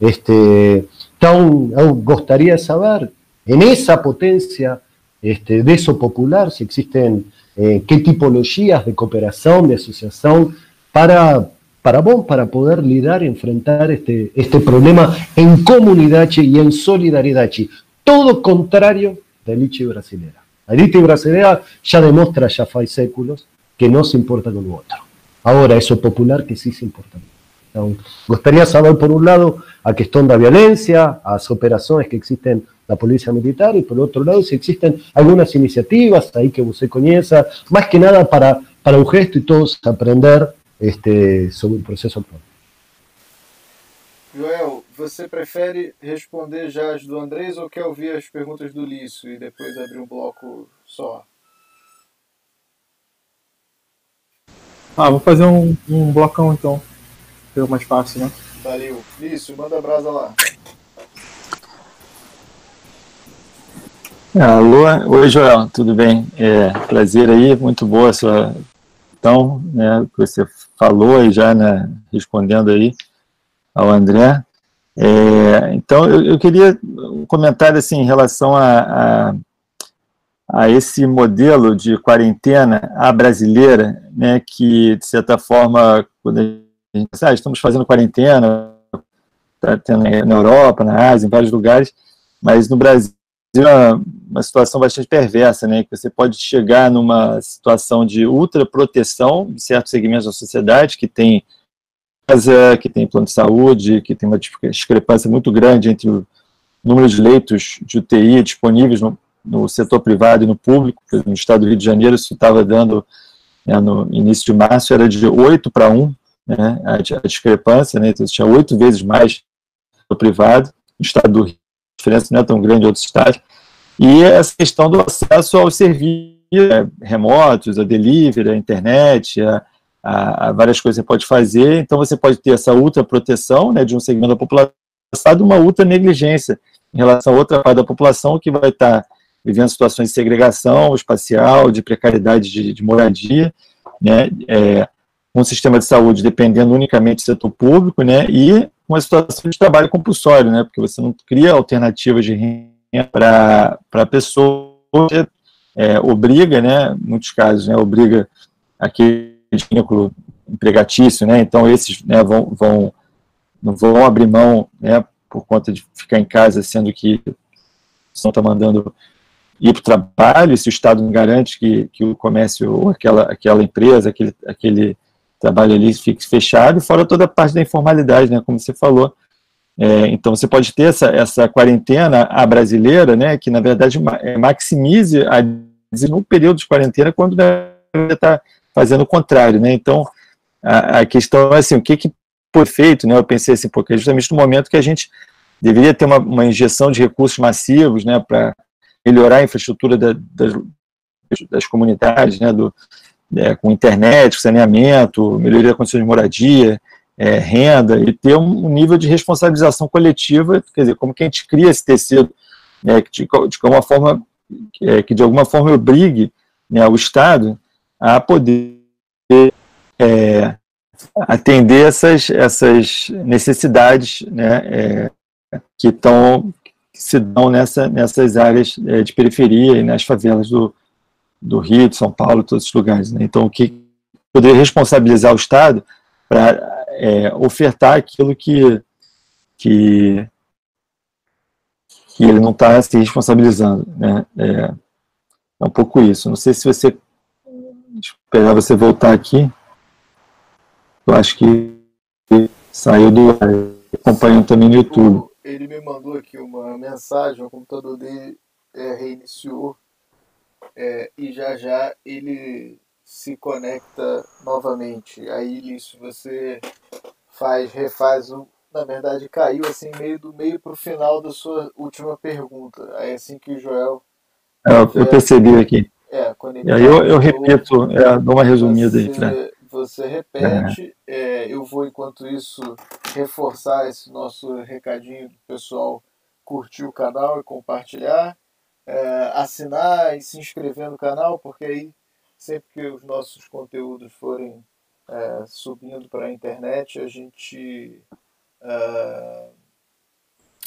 Speaker 3: este, tan, gustaría saber en esa potencia este, de eso popular si existen eh, qué tipologías de cooperación, de asociación para para vos, para poder lidiar enfrentar este, este problema en comunidad y en solidaridad. Todo contrario da elite brasileña. La elite brasileña ya demuestra ya hace séculos que no se importa con el otro. Ahora, eso popular que sí se importa. Me gustaría saber, por un lado, a cuestión de violencia, a las operaciones que existen la policía militar, y por otro lado, si existen algunas iniciativas ahí que usted conozca, más que nada para, para un gesto y todos aprender este, sobre o processo atual.
Speaker 2: Joel, você prefere responder já as do Andrés ou quer ouvir as perguntas do Lício e depois abrir um bloco só?
Speaker 4: Ah, vou fazer um, um blocão então. Fica mais fácil, né?
Speaker 2: Valeu. Lício, manda a brasa lá.
Speaker 1: Alô, oi Joel, tudo bem? É, prazer aí, muito boa a sua questão, né, que você falou aí já, né, respondendo aí ao André. É, então, eu, eu, queria um comentário assim, em relação a, a, a, esse modelo de quarentena à brasileira, né, que, de certa forma, quando a gente ah, estamos fazendo quarentena, tá tendo na Europa, na Ásia, em vários lugares, mas no Brasil uma, uma situação bastante perversa, né? Que você pode chegar numa situação de ultraproteção de certos segmentos da sociedade que tem casa, que tem plano de saúde, que tem uma discrepância muito grande entre o número de leitos de UTI disponíveis no, no setor privado e no público. No estado do Rio de Janeiro, isso estava dando, né, no início de março, era de 8 para 1, né, a, a discrepância, né, então tinha oito vezes mais no privado. No estado do Rio, diferença não é tão grande em outros estados, e essa questão do acesso aos serviços é, remotos, a delivery, a internet, a, a, a, várias coisas que você pode fazer, então você pode ter essa ultra proteção né, de um segmento da população uma ultra negligência em relação a outra parte da população que vai estar vivendo situações de segregação espacial, de precariedade de, de moradia, né, é, um sistema de saúde dependendo unicamente do setor público, né, e uma situação de trabalho compulsório, né, porque você não cria alternativas de renda para a pessoa, é, obriga, né, muitos casos, né, obriga aquele vínculo empregatício, né, então esses né, vão, vão, não vão abrir mão, né, por conta de ficar em casa, sendo que não está mandando ir para o trabalho, se o Estado não garante que, que o comércio ou aquela, aquela empresa, aquele, aquele trabalho ali fique fechado, fora toda a parte da informalidade, né, como você falou. É, então, você pode ter essa, essa quarentena a brasileira, né, que na verdade é, maximize a, no período de quarentena quando está fazendo o contrário. Né? Então, a, a, questão é assim, o que, que foi feito? Né? Eu pensei assim, porque é justamente no momento que a gente deveria ter uma, uma injeção de recursos massivos né, para melhorar a infraestrutura da, das, das comunidades, né, do, é, com internet, saneamento, melhoria da condições de moradia, é, renda, e ter um, nível de responsabilização coletiva, quer dizer, como que a gente cria esse tecido, né, que, de, de alguma forma, é, que de alguma forma obrigue né, o Estado a poder é, atender essas, essas necessidades né, é, que, estão, que se dão nessa, nessas áreas é, de periferia e nas favelas do, do Rio, de São Paulo, todos esses lugares. Né? Então, o que poderia responsabilizar o Estado para é, ofertar aquilo que, que, que ele não está se responsabilizando. Né? É, é, um pouco isso. Não sei se você esperar você voltar aqui. Eu acho que saiu do acompanhando também no YouTube.
Speaker 2: Ele me mandou aqui uma mensagem, o computador dele é, reiniciou é, e já já ele se conecta novamente. Aí isso você faz, refaz o. Na verdade, caiu assim meio do meio para o final da sua última pergunta. Aí é assim que o Joel.
Speaker 1: É, eu percebi aqui.
Speaker 2: É,
Speaker 1: e aí eu, eu repito, é, dou uma resumida
Speaker 2: você,
Speaker 1: aí. Né?
Speaker 2: Você repete, é. eu vou enquanto isso reforçar esse nosso recadinho do pessoal curtir o canal e compartilhar, é, assinar e se inscrever no canal, porque aí sempre que os nossos conteúdos forem é, subindo para a internet, a gente é,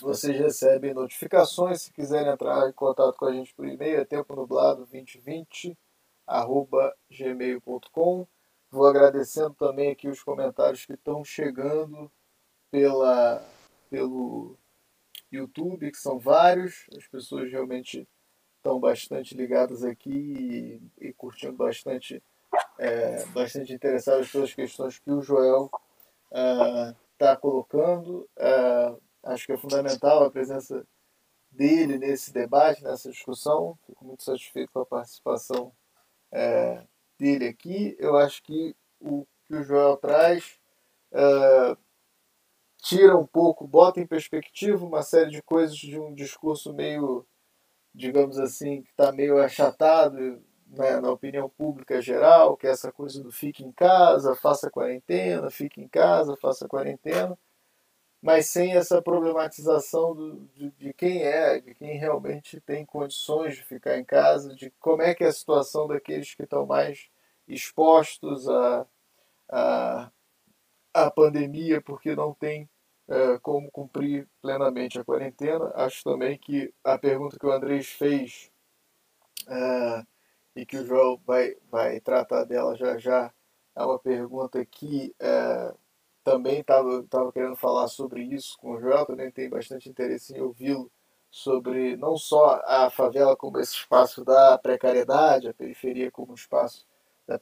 Speaker 2: vocês recebem notificações. Se quiserem entrar em contato com a gente por e-mail, é tempo nublado 2020 arroba gmail.com. Vou agradecendo também aqui os comentários que estão chegando pela, pelo YouTube, que são vários. As pessoas realmente estão bastante ligadas aqui e, e curtindo bastante, é, bastante interessadas pelas questões que o Joel está uh, colocando. Uh, acho que é fundamental a presença dele nesse debate, nessa discussão. Fico muito satisfeito com a participação é, dele aqui. Eu acho que o que o Joel traz é, tira um pouco, bota em perspectiva uma série de coisas de um discurso meio, digamos assim, que está meio achatado né, na opinião pública geral, que é essa coisa do fique em casa, faça quarentena, fique em casa, faça quarentena mas sem essa problematização do, de, de, quem é, de quem realmente tem condições de ficar em casa, de como é que é a situação daqueles que estão mais expostos à, à, à pandemia, porque não tem é, como cumprir plenamente a quarentena. Acho também que a pergunta que o Andrés fez é, e que o João vai, vai tratar dela já já é uma pergunta que é, também estava querendo falar sobre isso com o Joel, também tem bastante interesse em ouvi-lo sobre não só a favela como esse espaço da precariedade, a periferia como espaço da,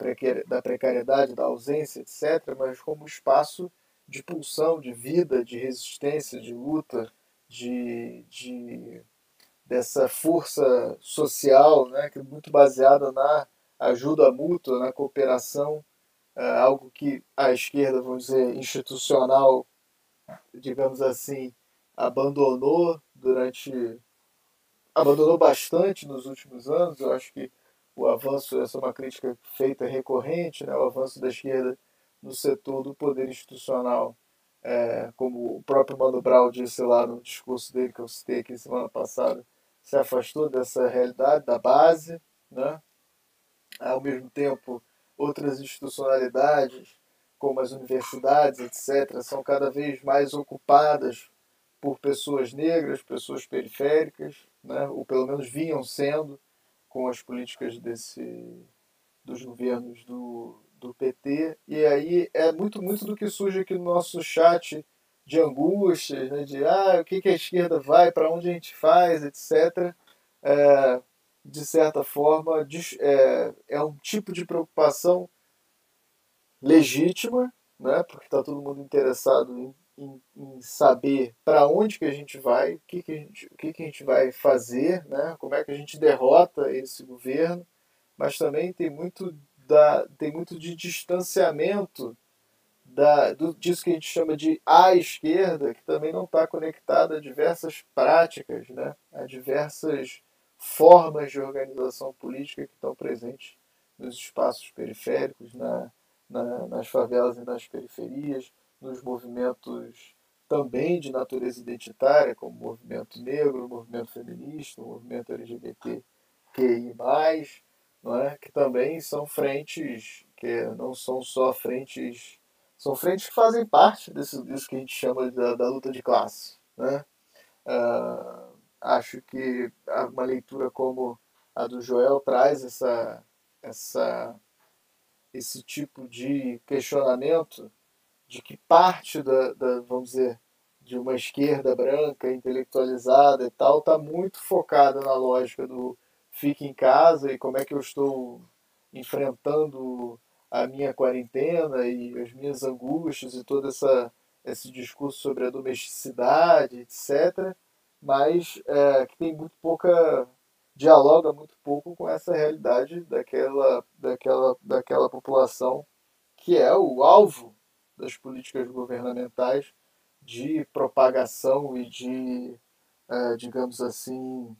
Speaker 2: da precariedade, da ausência, etc., mas como espaço de pulsão, de vida, de resistência, de luta, de, de dessa força social, né, que é muito baseada na ajuda mútua, na cooperação é algo que a esquerda, vamos dizer, institucional, digamos assim, abandonou durante. abandonou bastante nos últimos anos. Eu acho que o avanço, essa é uma crítica feita recorrente, né, o avanço da esquerda no setor do poder institucional, é, como o próprio Mano Brown disse lá no discurso dele, que eu citei aqui semana passada, se afastou dessa realidade, da base, né? ao mesmo tempo outras institucionalidades, como as universidades, etc., são cada vez mais ocupadas por pessoas negras, pessoas periféricas, né? ou pelo menos vinham sendo com as políticas desse, dos governos do, do PT. E aí é muito, muito do que surge aqui no nosso chat de angústias, né? de ah, o que, que a esquerda vai, para onde a gente faz, etc. É, de certa forma, é, é um tipo de preocupação legítima, né? porque está todo mundo interessado em, em, em saber para onde que a gente vai, o que, que, a gente, o que, que a gente vai fazer, né? como é que a gente derrota esse governo, mas também tem muito, da, tem muito de distanciamento da, do, disso que a gente chama de a esquerda, que também não está conectada a diversas práticas, né? a diversas formas de organização política que estão presentes nos espaços periféricos, na, na, nas favelas e nas periferias, nos movimentos também de natureza identitária, como o movimento negro, o movimento feminista, o movimento LGBTQI+, não é? que também são frentes que não são só frentes, são frentes que fazem parte desse, disso que a gente chama da, da luta de classe. Né? Uh, acho que uma leitura como a do Joel traz essa, essa, esse tipo de questionamento de que parte da, da vamos dizer, de uma esquerda branca, intelectualizada e tal, está muito focada na lógica do fique em casa e como é que eu estou enfrentando a minha quarentena e as minhas angústias e todo essa, esse discurso sobre a domesticidade, etc mas é, que tem muito pouca dialoga muito pouco com essa realidade daquela, daquela, daquela população que é o alvo das políticas governamentais de propagação e de, é, digamos assim,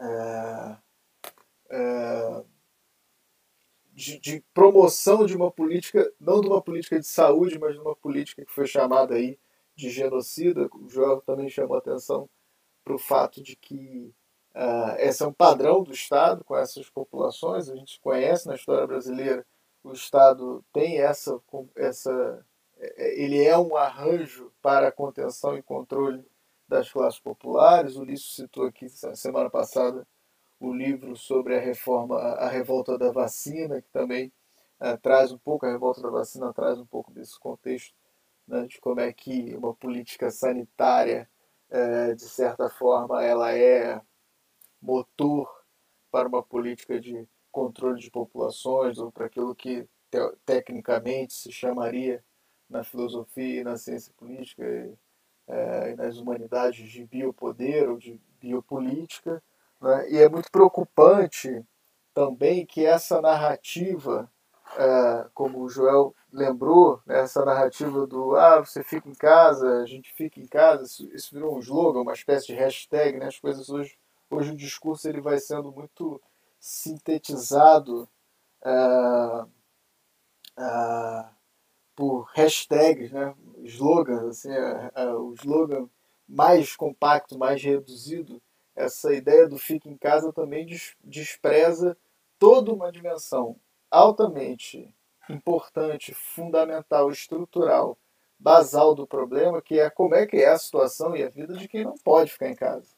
Speaker 2: é, é, de, de, promoção de uma política, não de uma política de saúde, mas de uma política que foi chamada aí de genocida, o Joel também chamou atenção para o fato de que uh, esse é um padrão do Estado com essas populações. A gente conhece na história brasileira o Estado tem essa, essa é, ele é um arranjo para a contenção e controle das classes populares. O Ulisses citou aqui semana passada o livro sobre a reforma, a revolta da vacina, que também uh, traz um pouco, a revolta da vacina traz um pouco desse contexto né, de como é que uma política sanitária, uh, de certa forma, ela é motor para uma política de controle de populações ou para aquilo que te tecnicamente se chamaria na filosofia e na ciência política é, nas humanidades de biopoder ou de biopolítica. Né? E é muito preocupante também que essa narrativa, é, como o Joel lembrou, né, essa narrativa do ah, você fica em casa, a gente fica em casa, isso, isso virou um slogan, uma espécie de hashtag, né? as coisas hoje, hoje o discurso ele vai sendo muito sintetizado uh, uh, por hashtags, né? Slogans, assim, uh, o slogan mais compacto, mais reduzido, essa ideia do fique em casa também despreza toda uma dimensão altamente importante, fundamental, estrutural, basal do problema, que é como é que é a situação e a vida de quem não pode ficar em casa.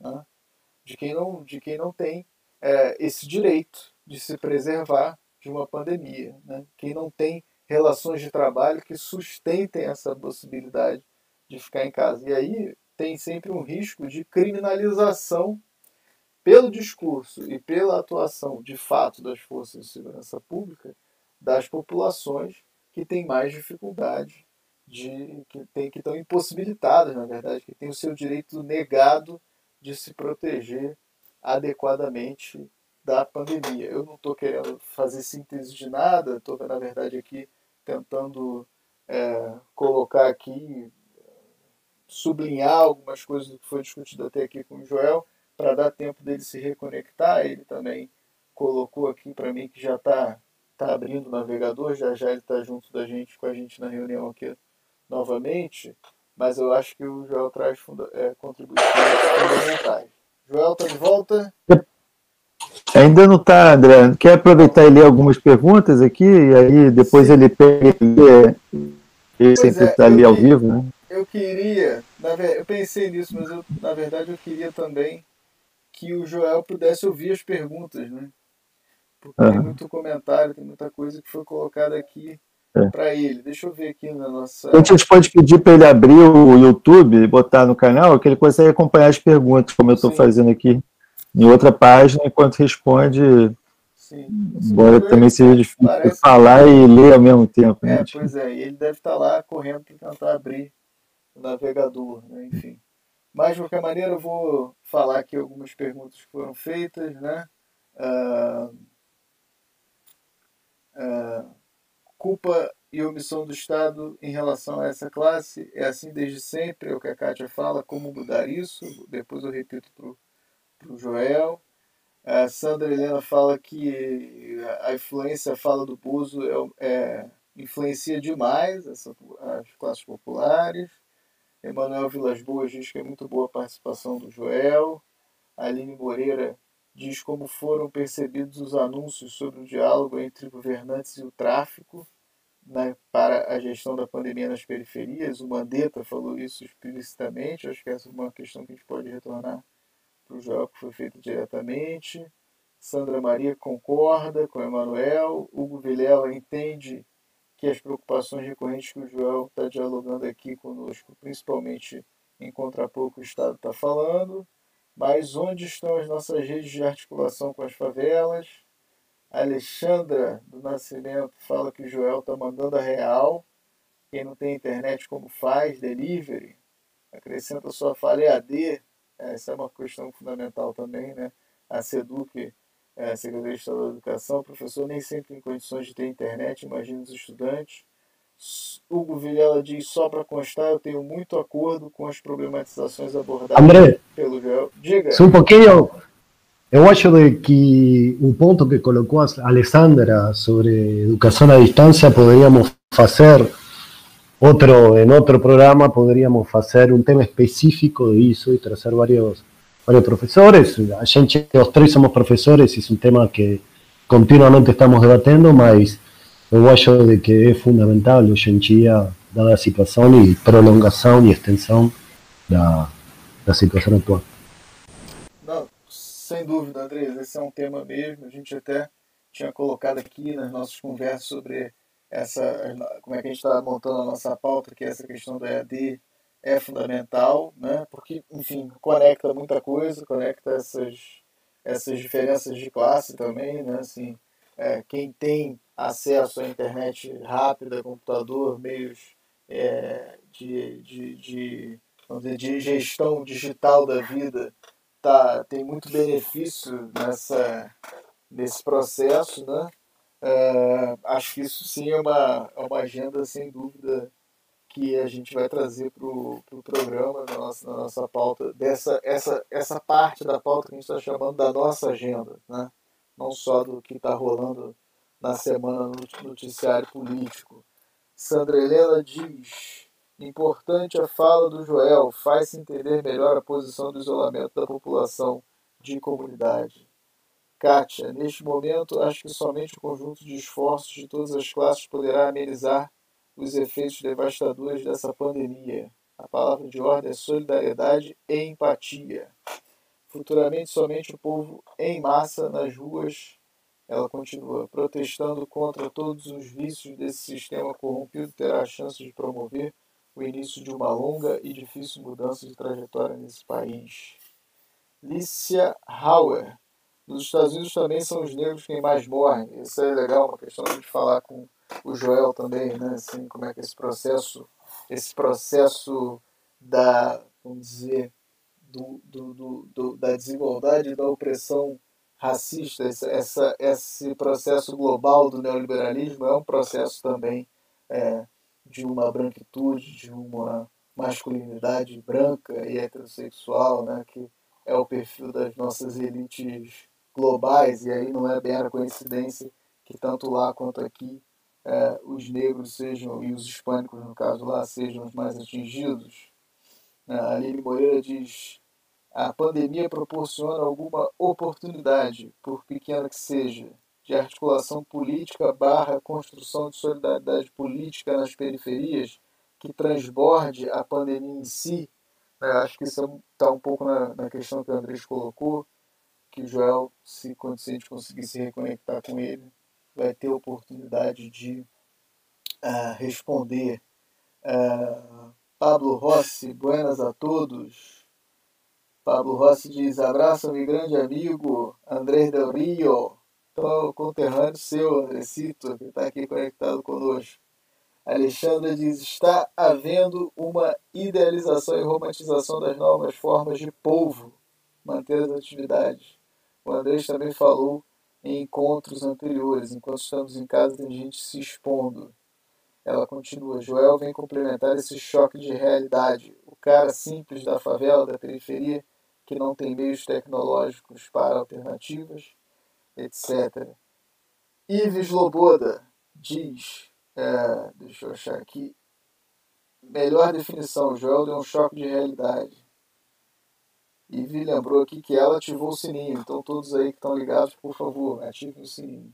Speaker 2: Né? De, quem não, de quem não tem é, esse direito de se preservar de uma pandemia. Né? Quem não tem relações de trabalho que sustentem essa possibilidade de ficar em casa. E aí tem sempre um risco de criminalização pelo discurso e pela atuação de fato das forças de segurança pública das populações que têm mais dificuldade de que tem que estão impossibilitadas, na verdade, que têm o seu direito negado de se proteger adequadamente da pandemia. Eu não estou querendo fazer síntese de nada, estou, na verdade, aqui tentando é, colocar aqui, sublinhar algumas coisas que foi discutido até aqui com o Joel, para dar tempo dele se reconectar. Ele também colocou aqui para mim que já está tá abrindo o navegador, já já ele está junto da gente, com a gente na reunião aqui novamente, mas eu acho que o Joel traz é, contribuições fundamentais. Joel, está de volta?
Speaker 1: Ainda não está, André. Quer aproveitar e ler algumas perguntas aqui, e aí depois Sim. ele pega ele sempre está é, ali ao vivo, né?
Speaker 2: Eu queria, eu pensei nisso, mas eu, na verdade eu queria também que o Joel pudesse ouvir as perguntas, né? Porque uhum. tem muito comentário, tem muita coisa que foi colocada aqui é. para ele. Deixa eu ver aqui na nossa.
Speaker 1: A gente pode pedir para ele abrir o YouTube e botar no canal, que ele consegue acompanhar as perguntas, como eu estou fazendo aqui em outra página, enquanto responde. Sim. Embora também seja difícil parece... falar e ler ao mesmo tempo.
Speaker 2: Né? É, pois é, e ele deve estar tá lá correndo para tentar abrir o navegador, né? enfim. Mas, de qualquer maneira, eu vou falar aqui algumas perguntas que foram feitas, né? Uh, uh, culpa e omissão do Estado em relação a essa classe é assim desde sempre, é o que a Kátia fala, como mudar isso, depois eu repito para o Joel. A Sandra Helena fala que a influência, a fala do Buzo é, é, influencia demais essa, as classes populares. Emanuel Vilas Boas diz que é muito boa a participação do Joel. A Aline Moreira diz como foram percebidos os anúncios sobre o diálogo entre governantes e o tráfico né, para a gestão da pandemia nas periferias. O Mandetta falou isso explicitamente. Acho que essa é uma questão que a gente pode retornar para o Joel, que foi feito diretamente. Sandra Maria concorda com Emanuel. Hugo Vilela entende que as preocupações recorrentes que o Joel está dialogando aqui conosco, principalmente em contrapor que o Estado está falando. Mas onde estão as nossas redes de articulação com as favelas? A Alexandra do Nascimento fala que o Joel está mandando a real. Quem não tem internet, como faz? Delivery. Acrescenta sua fala EAD. Essa é uma questão fundamental também, né? A SEDUC, é, a Secretaria de Estado da Educação, o professor nem sempre tem condições de ter internet, imagina os estudantes. Hugo Vilela diz, só para constar, eu tenho muito acordo com as problematizações abordadas
Speaker 3: André,
Speaker 2: pelo Joel. Diga.
Speaker 3: Um pouquinho, eu acho de que um ponto que colocou a Alessandra sobre educação à distância, poderíamos fazer Outro, em outro programa poderíamos fazer um tema específico disso e trazer vários, vários professores. A gente, os três somos professores, isso é um tema que continuamente estamos debatendo, mas eu acho de que é fundamental hoje em dia, dada a situação e prolongação e extensão da, da situação atual.
Speaker 2: Não, sem dúvida, Andrés, esse é um tema mesmo. A gente até tinha colocado aqui nas nossas conversas sobre essa, como é que a gente está montando a nossa pauta, que essa questão do EAD é fundamental, né? porque, enfim, conecta muita coisa, conecta essas, essas diferenças de classe também, né? assim, é, quem tem acesso à internet rápida, computador, meios é, de, de, de, dizer, de gestão digital da vida, tá, tem muito benefício nessa, nesse processo, né? É, acho que isso sim é uma, é uma agenda, sem dúvida, que a gente vai trazer para o pro programa, na nossa, na nossa pauta, dessa essa, essa parte da pauta que a gente está chamando da nossa agenda, né? não só do que está rolando na semana no noticiário político. Sandra Helena diz: importante a fala do Joel, faz-se entender melhor a posição do isolamento da população de comunidade. Kátia, neste momento, acho que somente o conjunto de esforços de todas as classes poderá amenizar os efeitos devastadores dessa pandemia. A palavra de ordem é solidariedade e empatia. Futuramente, somente o povo em massa nas ruas, ela continua, protestando contra todos os vícios desse sistema corrompido, terá a chance de promover o início de uma longa e difícil mudança de trajetória nesse país. Lícia Hauer, nos Estados Unidos também são os negros quem mais morrem. Isso é legal, uma questão de falar com o Joel também, né? Assim, como é que esse processo, esse processo da, vamos dizer, do, do, do, do da desigualdade e da opressão racista, essa, esse processo global do neoliberalismo é um processo também é, de uma branquitude, de uma masculinidade branca e heterossexual, né? Que é o perfil das nossas elites globais, e aí não é mera coincidência que tanto lá quanto aqui é, os negros sejam, e os hispânicos no caso lá, sejam os mais atingidos. É, a Aline Moreira diz, a pandemia proporciona alguma oportunidade, por pequena que seja, de articulação política barra construção de solidariedade política nas periferias que transborde a pandemia em si. É, acho que isso está um pouco na, na questão que o Andrés colocou, que o Joel, se, quando a gente conseguir se reconectar com ele, vai ter a oportunidade de uh, responder. Uh, Pablo Rossi, buenas a todos. Pablo Rossi diz: abraço, meu grande amigo André Del Rio. Então, conterrâneo seu, Andrecito, que está aqui conectado conosco. Alexandre diz: está havendo uma idealização e romantização das novas formas de povo manter as atividades. O Andrés também falou em encontros anteriores. Enquanto estamos em casa, tem gente se expondo. Ela continua. Joel vem complementar esse choque de realidade. O cara simples da favela, da periferia, que não tem meios tecnológicos para alternativas, etc. Ives Loboda diz, é, deixa eu achar aqui, melhor definição, Joel deu um choque de realidade. E vi lembrou aqui que ela ativou o sininho. Então, todos aí que estão ligados, por favor, ativem o sininho.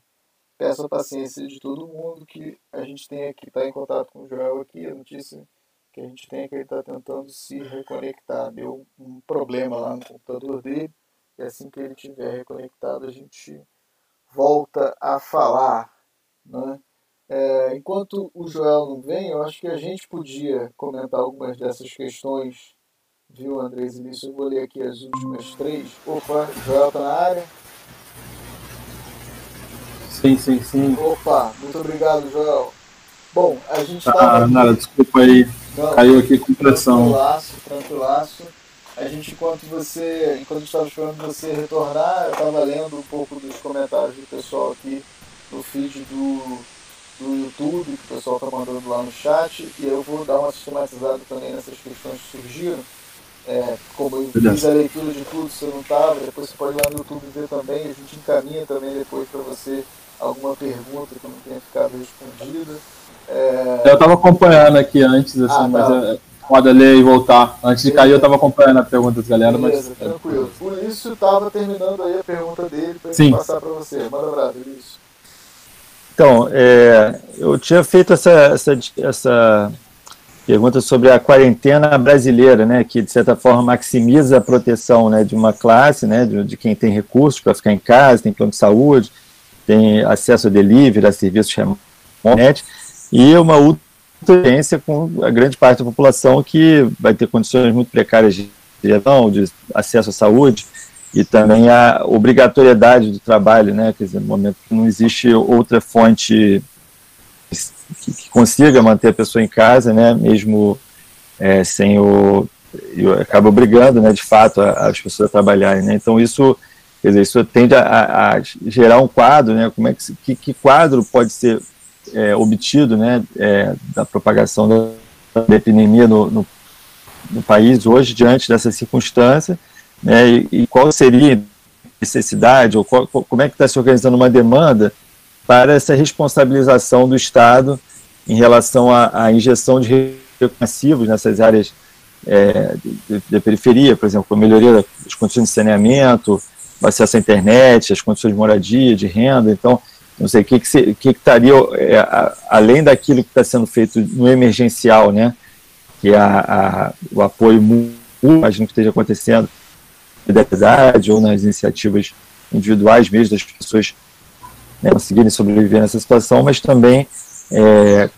Speaker 2: Peço a paciência de todo mundo que a gente tem aqui, está em contato com o Joel aqui. A notícia que a gente tem é que ele está tentando se reconectar. Deu um problema lá no computador dele. E assim que ele estiver reconectado, a gente volta a falar. Né? É, enquanto o Joel não vem, eu acho que a gente podia comentar algumas dessas questões Viu, Andrés? Eu vou ler aqui as últimas três. Opa, Joel tá na área?
Speaker 4: Sim, sim, sim.
Speaker 2: Opa, muito obrigado, Joel. Bom, a gente
Speaker 4: tá. Ah, nada, desculpa aí. Não, Caiu aqui com pressão.
Speaker 2: Tranquilaço, tranquilaço. A gente, enquanto você. Enquanto estava esperando você retornar, eu estava lendo um pouco dos comentários do pessoal aqui no feed do, do YouTube, que o pessoal está mandando lá no chat, e eu vou dar uma sistematizada também nessas questões que surgiram. É, como eu fiz a leitura de tudo, você não estava, depois você pode ir lá no YouTube ver também, a gente encaminha também depois para você alguma pergunta que não tenha ficado respondida.
Speaker 4: É... Eu estava acompanhando aqui antes, assim, ah, mas tá. é, pode ler e voltar. Antes de cair, eu estava acompanhando a pergunta das galera,
Speaker 2: Beleza, mas. Tranquilo. O Lício estava terminando aí a pergunta dele para passar para você. Manda abraço, Lício.
Speaker 1: Então, é, eu tinha feito essa, essa, essa pergunta sobre a quarentena brasileira, né, que de certa forma maximiza a proteção né, de uma classe, né, de, de quem tem recursos para ficar em casa, tem plano de saúde, tem acesso a delivery, a serviços remotos, e uma outra com a grande parte da população que vai ter condições muito precárias de, de acesso à saúde e também a obrigatoriedade do trabalho, né, quer dizer, no momento que não existe outra fonte que, que consiga manter a pessoa em casa, né, mesmo é, sem o acaba obrigando, né, de fato, as pessoas a trabalharem, né? Então isso, quer dizer, isso tende a, a gerar um quadro, né? Como é que que, que quadro pode ser é, obtido, né, é, da propagação da, epidemia no, no, no, país hoje diante dessa circunstância, né? E, e qual seria a necessidade ou qual, como é que está se organizando uma demanda para essa responsabilização do Estado em relação à, à injeção de recursos massivos nessas áreas é, da periferia, por exemplo, a melhoria das condições de saneamento, acesso à internet, as condições de moradia, de renda. Então, não sei o que, que, que, estaria, é, a, além daquilo que está sendo feito no emergencial, né, que é a, a, o apoio mútuo, imagino que esteja acontecendo, na idade ou nas iniciativas individuais mesmo das pessoas né, conseguirem sobreviver nessa situação, mas também é,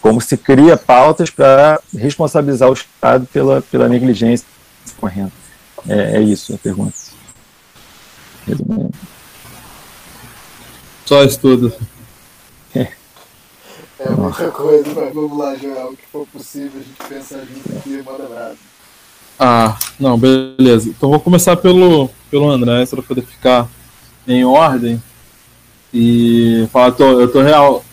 Speaker 1: como se cria pautas para responsabilizar o Estado pela, pela negligência correndo. É, é isso a pergunta.
Speaker 4: Resumindo. Só estudo.
Speaker 2: É. é muita coisa, mas vamos lá, Joel. O que for possível, a gente pensa junto aqui e manda nada.
Speaker 4: Ah, não, beleza. Então vou começar pelo, pelo André, para poder ficar em ordem. E falar, tô, eu tô real.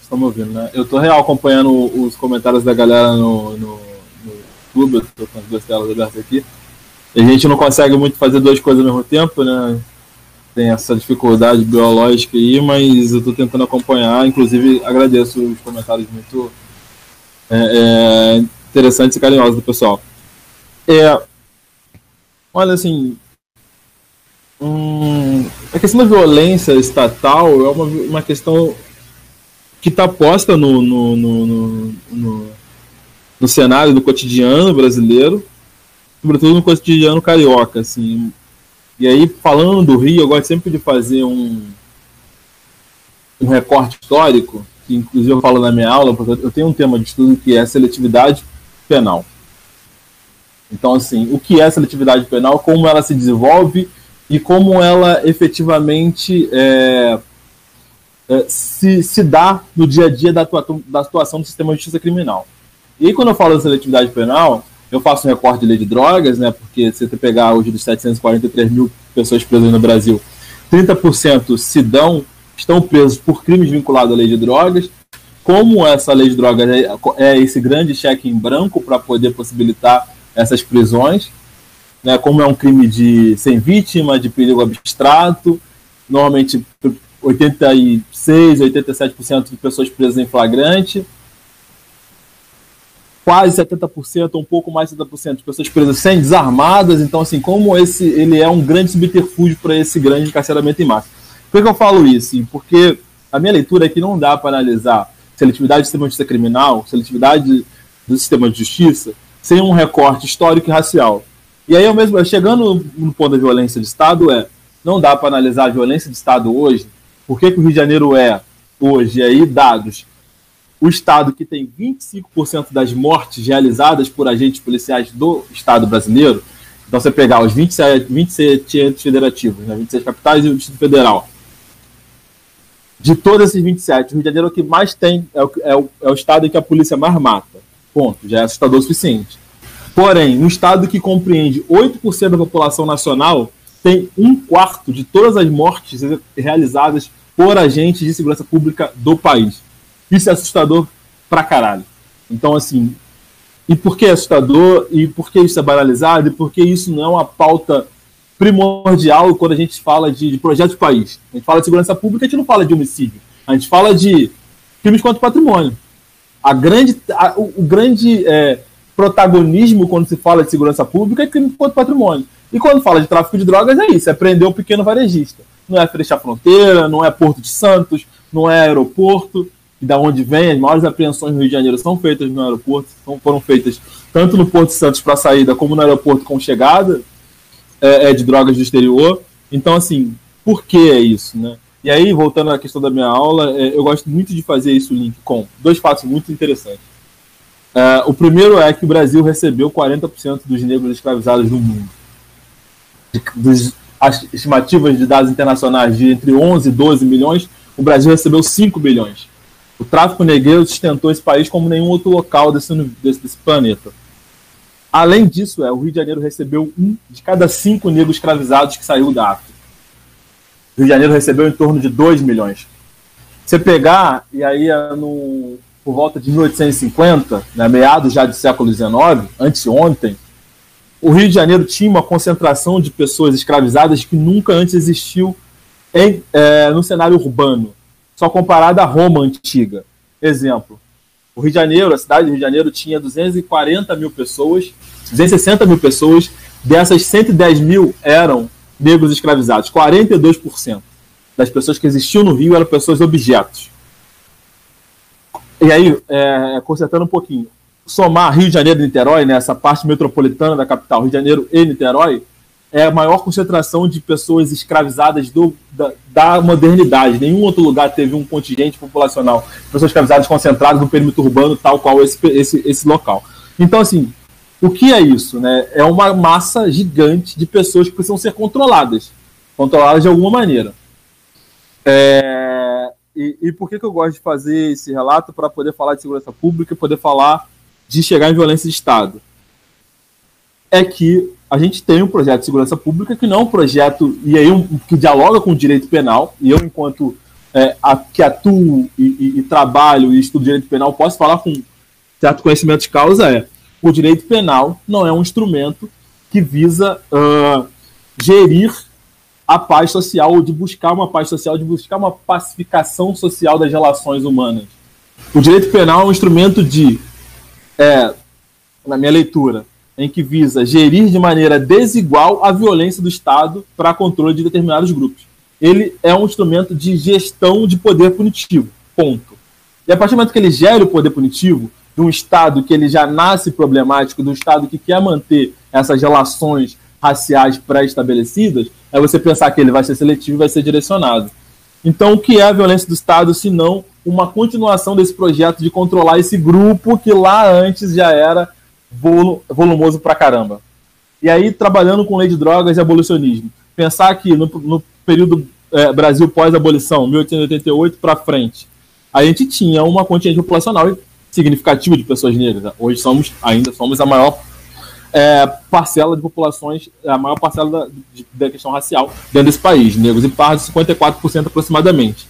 Speaker 4: Estão me ouvindo, né? Eu tô real acompanhando os comentários da galera no, no, no YouTube, eu tô com as duas telas abertas aqui. A gente não consegue muito fazer duas coisas ao mesmo tempo, né? Tem essa dificuldade biológica aí, mas eu tô tentando acompanhar. Inclusive, agradeço os comentários muito é, é, interessantes e carinhosos do pessoal. É, olha, assim, Hum, a questão da violência estatal é uma, uma questão que está posta no, no, no, no, no cenário do cotidiano brasileiro, sobretudo no cotidiano carioca. Assim. E aí, falando do Rio, eu gosto sempre de fazer um, um recorte histórico, que inclusive eu falo na minha aula, porque eu tenho um tema de estudo que é seletividade penal. Então, assim, o que é seletividade penal, como ela se desenvolve e como ela efetivamente é, é, se, se dá no dia a dia da, atuação, da situação do sistema de justiça criminal. E aí, quando eu falo de seletividade penal, eu faço um recorte de lei de drogas, né, porque se você pegar hoje dos 743 mil pessoas presas no Brasil, 30% se dão, estão presos por crimes vinculados à lei de drogas. Como essa lei de drogas é, é esse grande cheque em branco para poder possibilitar essas prisões, né, como é um crime de sem vítima, de perigo abstrato, normalmente 86, 87% de pessoas presas em flagrante, quase 70%, um pouco mais de 70% de pessoas presas sem desarmadas, então assim, como esse ele é um grande subterfúgio para esse grande encarceramento em massa. Por que eu falo isso? Porque a minha leitura é que não dá para analisar seletividade do sistema de justiça criminal, seletividade do sistema de justiça, sem um recorte histórico e racial. E aí, eu mesmo, chegando no ponto da violência de Estado, é não dá para analisar a violência de Estado hoje. Por que, o Rio de Janeiro é, hoje, aí, dados, o Estado que tem 25% das mortes realizadas por agentes policiais do Estado brasileiro. Então, você pegar os 27, 27 entes federativos, né, 26 capitais e o Distrito Federal. De todos esses 27, o Rio de Janeiro é o que mais tem, é o, é o, é o estado em que a polícia mais mata. Ponto. Já é assustador o suficiente. Porém, um estado que compreende 8% da população nacional tem um quarto de todas as mortes realizadas por agentes de segurança pública do país. Isso é assustador pra caralho. Então, assim, e por que é assustador? E por que isso é banalizado? E por que isso não é uma pauta primordial quando a gente fala de, de projeto de país? A gente fala de segurança pública, a gente não fala de homicídio. A gente fala de crimes contra o patrimônio. a grande, a, o, o, grande é, protagonismo quando se fala de segurança pública é crime contra o patrimônio. E quando fala de tráfico de drogas, é isso: é prender o pequeno varejista. Não é fechar fronteira, não é Porto de Santos, não é aeroporto, e da onde vem, as maiores apreensões no Rio de Janeiro são feitas no aeroporto, foram feitas tanto no Porto de Santos para saída, como no aeroporto com chegada é, é, de drogas do exterior. Então, assim, por que é isso, né? E aí, voltando à questão da minha aula, é, eu gosto muito de fazer isso link com dois fatos muito interessantes. É, o primeiro é que o Brasil recebeu 40% dos negros escravizados no mundo. Dos, as estimativas de dados internacionais de entre 11 e 12 milhões, o Brasil recebeu 5 milhões. O tráfico negreiro sustentou esse país como nenhum outro local desse, desse, desse planeta. Além disso, é, o Rio de Janeiro recebeu um de cada cinco negros escravizados que saiu da África. Rio de Janeiro recebeu em torno de 2 milhões. Você pegar, e aí é no, por volta de 1850, né, meados já do século XIX, anteontem, o Rio de Janeiro tinha uma concentração de pessoas escravizadas que nunca antes existiu em, é, no cenário urbano, só comparado à Roma antiga. Exemplo, o Rio de Janeiro, a cidade do Rio de Janeiro tinha 240 mil pessoas, 260 mil pessoas, dessas 110 mil eram negros escravizados. 42% das pessoas que existiam no Rio eram pessoas objetos. E aí, é, consertando um pouquinho, somar Rio de Janeiro e Niterói, né, parte metropolitana da capital, Rio de Janeiro e Niterói, é a maior concentração de pessoas escravizadas do, da, da, modernidade. Nenhum outro lugar teve um contingente populacional de pessoas escravizadas concentradas no perímetro urbano, tal qual esse, esse, esse local. Então, assim, o que é isso? Né? É uma massa gigante de pessoas que precisam ser controladas. Controladas de alguma maneira. É... E, e, por que, que eu gosto de fazer esse relato? Para poder falar de segurança pública e poder falar de chegar em violência de Estado. É que a gente tem um projeto de segurança pública que não é um projeto, e aí um, que dialoga com o direito penal, e eu, enquanto é, a, que atuo e, e, e, trabalho e estudo direito penal, posso falar com certo conhecimento de causa, é o direito penal não é um instrumento que visa uh, gerir a paz social, ou de buscar uma paz social, de buscar uma pacificação social das relações humanas. O direito penal é um instrumento de, é, na minha leitura, em que visa gerir de maneira desigual a violência do Estado para controle de determinados grupos. Ele é um instrumento de gestão de poder punitivo. Ponto. E a partir do momento que ele gera o poder punitivo, de um Estado que ele já nasce problemático, de um Estado que quer manter essas relações raciais pré-estabelecidas, é você pensar que ele vai ser seletivo e vai ser direcionado. Então, o que é a violência do Estado, se não uma continuação desse projeto de controlar esse grupo que lá antes já era volumoso pra caramba? E aí, trabalhando com lei de drogas e abolicionismo. Pensar que no, no período é, Brasil pós-abolição, 1888 para frente, a gente tinha uma contingente populacional significativo de pessoas negras. Hoje somos, ainda somos a maior é, parcela de populações, a maior parcela da, de, da questão racial dentro desse país. Negros e pardos, 54% aproximadamente.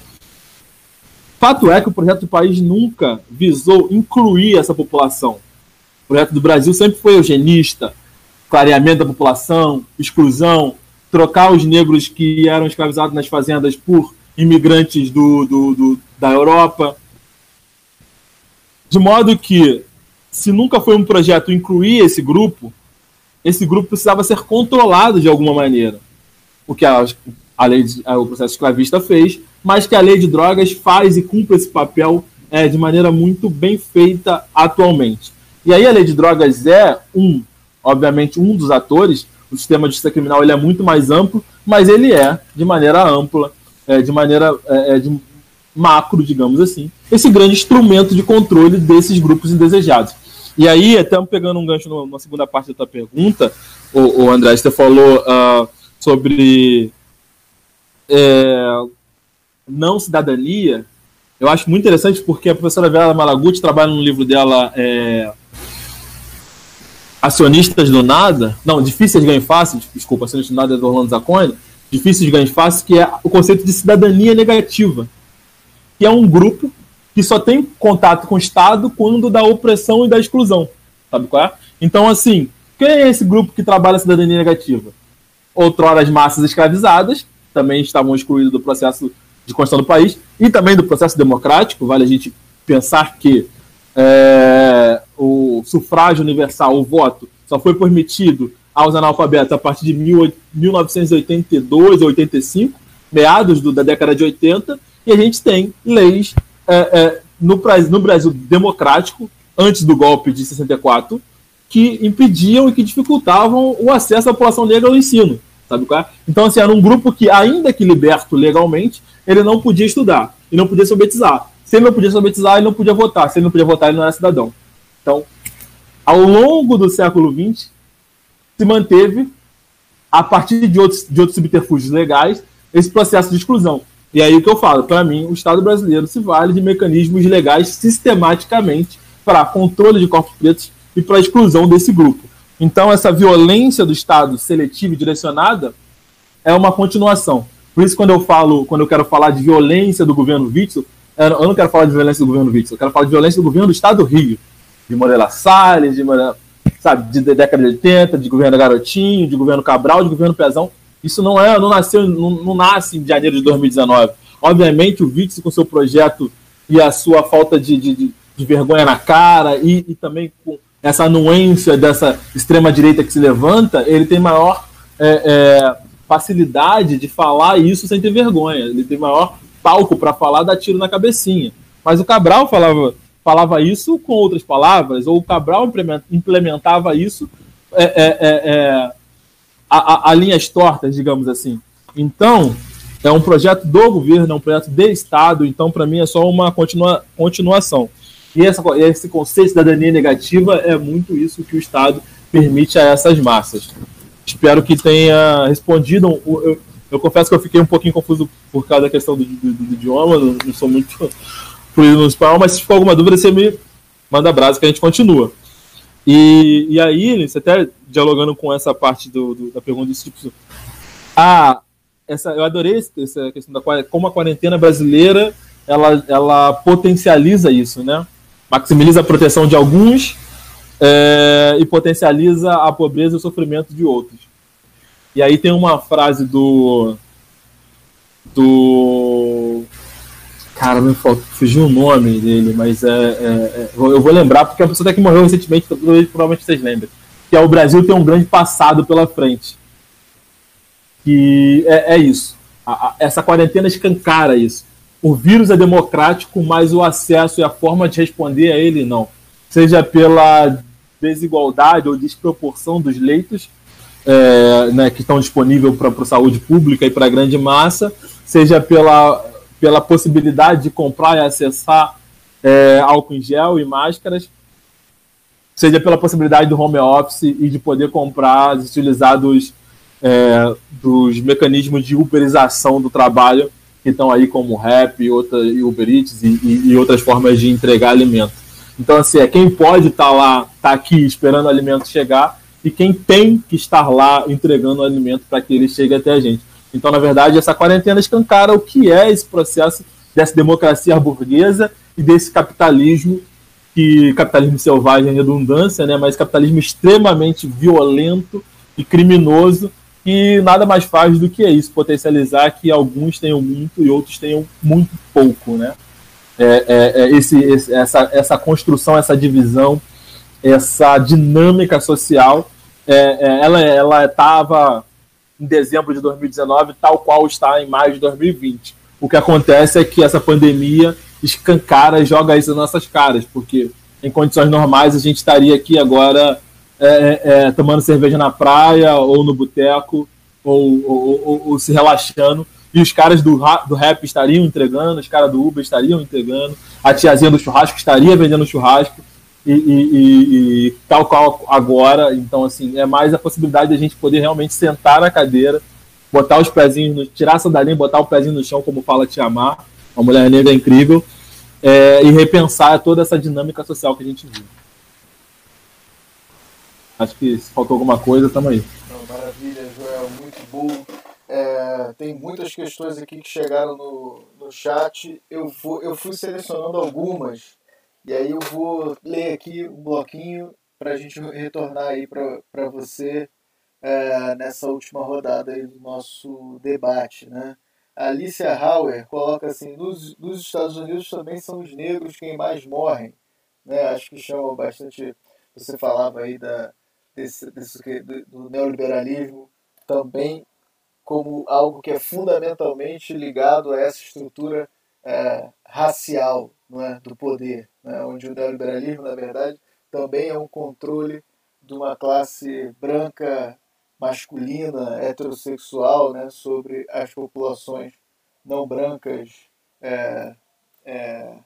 Speaker 4: Fato é que o projeto do país nunca visou incluir essa população. O projeto do Brasil sempre foi eugenista, clareamento da população, exclusão, trocar os negros que eram escravizados nas fazendas por imigrantes do, do, do da Europa. De modo que, se nunca foi um projeto incluir esse grupo, esse grupo precisava ser controlado de alguma maneira. O que a, a lei de, a, o processo escravista fez, mas que a lei de drogas faz e cumpre esse papel é, de maneira muito bem feita atualmente. E aí a lei de drogas é um, obviamente, um dos atores. O sistema de justiça criminal ele é muito mais amplo, mas ele é, de maneira ampla, é, de maneira é, é de, macro, digamos assim, esse grande instrumento de controle desses grupos indesejados. E aí, até pegando um gancho na segunda parte da tua pergunta, o, o André, você falou uh, sobre é, não cidadania. Eu acho muito interessante porque a professora Vera Malaguti trabalha no livro dela é, Acionistas do Nada, não, Difíceis de Ganho Fácil, desculpa, Acionistas do Nada é do Orlando Zacone, Difíceis de Ganho Fácil, que é o conceito de cidadania negativa que é um grupo que só tem contato com o Estado quando da opressão e da exclusão. Sabe qual é? Então, assim, quem é esse grupo que trabalha a cidadania negativa? Outrora as massas escravizadas, também estavam excluídas do processo de construção do país, e também do processo democrático, vale a gente pensar que é, o sufrágio universal, o voto, só foi permitido aos analfabetos a partir de 1982 ou 85, meados do, da década de 80, e a gente tem leis é, é, no, no Brasil democrático, antes do golpe de 64, que impediam e que dificultavam o acesso à população negra ao ensino. Sabe qual é? Então, assim, era um grupo que, ainda que liberto legalmente, ele não podia estudar e não podia se. Se ele não podia se ele não podia votar. Se ele não podia votar, ele não era cidadão. Então, ao longo do século XX, se manteve, a partir de outros, de outros subterfúgios legais, esse processo de exclusão. E aí o que eu falo, para mim, o Estado brasileiro se vale de mecanismos legais sistematicamente para controle de corpos pretos e para exclusão desse grupo. Então, essa violência do Estado seletiva e direcionada é uma continuação. Por isso, quando eu falo, quando eu quero falar de violência do governo Witzel, eu não quero falar de violência do governo Witzel, eu quero falar de violência do governo do Estado do Rio, de Moreira Salles, de, sabe, de década de 80, de governo Garotinho, de governo Cabral, de governo Pezão. Isso não é, não nasceu, não, não nasce em janeiro de 2019. Obviamente, o Witzel com seu projeto e a sua falta de, de, de vergonha na cara e, e, também com essa anuência dessa extrema direita que se levanta, ele tem maior é, é, facilidade de falar isso sem ter vergonha. Ele tem maior palco para falar, dar tiro na cabecinha. Mas o Cabral falava, falava isso com outras palavras, ou o Cabral implementava isso é, é, é, é a, a, a, linhas tortas, digamos assim. Então, é um projeto do governo, é um projeto de Estado, então, para mim, é só uma continua, continuação. E essa, esse conceito de cidadania negativa é muito isso que o Estado permite a essas massas. Espero que tenha respondido. Eu, eu confesso que eu fiquei um pouquinho confuso por causa da questão do, do, do idioma, não, não, sou muito (laughs) fluido no espanhol, mas se ficou alguma dúvida, você me manda brasa que a gente continua. E, e aí, você até dialogando com essa parte do, do da pergunta desse tipo, ah, essa, eu adorei essa questão da como a quarentena brasileira ela, ela potencializa isso, né? Maximiza a proteção de alguns é, e potencializa a pobreza e o sofrimento de outros. E aí tem uma frase do. Do. Cara, me fugiu o nome dele, mas é, é, é, eu vou lembrar porque é a pessoa até que morreu recentemente, provavelmente vocês lembram. Que é o Brasil tem um grande passado pela frente. Que é, é isso. A, a, essa quarentena escancara isso. O vírus é democrático, mas o acesso e a forma de responder a ele não. Seja pela desigualdade ou desproporção dos leitos, é, né, que estão disponíveis para a saúde pública e para a grande massa, seja pela, pela possibilidade de comprar e acessar é, álcool em gel e máscaras, seja pela possibilidade do home office e de poder comprar utilizar dos, é, dos mecanismos de uberização do trabalho que estão aí como Rap e, outra, e Uber Eats e, e, e, outras formas de entregar alimento. Então, assim, é quem pode estar tá lá, tá aqui esperando o alimento chegar, e quem tem que estar lá entregando o alimento para que ele chegue até a gente. Então, na verdade, essa quarentena escancara o que é esse processo dessa democracia burguesa e desse capitalismo, que capitalismo selvagem é redundância, né, mas capitalismo extremamente violento e criminoso, que nada mais faz do que isso, potencializar que alguns tenham muito e outros tenham muito pouco, né? É, é, é esse, esse, essa, essa construção, essa divisão, essa dinâmica social, é, é ela estava em dezembro de 2019, tal qual está em maio de 2020. O que acontece é que essa pandemia escancara e joga isso nas nossas caras, porque em condições normais a gente estaria aqui agora é, é, tomando cerveja na praia ou no boteco ou, ou, ou, ou, se relaxando. E os caras do, do rap estariam entregando, os caras do Uber estariam entregando, a tiazinha do churrasco estaria vendendo churrasco e, e, e, tal qual agora. Então, assim, é mais a possibilidade de a gente poder realmente sentar na cadeira, botar os pezinhos, no, tirar a sandalinha, botar o pezinho no chão, como fala Tiamar, uma mulher negra incrível, é, e repensar toda essa dinâmica social que a gente vive. Acho que se faltou alguma coisa, estamos aí.
Speaker 2: Maravilha, Joel, muito bom. É, tem muitas questões aqui que chegaram no, no chat. Eu, vou, eu fui selecionando algumas e aí eu vou ler aqui um bloquinho para a gente retornar aí para você é, nessa última rodada aí do nosso debate, né? Alicia Hauer coloca assim: nos, nos Estados Unidos também são os negros quem mais morrem. né? acho que chama bastante. Você falava aí da, desse, desse, do, do neoliberalismo também como algo que é fundamentalmente ligado a essa estrutura é, racial não é, do poder, né? onde o neoliberalismo, na verdade, também é um controle de uma classe branca masculina, heterossexual, né, sobre as populações não brancas é, é,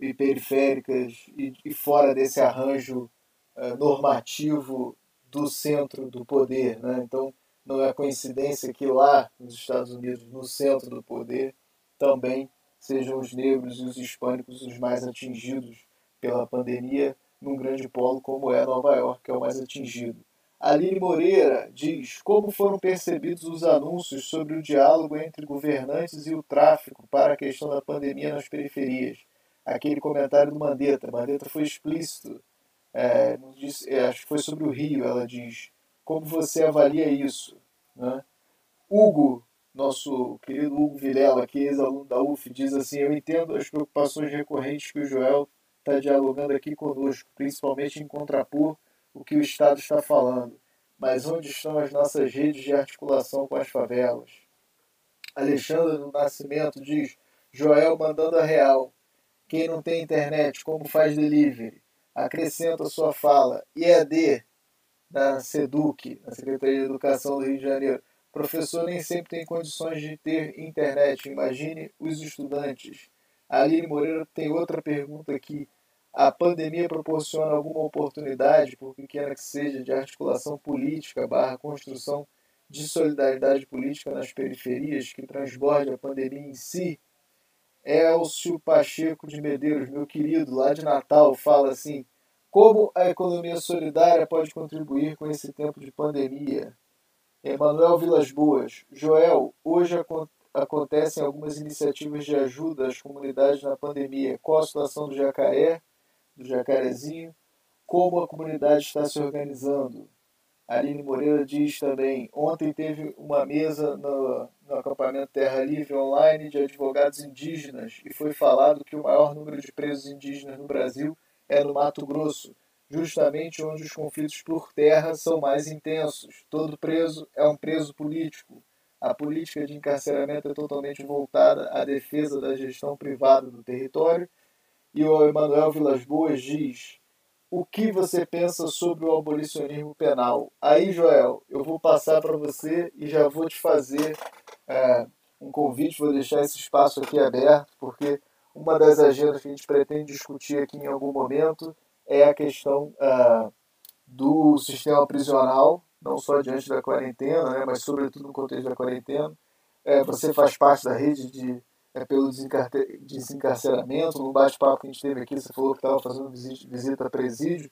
Speaker 2: e periféricas e, e, fora desse arranjo é, normativo do centro do poder. Né? Então, não é coincidência que lá nos Estados Unidos, no centro do poder, também sejam os negros e os hispânicos os mais atingidos pela pandemia, num grande polo como é Nova York, que é o mais atingido. Aline Moreira diz como foram percebidos os anúncios sobre o diálogo entre governantes e o tráfico para a questão da pandemia nas periferias. Aquele comentário do Mandetta. Mandetta foi explícito. É, disse, é, acho que foi sobre o Rio. Ela diz como você avalia isso. Né? Hugo, nosso querido Hugo Vilela, que é ex-aluno da UF, diz assim: Eu entendo as preocupações recorrentes que o Joel está dialogando aqui conosco, principalmente em contrapor o que o Estado está falando, mas onde estão as nossas redes de articulação com as favelas? Alexandre do Nascimento diz: Joel mandando a real. Quem não tem internet, como faz delivery? Acrescenta sua fala. IAD da SEDUC, a Secretaria de Educação do Rio de Janeiro. Professor nem sempre tem condições de ter internet. Imagine os estudantes. A Aline Moreira tem outra pergunta aqui a pandemia proporciona alguma oportunidade, por pequena que seja, de articulação política barra construção de solidariedade política nas periferias que transborde a pandemia em si? Elcio Pacheco de Medeiros, meu querido, lá de Natal, fala assim: como a economia solidária pode contribuir com esse tempo de pandemia? Emanuel Vilas Boas, Joel, hoje acontecem algumas iniciativas de ajuda às comunidades na pandemia. Qual a situação do Jacaré? Do Jacarezinho, como a comunidade está se organizando. Aline Moreira diz também: ontem teve uma mesa no, no acampamento Terra Livre online de advogados indígenas e foi falado que o maior número de presos indígenas no Brasil é no Mato Grosso, justamente onde os conflitos por terra são mais intensos. Todo preso é um preso político. A política de encarceramento é totalmente voltada à defesa da gestão privada do território e o Emanuel Vilas Boas diz: O que você pensa sobre o abolicionismo penal? Aí, Joel, eu vou passar para você e já vou te fazer é, um convite, vou deixar esse espaço aqui aberto, porque uma das agendas que a gente pretende discutir aqui em algum momento é a questão é, do sistema prisional, não só diante da quarentena, né, mas sobretudo no contexto da quarentena. É, você faz parte da rede de é, pelo desencarceramento. No bate-papo que a gente teve aqui, você falou que estava fazendo visita a presídio.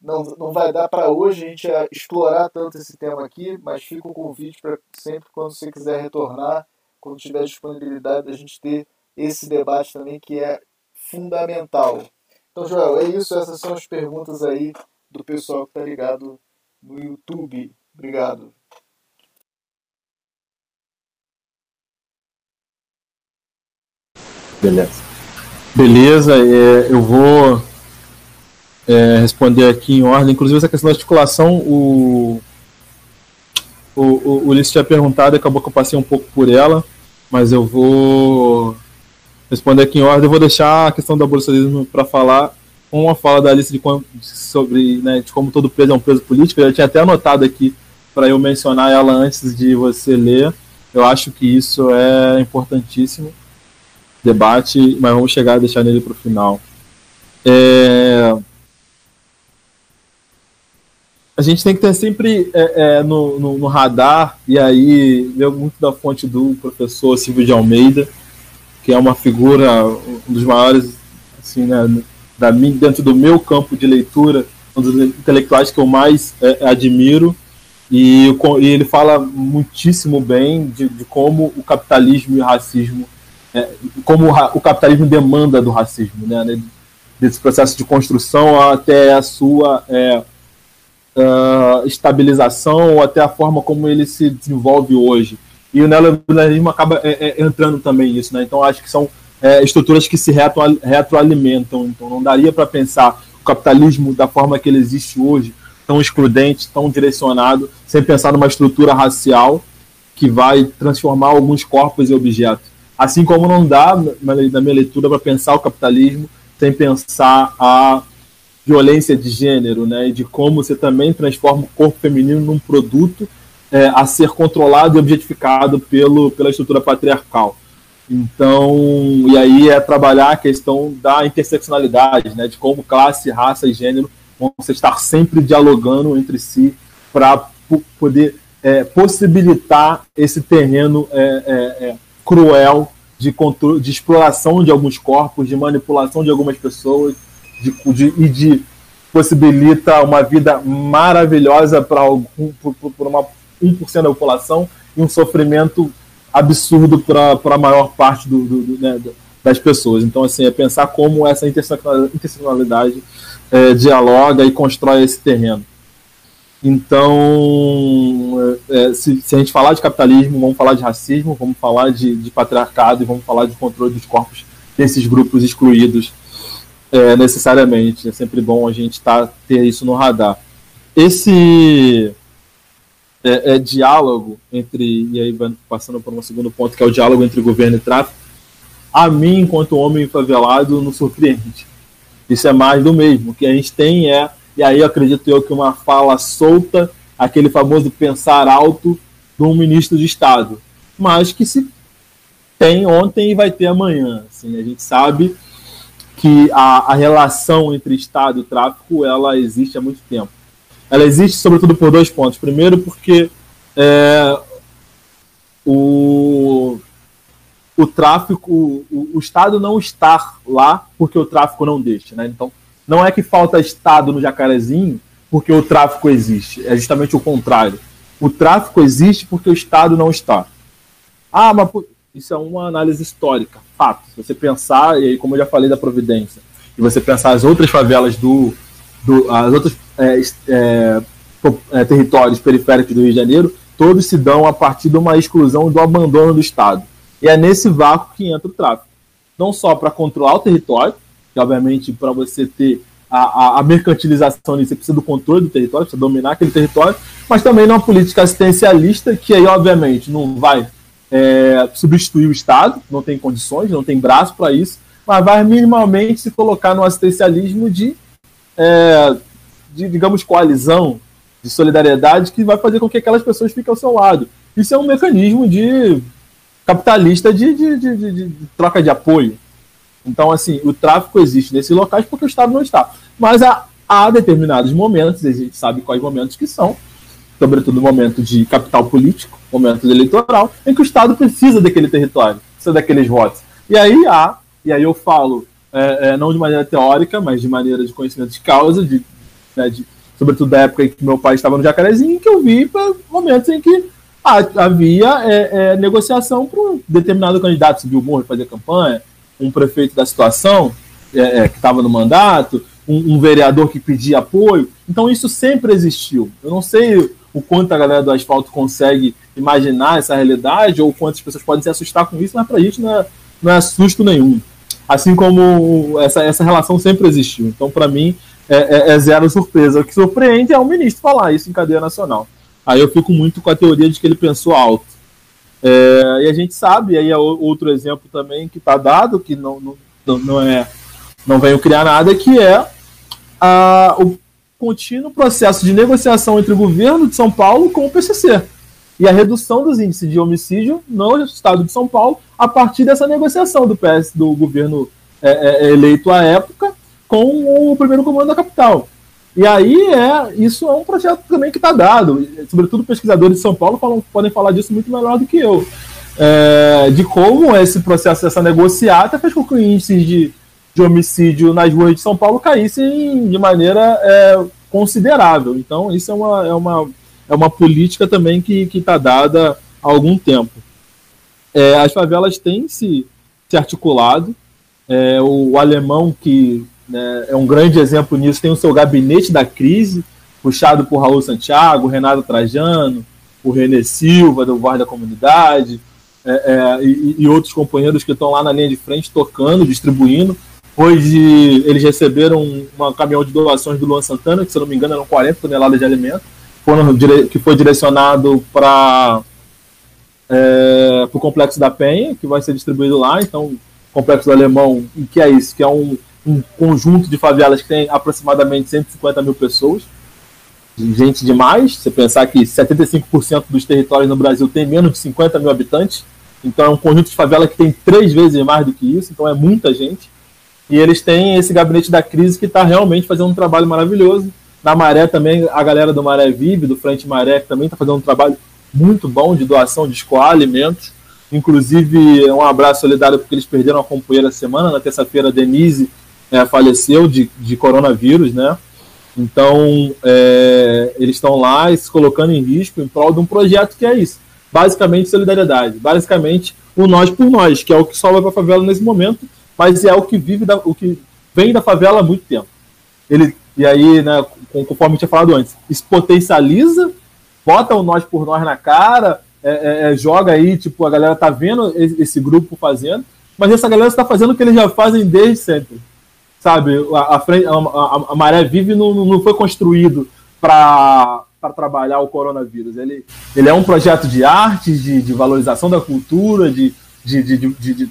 Speaker 2: Não, não vai dar para hoje a gente explorar tanto esse tema aqui, mas fica o convite para sempre quando você quiser retornar, quando tiver disponibilidade, da gente ter esse debate também que é fundamental. Então, Joel, é isso. Essas são as perguntas aí do pessoal que está ligado no YouTube. Obrigado.
Speaker 4: Beleza. Beleza, é, eu vou é, responder aqui em ordem. Inclusive, essa questão da articulação, o, o, o, Ulisses tinha perguntado, acabou que eu passei um pouco por ela, mas eu vou responder aqui em ordem. Eu vou deixar a questão do abolicionismo para falar com uma fala da Alice de, sobre né, de como todo preso é um preso político. Eu já tinha até anotado aqui para eu mencionar ela antes de você ler. Eu acho que isso é importantíssimo debate, mas vamos chegar a deixar nele para o final. É... A gente tem que ter sempre é, é, no, no, no, radar, e aí veio muito da fonte do professor Silvio de Almeida, que é uma figura, um dos maiores, assim, né, da, dentro do meu campo de leitura, um dos intelectuais que eu mais é, admiro, e, e, ele fala muitíssimo bem de, de como o capitalismo e o racismo é, como o, o, capitalismo demanda do racismo, né, desse processo de construção até a sua é, uh, estabilização ou até a forma como ele se desenvolve hoje. E o neoliberalismo acaba é, é, entrando também nisso, né? Então acho que são é, estruturas que se retro, retroalimentam. Então não daria para pensar o capitalismo da forma que ele existe hoje, tão excludente, tão direcionado, sem pensar numa estrutura racial que vai transformar alguns corpos em objetos. Assim como não dá, na minha leitura, para pensar o capitalismo sem pensar a violência de gênero, né, e de como você também transforma o corpo feminino num produto é, a ser controlado e objetificado pelo, pela estrutura patriarcal. Então, e aí é trabalhar a questão da interseccionalidade, né, de como classe, raça e gênero vão estar sempre dialogando entre si para poder é, possibilitar esse terreno é, é, é, cruel de, de exploração de alguns corpos, de manipulação de algumas pessoas de, de, e de possibilita uma vida maravilhosa para uma 1% da população e um sofrimento absurdo para a maior parte do, do, do, né, das pessoas. Então, assim, é pensar como essa interseccionalidade é, dialoga e constrói esse terreno. Então, é, é, se, se, a gente falar de capitalismo, vamos falar de racismo, vamos falar de, de patriarcado e vamos falar de controle dos corpos desses grupos excluídos é, necessariamente. É sempre bom a gente tá, ter isso no radar. Esse é, é, diálogo entre, e aí passando para um segundo ponto, que é o diálogo entre governo e tráfico, a mim, enquanto homem favelado, não surpreende. Isso é mais do mesmo. O que a gente tem é e aí eu acredito eu que uma fala solta, aquele famoso pensar alto de um ministro de Estado, mas que se tem ontem e vai ter amanhã. Assim, a gente sabe que a, a relação entre Estado e tráfico ela existe há muito tempo. Ela existe sobretudo por dois pontos. Primeiro, porque é, o, o tráfico, o, o Estado não está lá porque o tráfico não deixa. Né? Então, não é que falta Estado no Jacarezinho porque o tráfico existe. É justamente o contrário. O tráfico existe porque o Estado não está. Ah, mas isso é uma análise histórica, fato. Se você pensar, e como eu já falei da Providência, e você pensar as outras favelas do. do as outros é, é, é, territórios periféricos do Rio de Janeiro, todos se dão a partir de uma exclusão do abandono do Estado. E é nesse vácuo que entra o tráfico. Não só para controlar o território, que obviamente para você ter a, a, a, mercantilização você precisa do controle do território, precisa dominar aquele território, mas também numa política assistencialista que aí obviamente não vai é, substituir o Estado, não tem condições, não tem braço para isso, mas vai minimamente se colocar no assistencialismo de, é, de, digamos, coalizão, de solidariedade, que vai fazer com que aquelas pessoas fiquem ao seu lado. Isso é um mecanismo de capitalista de, de, de, de troca de apoio. Então, assim, o tráfico existe nesses locais porque o Estado não está. Mas há, há determinados momentos, a gente sabe quais momentos que são, sobretudo momento de capital político, momento eleitoral, em que o Estado precisa daquele território, precisa daqueles votos. E aí há, e aí eu falo, é, é, não de maneira teórica, mas de maneira de conhecimento de causa, de, né, de, sobretudo da época em que meu pai estava no Jacarezinho, que eu vi momentos em que havia é, é, negociação para um determinado candidato subir o morro fazer campanha, um prefeito da situação é, é, que estava no mandato, um, um, vereador que pedia apoio. Então isso sempre existiu. Eu não sei o quanto a galera do asfalto consegue imaginar essa realidade ou quantas pessoas podem se assustar com isso, mas para a gente não é, não é susto nenhum. Assim como essa, essa relação sempre existiu. Então, para mim, é, é, é, zero surpresa. O que surpreende é o ministro falar isso em cadeia nacional. Aí eu fico muito com a teoria de que ele pensou alto. É, e a gente sabe, aí é outro exemplo também que está dado, que não, não, não, é, não venho criar nada, que é a, o contínuo processo de negociação entre o governo de São Paulo com o PCC e a redução dos índices de homicídio no estado de São Paulo a partir dessa negociação do PS do governo é, é, eleito à época com o primeiro comando da capital. E aí é isso é um projeto também que está dado. Sobretudo pesquisadores de São Paulo falam, podem falar disso muito melhor do que eu. É, de como esse processo dessa negociata fez com que o índice de, de homicídio nas ruas de São Paulo caíssem de maneira é, considerável. Então, isso é uma, é uma, é uma política também que está dada há algum tempo. É, as favelas têm se, se articulado. É, o, o alemão que né, é um grande exemplo nisso. Tem o seu gabinete da crise, puxado por Raul Santiago, Renato Trajano, o René Silva, do Voz da Comunidade, é, é, e, e, outros companheiros que estão lá na linha de frente tocando, distribuindo Hoje eles receberam um caminhão de doações do Luan Santana, que se não me engano eram 40 toneladas de alimento, foram, que foi direcionado para é, o Complexo da Penha, que vai ser distribuído lá. Então, Complexo do Alemão, que é isso? Que é um, um conjunto de favelas que tem aproximadamente 150 mil pessoas. Gente demais. Você pensar que 75% dos territórios no Brasil tem menos de 50 mil habitantes. Então, é um conjunto de favela que tem três vezes mais do que isso. Então, é muita gente. E eles têm esse gabinete da crise que está realmente fazendo um trabalho maravilhoso. Na Maré também, a galera do Maré Vive, do Frente Maré, que também está fazendo um trabalho muito bom de doação de escoar alimentos. Inclusive, um abraço solidário porque eles perderam a companheira semana. Na terça-feira, Denise é, faleceu de, de coronavírus, né? Então, é, eles estão lá se colocando em risco em prol de um projeto que é isso. Basicamente, solidariedade. Basicamente, o nós por nós, que é o que salva para a favela nesse momento mas é o que vive da, o que vem da favela há muito tempo. Ele e aí, né, conforme tinha falado antes, isso potencializa, bota o nós por nós na cara, é, é, é joga aí, tipo, a galera tá vendo esse grupo fazendo, mas essa galera está fazendo o que eles já fazem desde sempre. Sabe, a, a, a, a Maré Vive não, não foi construído para trabalhar o coronavírus. Ele, ele é um projeto de arte, de, de valorização da cultura, de, de, de, de,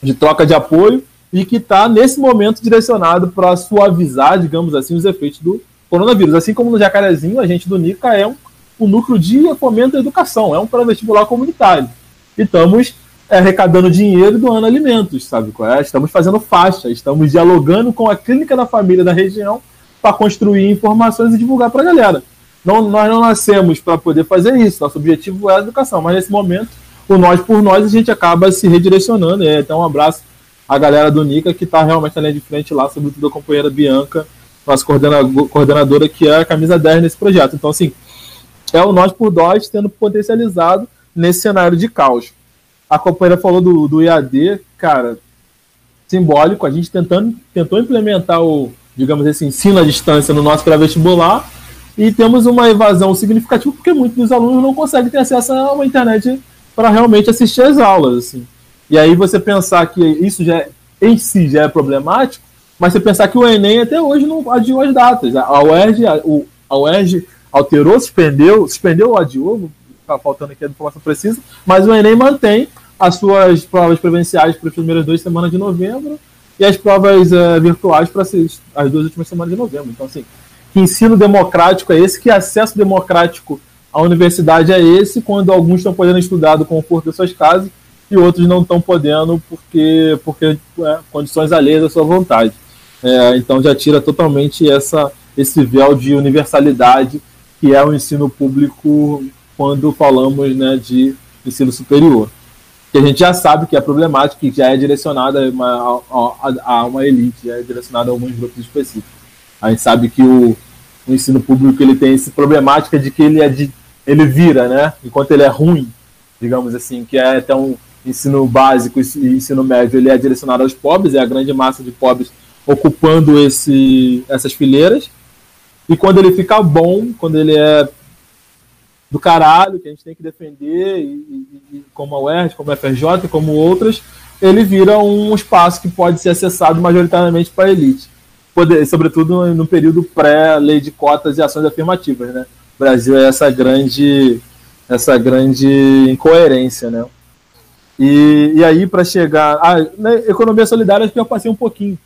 Speaker 4: de troca de apoio e que está, nesse momento, direcionado para suavizar, digamos assim, os efeitos do coronavírus. Assim como no Jacarezinho, a gente do NICA é um, um núcleo de fomento da educação, é um pré-vestibular comunitário. E estamos arrecadando dinheiro e doando alimentos, sabe? É? Estamos fazendo faixa, estamos dialogando com a clínica da família da região para construir informações e divulgar para a galera. Não, nós não nascemos para poder fazer isso, nosso objetivo é a educação, mas nesse momento por nós por nós, a gente acaba se redirecionando. É, então, um abraço à galera do Nica, que está realmente na linha de frente lá, sobretudo a companheira Bianca, nossa coordenadora, que é a camisa 10 nesse projeto. Então, assim, é o nós por nós tendo potencializado nesse cenário de caos. A companheira falou do, do IAD, cara, simbólico, a gente tentando, tentou implementar o, digamos assim, ensino à distância no nosso pré-vestibular e temos uma evasão significativa porque muitos dos alunos não conseguem ter acesso a uma internet para realmente assistir às aulas. Assim. E aí você pensar que isso já é, em si já é problemático, mas você pensar que o Enem até hoje não adiou as datas. A UERJ, a, a UERJ alterou, suspendeu, suspendeu o adiou, está faltando aqui a informação precisa, mas o Enem mantém as suas provas presenciais para as primeiras duas semanas de novembro e as provas uh, virtuais para as duas últimas semanas de novembro. Então, assim, que ensino democrático é esse? Que acesso democrático a universidade é esse, quando alguns estão podendo estudar do conforto das suas casas e outros não estão podendo porque, porque é, condições alheias à sua vontade. É, então já tira totalmente essa, esse véu de universalidade que é o ensino público quando falamos né, de ensino superior. Que a gente já sabe que é problemático, que já é direcionada a uma, a, uma elite, já é direcionada a alguns grupos específicos. A gente sabe que o, o ensino público ele tem essa problemática de que ele é de, ele vira, né? Enquanto ele é ruim, digamos assim, que é um ensino básico e ensino médio, ele é direcionado aos pobres, é a grande massa de pobres ocupando esse, essas fileiras. E quando ele fica bom, quando ele é do caralho, que a gente tem que defender, e, e, como a UERJ, como a FRJ, como outras, ele vira um espaço que pode ser acessado majoritariamente para a elite poder, sobretudo no período pré-lei de cotas e ações afirmativas, né? O Brasil é essa grande, essa grande incoerência, né? E, e aí, para chegar. Ah, na economia solidária, acho que eu passei um pouquinho.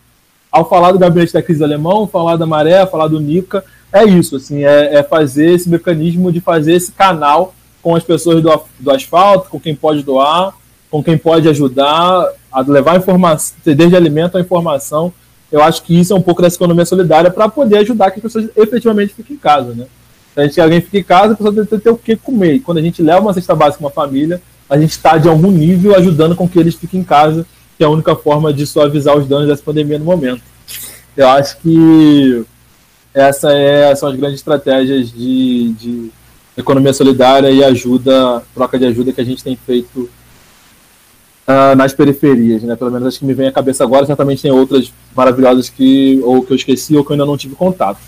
Speaker 4: Ao falar do gabinete da crise alemão, falar da maré, falar do Nica, é isso, assim, é, é fazer esse mecanismo de fazer esse canal com as pessoas do, do asfalto, com quem pode doar, com quem pode ajudar a levar informação, desde alimento a informação eu acho que isso é um pouco dessa economia solidária para poder ajudar que as pessoas efetivamente fiquem em casa, né? Se a gente alguém fica em casa, a pessoa tem que ter o que comer. E quando a gente leva uma cesta básica uma família, a gente está, de algum nível, ajudando com que eles fiquem em casa, que é a única forma de suavizar os danos dessa pandemia no momento. Eu acho que essa é, são as grandes estratégias de, de economia solidária e ajuda, troca de ajuda que a gente tem feito uh, nas periferias, né? Pelo menos as que me vem à cabeça agora, certamente tem outras maravilhosas que ou que eu esqueci ou que eu ainda não tive contato.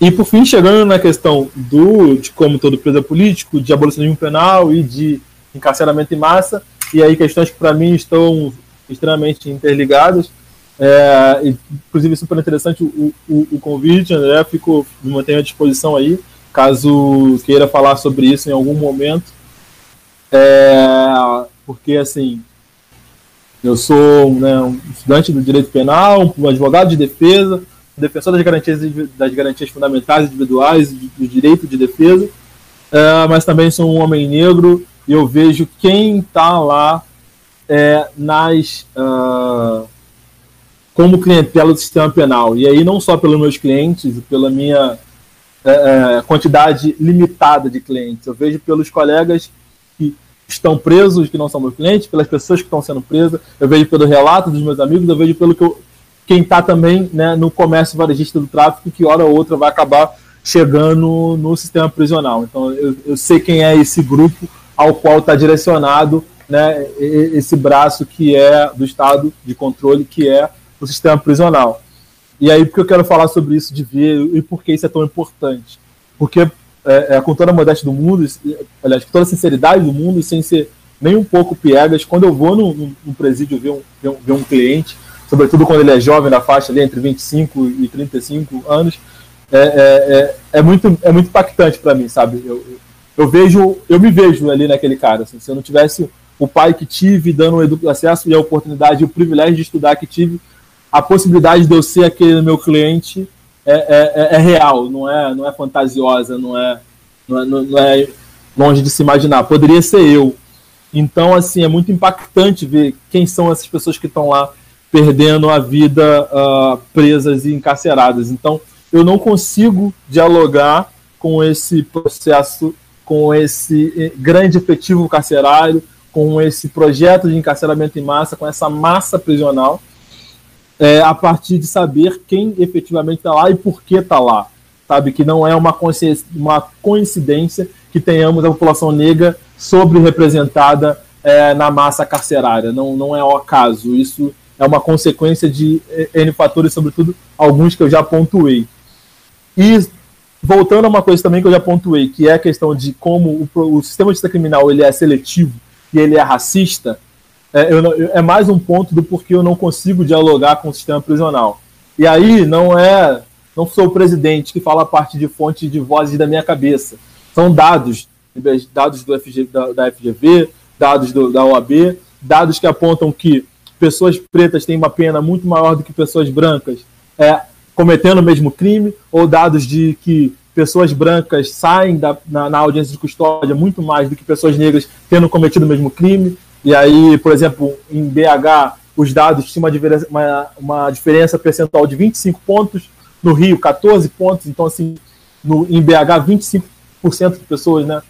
Speaker 4: E por fim, chegando na questão do de como todo preso político, de abolicionismo penal e de encarceramento em massa, e aí questões que para mim estão extremamente interligadas. É, inclusive, super interessante o, o, o convite, André. Fico, me mantenho à disposição aí, caso queira falar sobre isso em algum momento. É, porque, assim, eu sou né, um estudante do direito penal, um advogado de defesa, defensor das garantias, das garantias fundamentais individuais, do direito de defesa, é, mas também sou um homem negro e eu vejo quem está lá é, nas. Uh, como clientela do sistema penal. E aí, não só pelos meus clientes, pela minha é, é, quantidade limitada de clientes, eu vejo pelos colegas que estão presos, que não são meus clientes, pelas pessoas que estão sendo presas, eu vejo pelo relato dos meus amigos, eu vejo pelo que eu, quem está também né, no comércio varejista do tráfico, que hora ou outra vai acabar chegando no sistema prisional. Então, eu, eu sei quem é esse grupo ao qual está direcionado né, esse braço que é do Estado de controle, que é o sistema prisional. E aí, porque eu quero falar sobre isso de ver e por que isso é tão importante? Porque, é, é, com toda a modéstia do mundo, aliás, com toda a sinceridade do mundo, sem ser nem um pouco piegas, quando eu vou num, num presídio ver um, ver um, ver um cliente, sobretudo quando ele é jovem, na faixa ali entre 25 e 35 anos, é, é, é, é muito, é muito impactante para mim, sabe? Eu, eu vejo, eu me vejo ali naquele cara. Assim, se eu não tivesse o pai que tive, dando o acesso e a oportunidade e o privilégio de estudar que tive, a possibilidade de eu ser aquele meu cliente é, é, é, é real, não é, não é fantasiosa, não é, não é, não é longe de se imaginar. Poderia ser eu. Então, assim, é muito impactante ver quem são essas pessoas que estão lá perdendo a vida uh, presas e encarceradas. Então, eu não consigo dialogar com esse processo, com esse eh, grande efetivo carcerário, com esse projeto de encarceramento em massa, com essa massa prisional, é, a partir de saber quem efetivamente está lá e por que está lá. Sabe? Que não é uma, uma coincidência que tenhamos a população negra sobre-representada é, na massa carcerária. Não, não é o acaso. Isso é uma consequência de N fatores, sobretudo alguns que eu já pontuei. E voltando a uma coisa também que eu já pontuei, que é a questão de como o, o sistema de justiça criminal ele é seletivo e ele é racista, é, é mais um ponto do porquê eu não consigo dialogar com o sistema prisional. E aí não é, não sou o presidente que fala a parte de fonte de vozes da minha cabeça. São dados, dados do FG, da, da FGV, dados do, da OAB, dados que apontam que pessoas pretas têm uma pena muito maior do que pessoas brancas é, cometendo o mesmo crime, ou dados de que pessoas brancas saem da, na, na audiência de custódia muito mais do que pessoas negras tendo cometido o mesmo crime. E aí, por exemplo, em BH, os dados tinham uma diferença, uma, uma diferença percentual de 25 pontos, no Rio, 14 pontos. Então, assim, no, em BH, 25% de pessoas, né?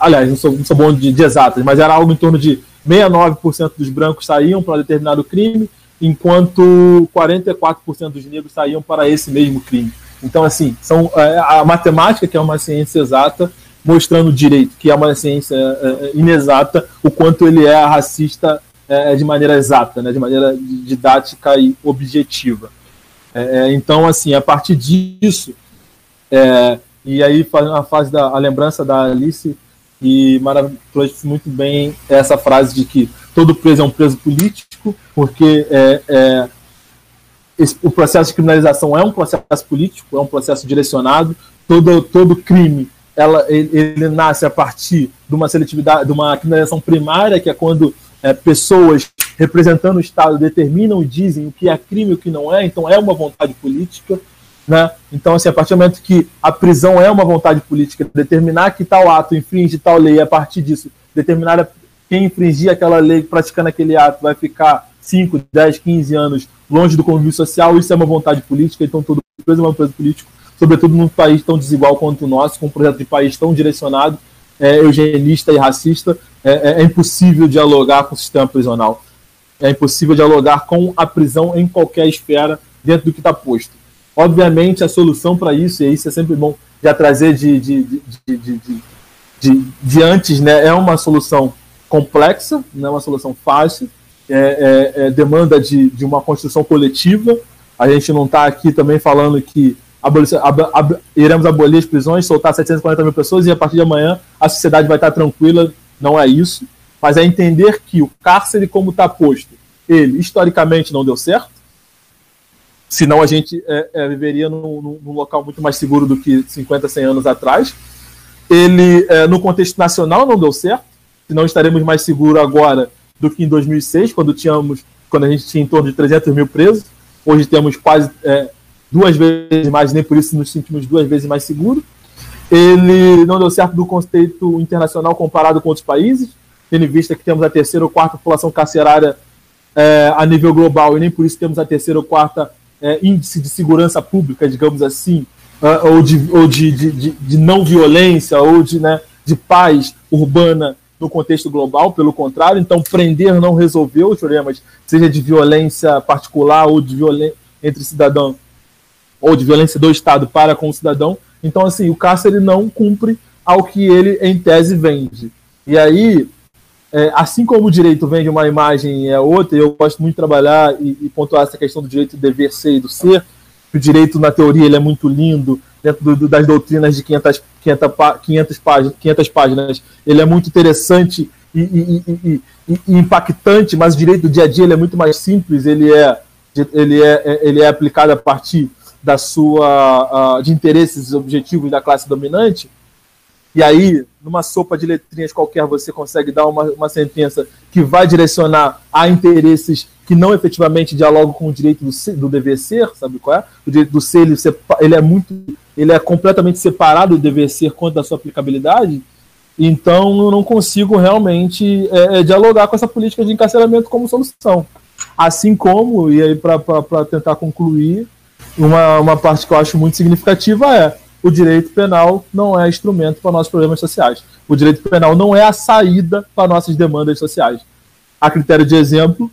Speaker 4: Aliás, não sou, não sou bom de, de exatas, mas era algo em torno de 69% dos brancos saíam para determinado crime, enquanto 44% dos negros saíam para esse mesmo crime. Então, assim, são é, a matemática, que é uma ciência exata, mostrando direito, que é uma ciência é, é, inexata, o quanto ele é racista é, de maneira exata, né, de maneira didática e objetiva. É, então, assim, a partir disso, é, e aí a fase da a lembrança da Alice, e trouxe muito bem essa frase de que todo preso é um preso político, porque é, esse, o processo de criminalização é um processo político, é um processo direcionado. Todo, todo crime ela, ele, ele nasce a partir de uma seletividade, de uma criminalização primária, que é quando é, pessoas representando o Estado determinam e dizem o que é crime e o que não é, então é uma vontade política. Né? Então, assim, a partir do momento que a prisão é uma vontade política, determinar que tal ato infringe tal lei, a partir disso, determinar quem infringir aquela lei praticando aquele ato vai ficar 5, 10, 15 anos longe do convívio social, isso é uma vontade política, então todo preso é um preso político, sobretudo num país tão desigual quanto o nosso, com um projeto de país tão direcionado, é, eugenista e racista, é, é, é impossível dialogar com o sistema prisional. É impossível dialogar com a prisão em qualquer esfera dentro do que está posto. Obviamente, a solução para isso, e isso é sempre bom já trazer de, de, de, de, de, de antes, né, é uma solução complexa, não é uma solução fácil, é, é, é, demanda de, de uma construção coletiva. A gente não está aqui também falando que ab, ab, iremos abolir as prisões, soltar 740 mil pessoas e a partir de amanhã a sociedade vai estar tranquila. Não é isso. Mas é entender que o cárcere, como está posto, ele historicamente não deu certo. senão a gente é, é, viveria num, num, local muito mais seguro do que 50, 100 anos atrás. Ele, é, no contexto nacional, não deu certo, senão estaremos mais seguros agora do que em 2006, quando, tínhamos, quando a gente tinha em torno de 300 mil presos. Hoje temos quase é, duas vezes mais, nem por isso nos sentimos duas vezes mais seguros. Ele não deu certo do contexto internacional comparado com outros países, tendo em vista que temos a terceira ou quarta população carcerária é, a nível global e nem por isso temos a terceira ou quarta é, índice de segurança pública, digamos assim, uh, ou, de, ou de, de, de, não violência, ou de, né, de paz urbana no contexto global, pelo contrário. Então, prender não resolveu os problemas, seja de violência particular ou de violência entre cidadão, ou de violência do Estado para com o cidadão. Então, assim, o cárcere não cumpre ao que ele, em tese, vende. E aí, é, assim como o direito vende uma imagem e é outra, eu gosto muito de trabalhar e, e pontuar essa questão do direito do dever ser e do ser, o direito, na teoria, ele é muito lindo, dentro do, das doutrinas de 500, 500, 500, páginas, 500 páginas, ele é muito interessante e, e, e, impactante, mas o direito do dia a dia ele é muito mais simples, ele é, ele é ele é aplicado a partir da sua, uh, de interesses e objetivos da classe dominante, e aí, numa sopa de letrinhas qualquer, você consegue dar uma, uma sentença que vai direcionar a interesses que não efetivamente dialogam com o direito do, ser, do dever ser, sabe qual é? O direito do ser, ele, ele é muito, ele é completamente separado do dever ser quanto da sua aplicabilidade, então eu não consigo realmente é, é dialogar com essa política de encarceramento como solução. Assim como, e aí para tentar concluir, uma, uma parte que eu acho muito significativa é o direito penal não é instrumento para nossos problemas sociais. O direito penal não é a saída para nossas demandas sociais. A critério de exemplo,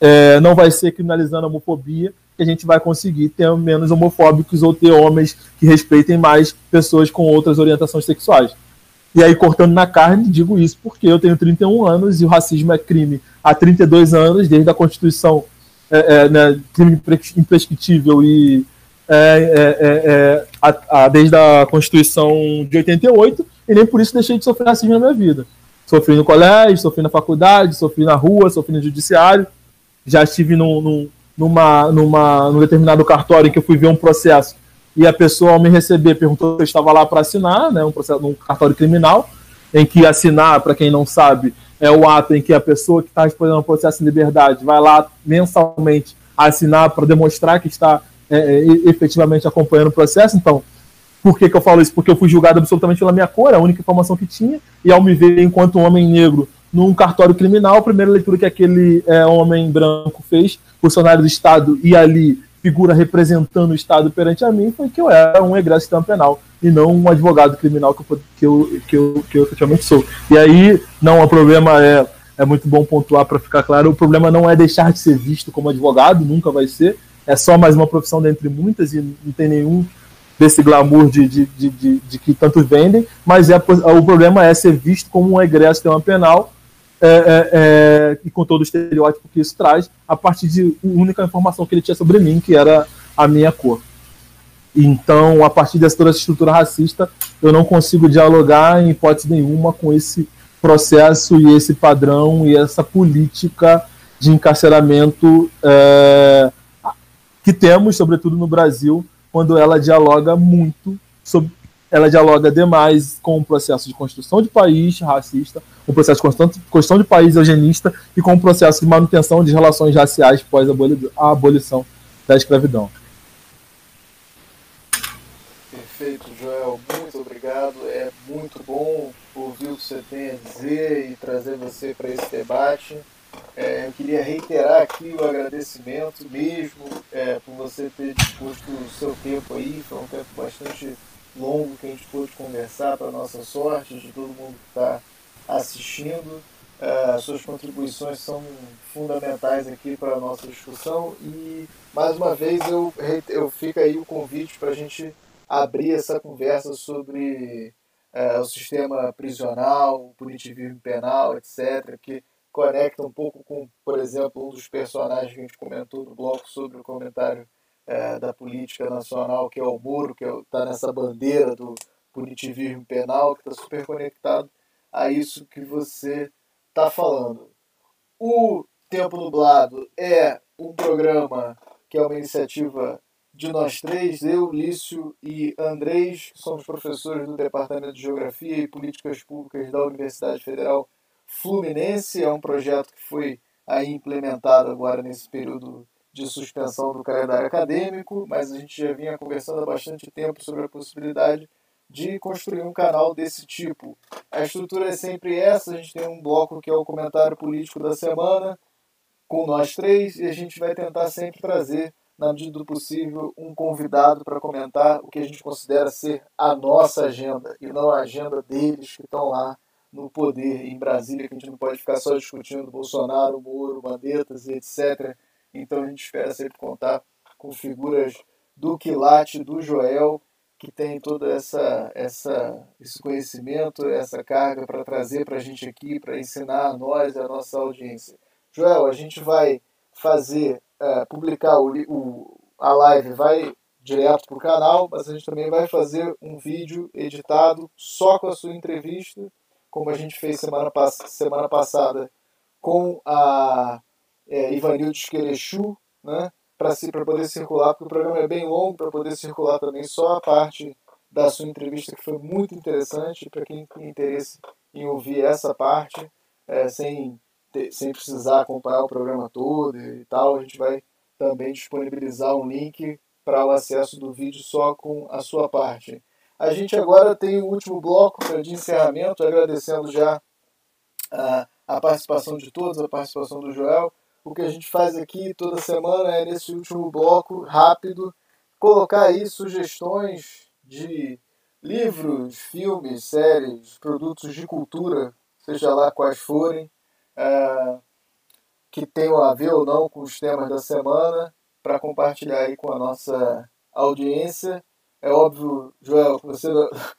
Speaker 4: é, não vai ser criminalizando a homofobia que a gente vai conseguir ter menos homofóbicos ou ter homens que respeitem mais pessoas com outras orientações sexuais. E aí, cortando na carne, digo isso porque eu tenho 31 anos e o racismo é crime há 32 anos, desde a Constituição, é, é, né, crime imprescritível e é, é, é, é, a, a, desde a Constituição de 88, e nem por isso deixei de sofrer racismo na minha vida. Sofri no colégio, sofri na faculdade, sofri na rua, sofri no judiciário. Já estive num, num, numa, numa, num determinado cartório em que eu fui ver um processo e a pessoa, ao me receber, perguntou se eu estava lá para assinar, né, um, processo, um cartório criminal, em que assinar, para quem não sabe, é o ato em que a pessoa que está respondendo ao processo de liberdade vai lá mensalmente assinar para demonstrar que está é, é efetivamente acompanhando o processo. Então, por que, que eu falo isso? Porque eu fui julgado absolutamente pela minha cor, a única informação que tinha, e ao me ver enquanto um homem negro num cartório criminal, a primeira leitura que aquele é, homem branco fez, funcionário do Estado, e ali figura representando o Estado perante a mim, foi que eu era um egresso sistema penal e não um advogado criminal que eu, que eu, que eu, que eu efetivamente sou. E aí, não, o problema é, é muito bom pontuar para ficar claro, o problema não é deixar de ser visto como advogado, nunca vai ser, é só mais uma profissão dentre muitas e não tem nenhum desse glamour de, de, de, de, de que tantos vendem, mas é, o problema é ser visto como um egresso tema penal é, é, é, e com todo o estereótipo que isso traz, a partir de única informação que ele tinha sobre mim, que era a minha cor. Então, a partir dessa toda essa estrutura racista, eu não consigo dialogar em hipótese nenhuma com esse processo e esse padrão e essa política de encarceramento é, que temos, sobretudo no Brasil, quando ela dialoga muito sobre ela dialoga demais com o processo de construção de país racista, o processo de construção de país eugenista e com o processo de manutenção de relações raciais pós a abolição da escravidão.
Speaker 2: Perfeito, Joel. Muito obrigado. É muito bom ouvir o que você tem a dizer e trazer você para esse debate. É, eu queria reiterar aqui o agradecimento mesmo é, por você ter disposto o seu tempo aí, foi um tempo bastante longo que a gente pôde conversar para nossa sorte, de todo mundo que está assistindo. É, suas contribuições são fundamentais aqui para a nossa discussão e mais uma vez eu, eu fica aí o convite para a gente abrir essa conversa sobre é, o sistema prisional, o punitivismo penal, etc., que conecta um pouco com, por exemplo, um dos personagens que a gente comentou no bloco sobre o comentário é, da política nacional, que é o Moro, que está é nessa bandeira do punitivismo penal, que está super conectado a isso que você está falando. O Tempo Nublado é um programa que é uma iniciativa de nós três, eu, Lício e Andrés, que somos professores do Departamento de Geografia e Políticas Públicas da Universidade Federal Fluminense. É um projeto que foi aí implementado agora nesse período de suspensão do calendário acadêmico, mas a gente já vinha conversando há bastante tempo sobre a possibilidade de construir um canal desse tipo. A estrutura é sempre essa, a gente tem um bloco que é o comentário político da semana, com nós três, e a gente vai tentar sempre trazer, na medida do possível, um convidado para comentar o que a gente considera ser a nossa agenda, e não a agenda deles que estão lá no poder em Brasília, que a gente não pode ficar só discutindo Bolsonaro, Moro, Mandettas e etc. Então a gente espera sempre contar com figuras do Quilate, do Joel, que tem todo essa, essa, esse conhecimento, essa carga para trazer para a gente aqui, para ensinar a nós e a nossa audiência. Joel, a gente vai fazer, uh, publicar o, o, a live, vai direto para o canal, mas a gente também vai fazer um vídeo editado só com a sua entrevista, como a gente fez semana, pass semana passada com a é, Ivanildo Esquerechu, né? para poder circular, porque o programa é bem longo, para poder circular também só a parte da sua entrevista, que foi muito interessante, para quem tem interesse em ouvir essa parte, é, sem, ter, sem precisar acompanhar o programa todo e tal, a gente vai também disponibilizar um link para o acesso do vídeo só com a sua parte. A gente agora tem o último bloco de encerramento, agradecendo já a, a participação de todos, a participação do Joel, o que a gente faz aqui toda semana é nesse último bloco rápido colocar aí sugestões de livros, filmes, séries, produtos de cultura, seja lá quais forem, é, que tenham a ver ou não com os temas da semana, para compartilhar aí com a nossa audiência. É óbvio, Joel, que você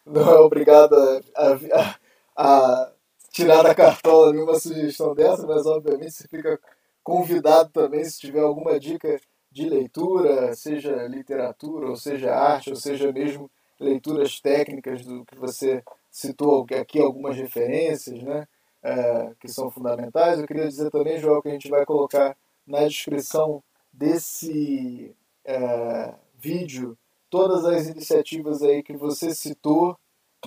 Speaker 2: não (laughs) é obrigado a, a, a tirar da cartola nenhuma sugestão dessa, mas obviamente você fica convidado também, se tiver alguma dica de leitura, seja literatura, ou seja arte, ou seja mesmo leituras técnicas do que você citou aqui, algumas referências, né? É, que são fundamentais. Eu queria dizer também, João, que a gente vai colocar na descrição desse é, vídeo todas as iniciativas aí que você citou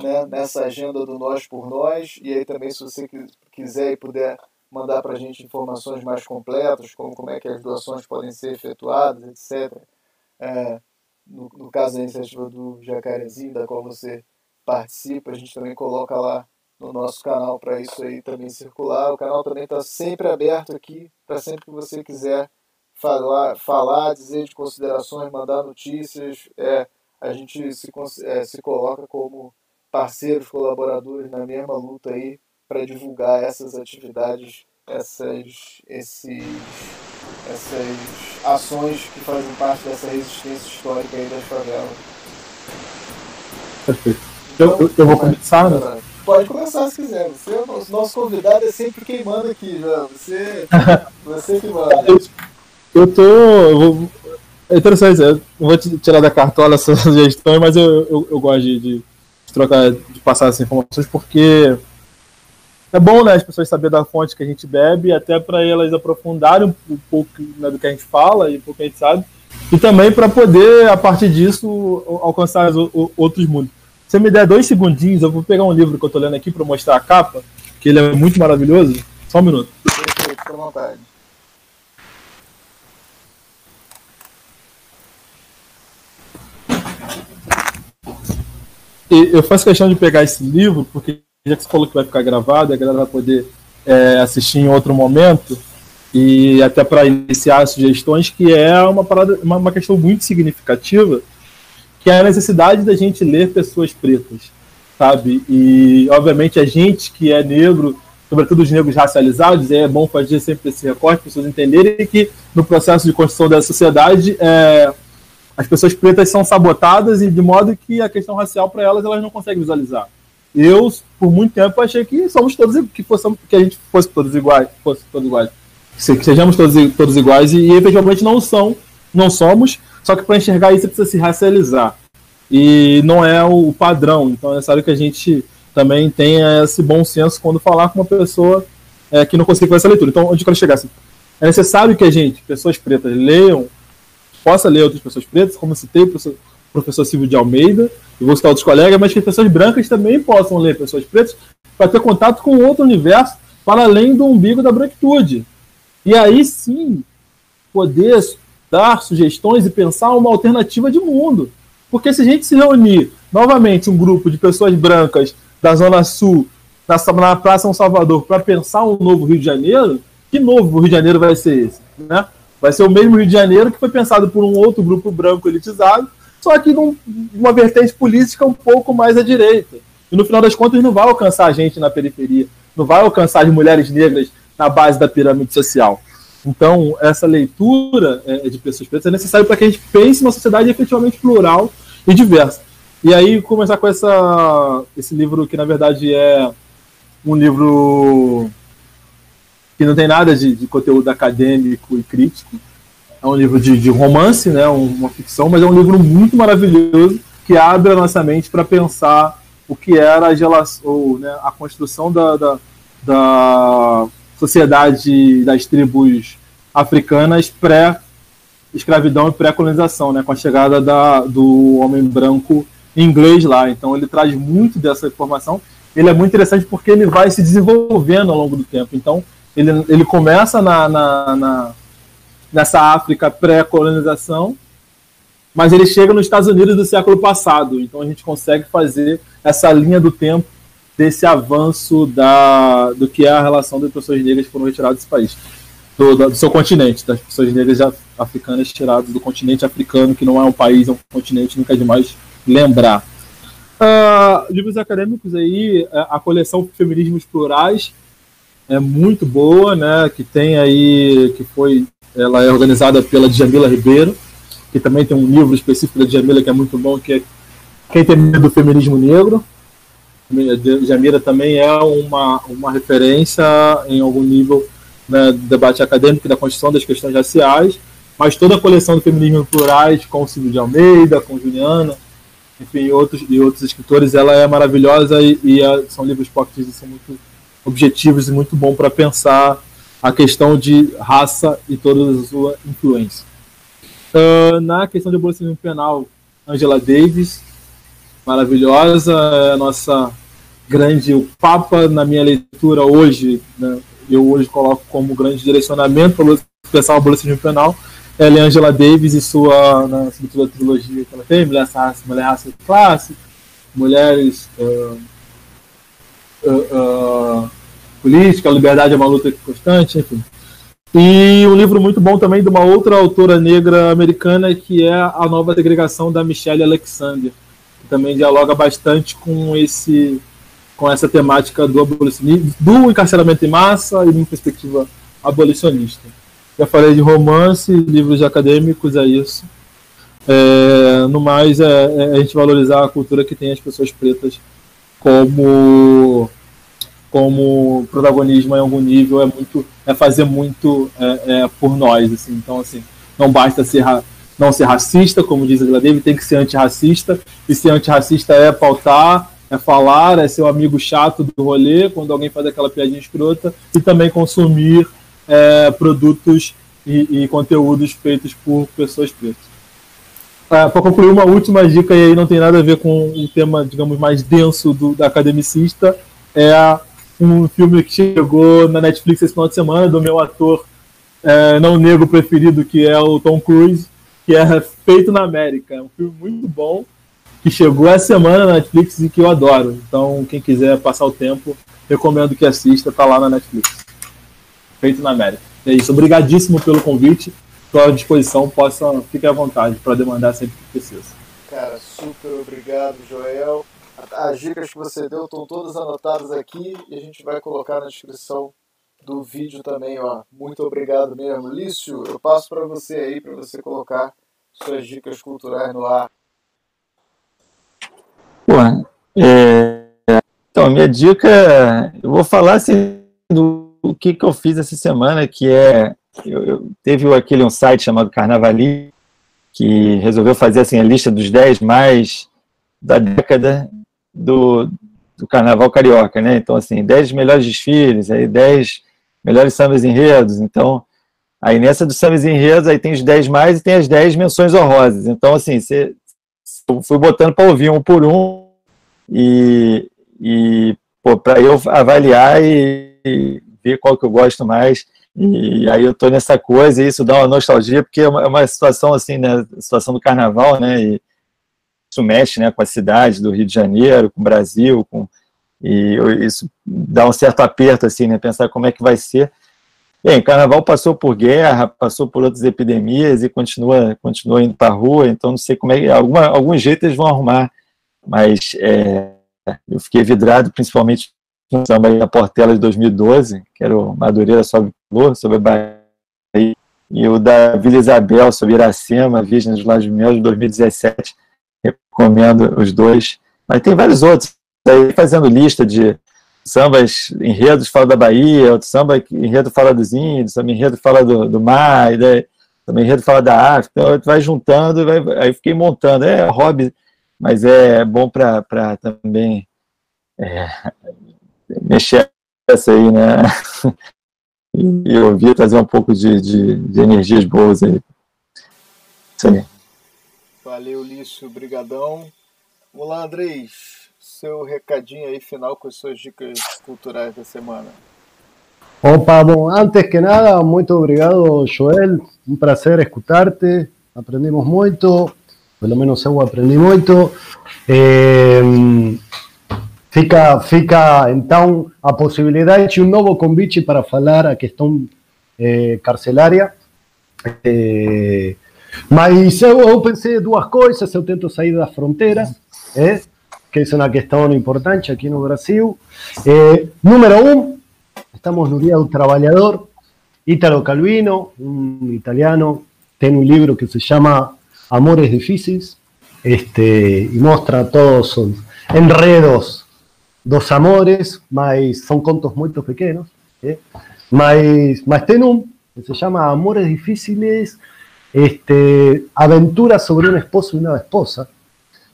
Speaker 2: né, nessa agenda do Nós por Nós. E aí também, se você quiser e puder mandar para a gente informações mais completas, como como é que as doações podem ser efetuadas, etc. É, no, no, caso da iniciativa do Jacarezinho, da qual você participa, a gente também coloca lá no nosso canal para isso aí também circular. O canal também está sempre aberto aqui, para sempre que você quiser falar, falar, dizer de considerações, mandar notícias. É, a gente se, é, se coloca como parceiros, colaboradores na mesma luta aí para divulgar essas atividades, essas, esses, essas ações que fazem parte dessa resistência histórica aí das favelas.
Speaker 4: Perfeito. Então, eu, eu vou começar, né?
Speaker 2: Pode começar se quiser. Você, é o nosso convidado é sempre quem manda aqui, já. Você, você que manda. (laughs)
Speaker 4: Eu, eu tô. Eu vou, é interessante, eu vou tirar da cartola essas (laughs) sugestões, mas eu, eu, eu gosto de, de, trocar, de passar essas informações porque é bom né, as pessoas saberem da fonte que a gente bebe, até para elas aprofundarem um, pouco né, do que a gente fala e um pouco que a gente sabe, e também para poder, a partir disso, alcançar os, outros mundos. Se me der dois segundinhos, eu vou pegar um livro que eu estou lendo aqui para mostrar a capa, que ele é muito maravilhoso. Só um minuto.
Speaker 2: Fica à vontade.
Speaker 4: Eu faço questão de pegar esse livro porque já que você falou que vai ficar gravado, a galera vai poder é, assistir em outro momento, e até para iniciar sugestões, que é uma, parada, uma, uma, questão muito significativa, que é a necessidade da gente ler pessoas pretas, sabe? E, obviamente, a gente que é negro, sobretudo os negros racializados, é bom fazer sempre esse recorte, para pessoas entenderem que no processo de construção da sociedade, é, as pessoas pretas são sabotadas e de modo que a questão racial para elas elas não conseguem visualizar eu por muito tempo achei que somos todos que fossem, que a gente fosse todos iguais, fosse todos iguais, que sejamos todos, todos iguais e, e efetivamente não são, não somos. Só que para enxergar isso precisa se racializar e não é o padrão. Então é necessário que a gente também tenha esse bom senso quando falar com uma pessoa é, que não consegue fazer essa leitura. Então onde eu quero chegar assim, é necessário que a gente, pessoas pretas, leiam possa ler outras pessoas pretas, como citei o professor, Silvio de Almeida, e vou citar outros colegas, mas que as pessoas brancas também possam ler pessoas pretas para ter contato com outro universo para além do umbigo da branquitude. E aí sim, poder dar sugestões e pensar uma alternativa de mundo. Porque se a gente se reunir novamente um grupo de pessoas brancas da Zona Sul, na, na Praça São Salvador, para pensar um novo Rio de Janeiro, que novo Rio de Janeiro vai ser esse? Né? Vai ser o mesmo Rio de Janeiro que foi pensado por um outro grupo branco elitizado, só que num, numa vertente política um pouco mais à direita. E no final das contas não vai alcançar a gente na periferia, não vai alcançar as mulheres negras na base da pirâmide social. Então, essa leitura é, de pessoas pretas é necessária para que a gente pense uma sociedade efetivamente plural e diversa. E aí, começar com essa, esse livro que, na verdade, é um livro que não tem nada de, de conteúdo acadêmico e crítico. É um livro de, de romance, né, uma ficção, mas é um livro muito maravilhoso que abre a nossa mente para pensar o que era a, gelação, né, a construção da, da, da sociedade das tribos africanas pré-escravidão e pré-colonização, né, com a chegada da, do homem branco inglês lá. Então ele traz muito dessa informação. Ele é muito interessante porque ele vai se desenvolvendo ao longo do tempo. Então ele, ele começa na, na, na nessa África pré-colonização, mas ele chega nos Estados Unidos do século passado. Então a gente consegue fazer essa linha do tempo desse avanço da, do que é a relação das pessoas negras que foram retiradas desse país, do, do seu continente, das pessoas negras africanas tiradas do continente africano, que não é um país, é um continente, nunca é demais lembrar. Uh, livros acadêmicos aí, é, a coleção Feminismos Plurais é muito boa, né? Que tem aí, que foi, ela é organizada pela Djamila Ribeiro, que também tem um livro específico da Djamila que é muito bom, que é Quem tem medo do feminismo negro. Jamira também é uma, uma referência em algum nível né, do debate acadêmico da construção das questões raciais, mas toda a coleção do feminismo plurais, com o Silvio de Almeida, com Juliana, enfim, outros, e outros escritores, ela é maravilhosa e, e a, são livros pockets são muito objetivos e muito bom para pensar a questão de raça e toda a sua influência. Uh, na questão de abolicionismo penal, Angela Davis, maravilhosa, é a nossa grande, o Papa na minha leitura hoje, né, eu hoje coloco como grande direcionamento para pensar o abolicionismo penal, ela é Angela Davis e sua, na sua trilogia que ela tem, Mulher, raça, Mulher, Raça e Classe, Mulheres, uh, uh, Política, Liberdade é uma luta constante, enfim. E um livro muito bom também de uma outra autora negra americana que é A Nova Segregação da Michelle Alexander que também dialoga bastante com esse com essa temática do abolicionismo, do encarceramento em massa e de uma perspectiva abolicionista. Já falei de romance, livros acadêmicos, é isso. É, no mais, é, é, a gente valorizar a cultura que tem as pessoas pretas como como protagonismo em algum nível é muito é fazer muito é, é por nós assim então assim não basta ser não ser racista, como diz a David, tem que ser antirracista, e ser antirracista é pautar, é falar, é ser o amigo chato do rolê, quando alguém faz aquela piadinha escrota, e também consumir é, produtos e, e, conteúdos feitos por pessoas pretas. É, Para concluir, uma última dica, e aí não tem nada a ver com o tema, digamos, mais denso do, da academicista, é um filme que chegou na Netflix esse final de semana, do meu ator é, não negro preferido, que é o Tom Cruise, que é Feito na América. É um filme muito bom, que chegou essa semana na Netflix e que eu adoro. Então, quem quiser passar o tempo, recomendo que assista, tá lá na Netflix. Feito na América. É isso, obrigadíssimo pelo convite. Estou à disposição, possa, fique à vontade para demandar sempre que precisa.
Speaker 2: Cara, super obrigado, Joel. As dicas que você deu estão todas anotadas aqui e a gente vai colocar na descrição do vídeo também, ó. Muito obrigado mesmo. Lício, eu passo para você aí, para você colocar suas dicas culturais no ar.
Speaker 1: Pô, é... então, minha dica, eu vou falar assim, do que, que eu fiz essa semana, que é, eu, eu teve aquele um site chamado Carnavali, que resolveu fazer assim, a lista dos 10 mais da década do, do carnaval carioca, né? Então, assim, 10 melhores desfiles, aí 10 melhores sambas enredos. Então, Aí nessa dos sambas enredos, aí tem os 10 mais e tem as 10 menções honrosas. Então, assim, você, fui botando para ouvir um por um e, e para eu avaliar e, e, ver qual que eu gosto mais. E aí eu tô nessa coisa e isso dá uma nostalgia, porque é uma, é uma situação assim, né, situação do carnaval, né, e isso mexe, né, com a cidade do Rio de Janeiro, com o Brasil, com e isso dá um certo aperto, assim, né? Pensar como é que vai ser. Bem, carnaval passou por guerra, passou por outras epidemias e continua, continua indo para a rua, então não sei como é que. Alguma, algum eles vão arrumar, mas é, eu fiquei vidrado principalmente no samba da Portela de 2012, que era o Madureira sobre Flor, sobre a Bahia, e o da Vila Isabel, sobre Iracema, Virgem dos Mel, de 2017. Recomendo os dois. Mas tem vários outros daí fazendo lista de sambas, enredos fala da Bahia, outro samba enredo fala dos índios, samba enredo fala do, do mar, e daí, samba enredo fala da África, então vai juntando, vai, aí fiquei montando, é hobby, mas é bom para também é, mexer essa aí, né, (laughs) e ouvir, trazer um pouco de, de, de energias boas aí. Isso aí.
Speaker 2: Valeu, Lício, brigadão. Vamos lá, Andrés seu recadinho aí final com as suas dicas culturais da semana.
Speaker 3: Opa, bom, antes que nada, muito obrigado, Joel. Um prazer escutarte. Aprendimos muito, pelo menos eu aprendi muito. Fica, fica então a possibilidade de um novo convite para falar a questão eh, carcerária. Eh, mas eu, eu pensei duas coisas, eu tento sair das fronteiras. Eh? que es una cuestión importante aquí en Brasil. Eh, número uno, estamos en un día del trabajador, Ítalo Calvino, un italiano, tiene un libro que se llama Amores Difíciles, este, y muestra todos los enredos dos amores, mas son contos muy pequeños, ¿eh? mas, mas tiene un que se llama Amores Difíciles, este, aventuras sobre un esposo y una esposa,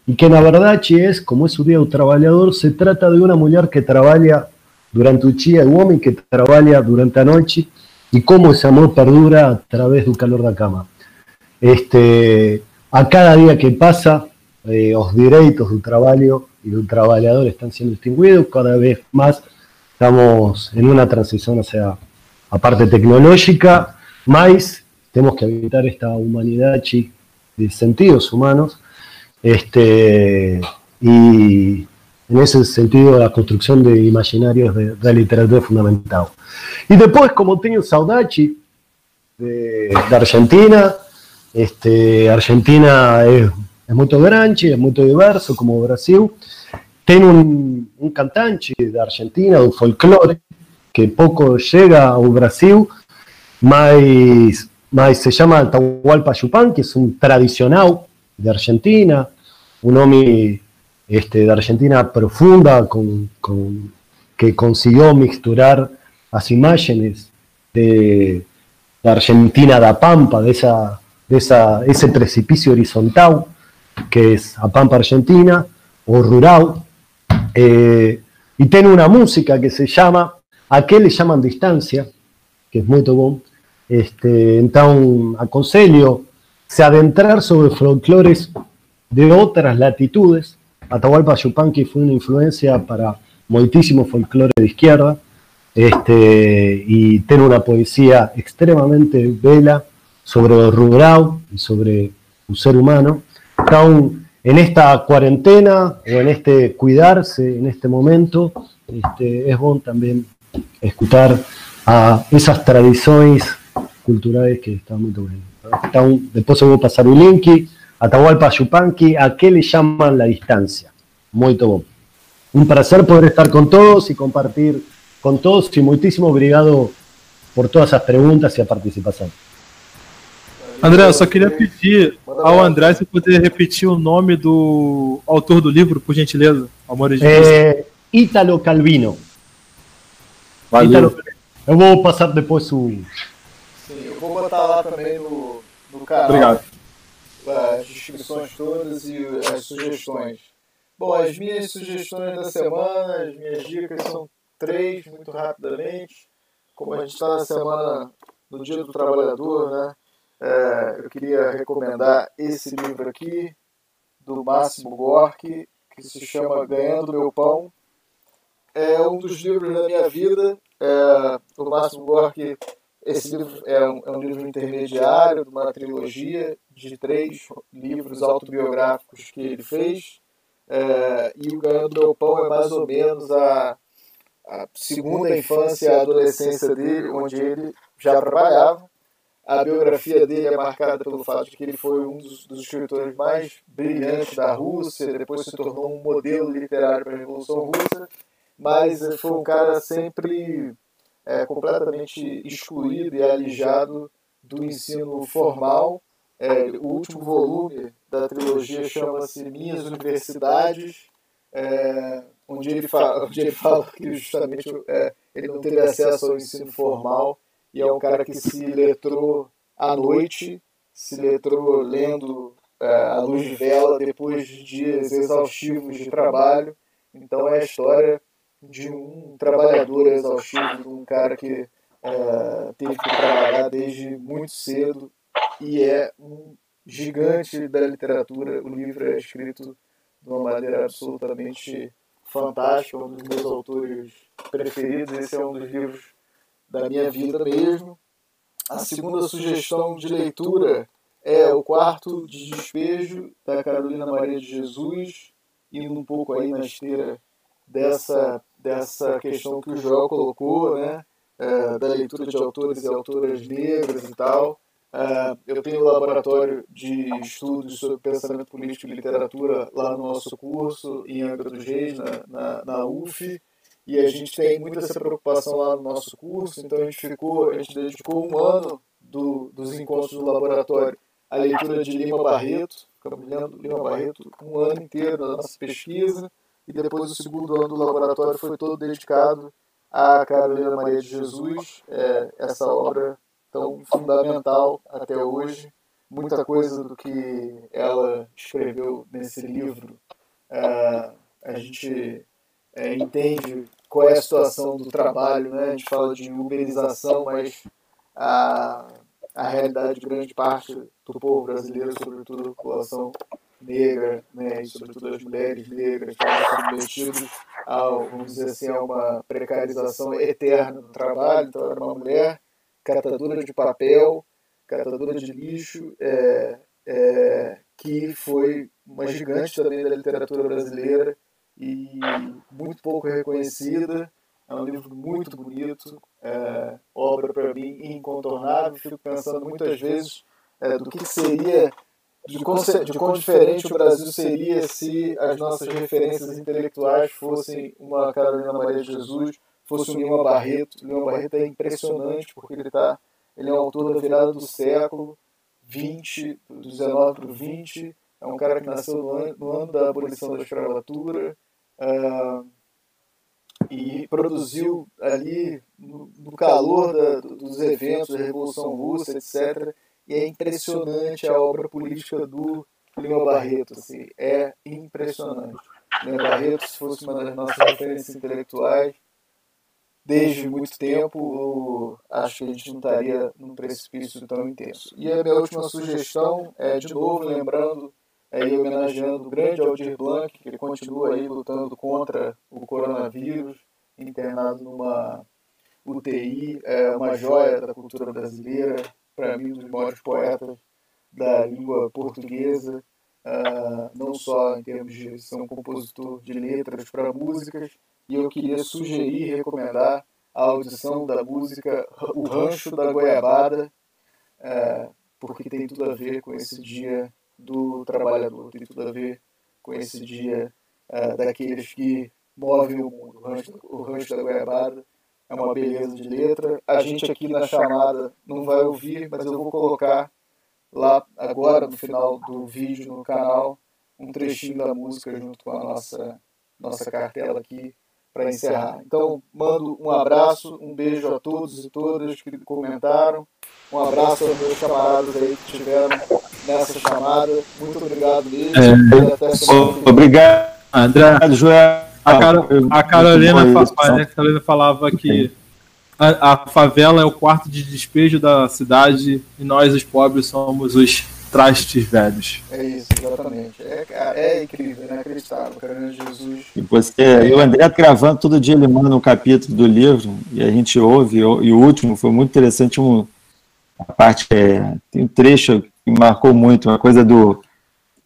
Speaker 3: y que la verdad es, como es un día un trabajador, se trata de una mujer que trabaja durante el día y un hombre que trabaja durante la noche y cómo ese amor perdura a través del calor de la cama. Este, a cada día que pasa, eh, los derechos del trabajo y del trabajador están siendo extinguidos, cada vez más estamos en una transición hacia la parte tecnológica, más tenemos que evitar esta humanidad de sentidos humanos este, y en ese sentido la construcción de imaginarios de, la literatura es fundamental. Y después, como tengo Saudachi de, Argentina, este, Argentina es, es muy grande, es muy diverso como Brasil, tiene un, un cantante de Argentina, de folclore, que poco llega a Brasil, mas se llama Tahualpa Yupan, que es un tradicional de Argentina, un hombre este, de Argentina profunda con, que consiguió mixturar las imágenes de, la Argentina da Pampa, de, esa, de ese precipicio horizontal que es a Pampa Argentina o rural, eh, y tiene una música que se llama, a qué le llaman distancia, que es muy bom, este, entonces aconsejo se adentrar sobre folclores de otras latitudes. Atahualpa Yupanqui fue una influencia para muchísimo folclore de izquierda este, y tiene una poesía extremadamente bella sobre el rural y sobre un ser humano. Entonces, en esta cuarentena o en este cuidarse en este momento, este, es bueno también escuchar a esas tradiciones culturales que están muy buenas. después voy a pasar un link Atahualpa Yupanqui, ¿a qué le llaman la distancia? Muy bom. Un placer poder estar con todos y compartir con todos y muchísimo obrigado por todas esas preguntas y a participación.
Speaker 4: André, eu só queria pedir ao André se poder repetir o nome do autor do livro, por gentileza.
Speaker 3: Amores de é, Ítalo Calvino. Valeu. Ítalo, eu vou passar depois o.
Speaker 2: Sim, eu vou botar lá também no, no canal.
Speaker 4: Obrigado
Speaker 2: as descrições todas e as sugestões. Bom, as minhas sugestões da semana, as minhas dicas são três, muito rapidamente. Como a gente está na semana no Dia do Trabalhador, né? É, eu queria recomendar esse livro aqui, do Máximo Gorki, que se chama Ganhando Meu Pão. É um dos livros da minha vida. É, o Máximo Gorki, esse livro é um, é um livro intermediário de uma trilogia de três livros autobiográficos que ele fez. É, e o Ganhando Meu Pão é mais ou menos a, a segunda infância e a adolescência dele, onde ele já trabalhava a biografia dele é marcada pelo fato de que ele foi um dos, dos escritores mais brilhantes da Rússia, depois se tornou um modelo literário para a Revolução Russa, mas foi um cara sempre é, completamente excluído e alijado do ensino formal. É, o último volume da trilogia chama-se Minhas Universidades, é, onde, ele fala, (laughs) onde ele fala que justamente é, ele não teve acesso ao ensino formal e é um cara que se letrou à noite, se letrou lendo é, a luz de vela depois de dias exaustivos de trabalho. Então é a história de um trabalhador exaustivo, de um cara que é, teve que trabalhar desde muito cedo e é um gigante da literatura. O livro é escrito de uma maneira absolutamente fantástica, um dos meus autores preferidos. Esse é um dos livros da minha vida mesmo. A segunda sugestão de leitura é o quarto de despejo da Carolina Maria de Jesus, indo um pouco aí na esteira dessa, dessa questão que o Joel colocou, né? É, da leitura de autores e autoras negras e tal. É, eu tenho um laboratório de estudos sobre pensamento político e literatura lá no nosso curso, em Angra dos Reis, na, na, na UF e a gente tem muita essa preocupação lá no nosso curso, então a gente ficou, a gente dedicou um ano do, dos encontros do laboratório à leitura de Lima Barreto, lendo Lima Barreto um ano inteiro da nossa pesquisa, e depois o segundo ano do laboratório foi todo dedicado a Carolina Maria de Jesus, é, essa obra tão fundamental até hoje, muita coisa do que ela escreveu nesse livro, é, a gente é, entende qual é a situação do trabalho, né? A gente fala de uberização, mas a, a realidade de grande parte do povo brasileiro, sobretudo a população negra, né, e sobretudo as mulheres negras, estão submetidos a, vamos dizer assim, a uma precarização eterna do trabalho. Então, era uma mulher catadora de papel, catadora de lixo, é, é, que foi uma gigante também da literatura brasileira, e muito pouco reconhecida. É um livro muito bonito, é, obra para mim incontornável. Fico pensando muitas vezes é, do que seria, de quão, de quão diferente o Brasil seria se as nossas referências intelectuais fossem uma Carolina Maria de Jesus, fosse um Lima Barreto. O Lima Barreto é impressionante porque ele, tá, ele é um autor da virada do século 20, do 19 para o 20. É um cara que nasceu no ano, no ano da abolição da escravatura, Uh, e produziu ali no, no calor da, dos eventos da Revolução Russa, etc. E é impressionante a obra política do Lima Barreto, assim, é impressionante. Lima Barreto, se fosse uma das nossas referências intelectuais, desde muito tempo, acho que a gente não estaria num precipício tão intenso. E a minha última sugestão é, de novo, lembrando aí homenageando o grande Aldir Blanc, que continua aí lutando contra o coronavírus, internado numa UTI, é uma joia da cultura brasileira, para mim um dos maiores poetas da língua portuguesa, uh, não só em termos de ser um compositor de letras para músicas, e eu queria sugerir e recomendar a audição da música O Rancho da Goiabada, uh, porque tem tudo a ver com esse dia do trabalhador, tem tudo a ver com esse dia uh, daqueles que movem o mundo. O rancho, o rancho da Goiabada é uma beleza de letra. A gente aqui na chamada não vai ouvir, mas eu vou colocar lá agora no final do vídeo no canal um trechinho da música junto com a nossa, nossa cartela aqui para encerrar. Então, mando um abraço, um beijo a todos e todas que comentaram. Um abraço aos meus camaradas aí que estiveram nessa chamada. Muito obrigado mesmo. É,
Speaker 1: obrigado,
Speaker 4: André. Joel. A, Car a, Carolina, a Carolina falava que a, a, favela é o quarto de despejo da cidade e nós, os pobres, somos os trastes velhos.
Speaker 2: É isso, exatamente. É, é incrível, inacreditável, cara, Jesus.
Speaker 1: E você, e o André gravando todo dia, ele manda um capítulo do livro e a gente ouve, e o último foi muito interessante, um, a parte, é, tem um trecho que marcou muito, uma coisa do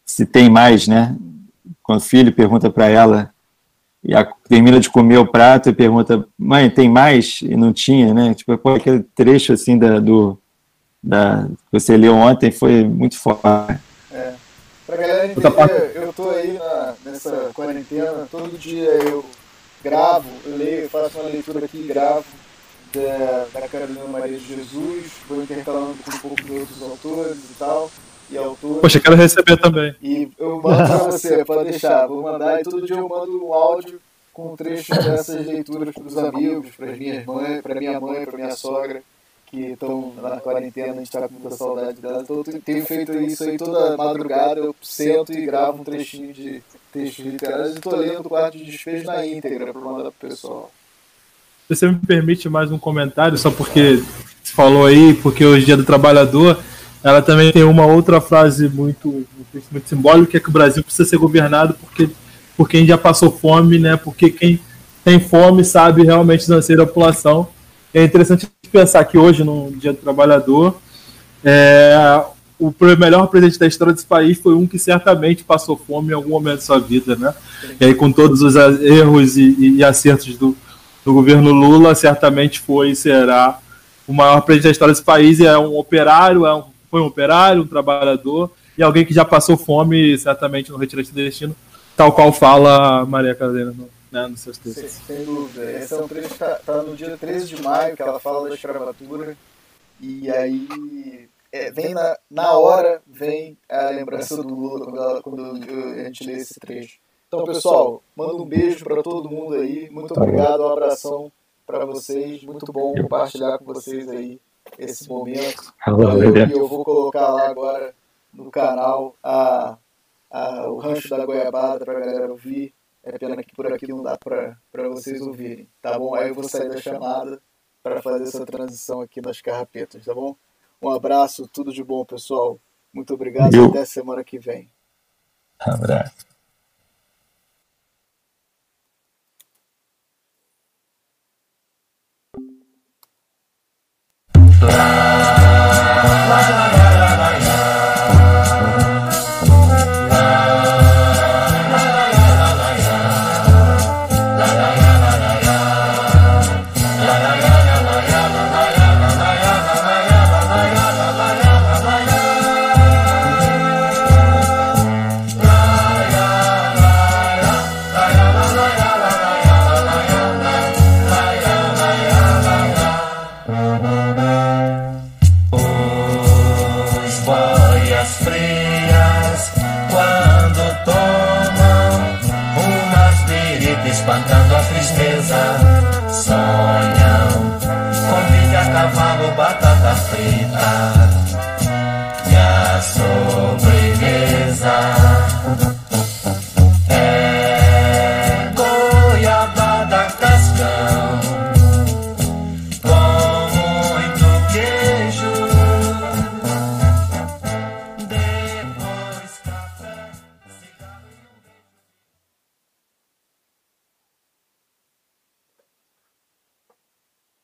Speaker 1: se tem mais, né? Quando o filho pergunta para ela, e a, termina de comer o prato e pergunta, mãe, tem mais? E não tinha, né? Tipo, pô, aquele trecho assim da, do, da, que você leu ontem foi muito forte.
Speaker 2: É. Pra galera entender, eu tô aí na, nessa quarentena, todo dia eu gravo, eu leio, faço uma leitura aqui e gravo da, da Carolina Maria de Jesus, vou intercalando com um pouco de outros autores e tal e autores.
Speaker 4: Poxa, quero receber também.
Speaker 2: E eu mando pra você, pode deixar. Vou mandar e todo dia eu mando um áudio com trechos dessas leituras para os amigos, para minhas mães, para minha mãe, para minha sogra, que estão na quarentena, a gente está com muita saudade dela. Então eu tenho feito isso aí toda madrugada, eu sento e gravo um trechinho de textos literários e estou lendo o quarto de despejo na íntegra para mandar pro pessoal.
Speaker 4: Você me permite mais um comentário, só porque você falou aí, porque hoje é dia do trabalhador, ela também tem uma outra frase muito, muito, simbólica, que é que o Brasil precisa ser governado porque, por quem já passou fome, né? Porque quem tem fome sabe realmente da da população. É interessante pensar que hoje, no Dia do Trabalhador, é, o melhor presidente da história desse país foi um que certamente passou fome em algum momento da sua vida, né? E aí, com todos os erros e, e acertos do, do governo Lula, certamente foi e será o maior presidente da história desse país. É um operário, é um foi um operário, um trabalhador e alguém que já passou fome, certamente no Retirante do Destino, tal qual fala Maria Carolina no, né, nos seus textos.
Speaker 2: Sem, sem dúvida. Esse é um trecho que está tá no dia 13 de maio, que ela fala da escravatura, e aí é, vem na, na hora vem a lembrança do Lula quando, ela, quando a gente lê esse trecho. Então, pessoal, manda um beijo para todo mundo aí. Muito obrigado, um abração para vocês. Muito bom compartilhar com vocês aí esse momento. E eu vou colocar lá agora no canal a, a, o rancho da goiabada para a galera ouvir. É pena que por aqui não dá para vocês ouvirem, tá bom? Aí eu vou sair da chamada para fazer essa transição aqui nas carrapetas, tá bom? Um abraço, tudo de bom, pessoal. Muito obrigado e até semana que vem.
Speaker 1: abraço.
Speaker 5: Ah.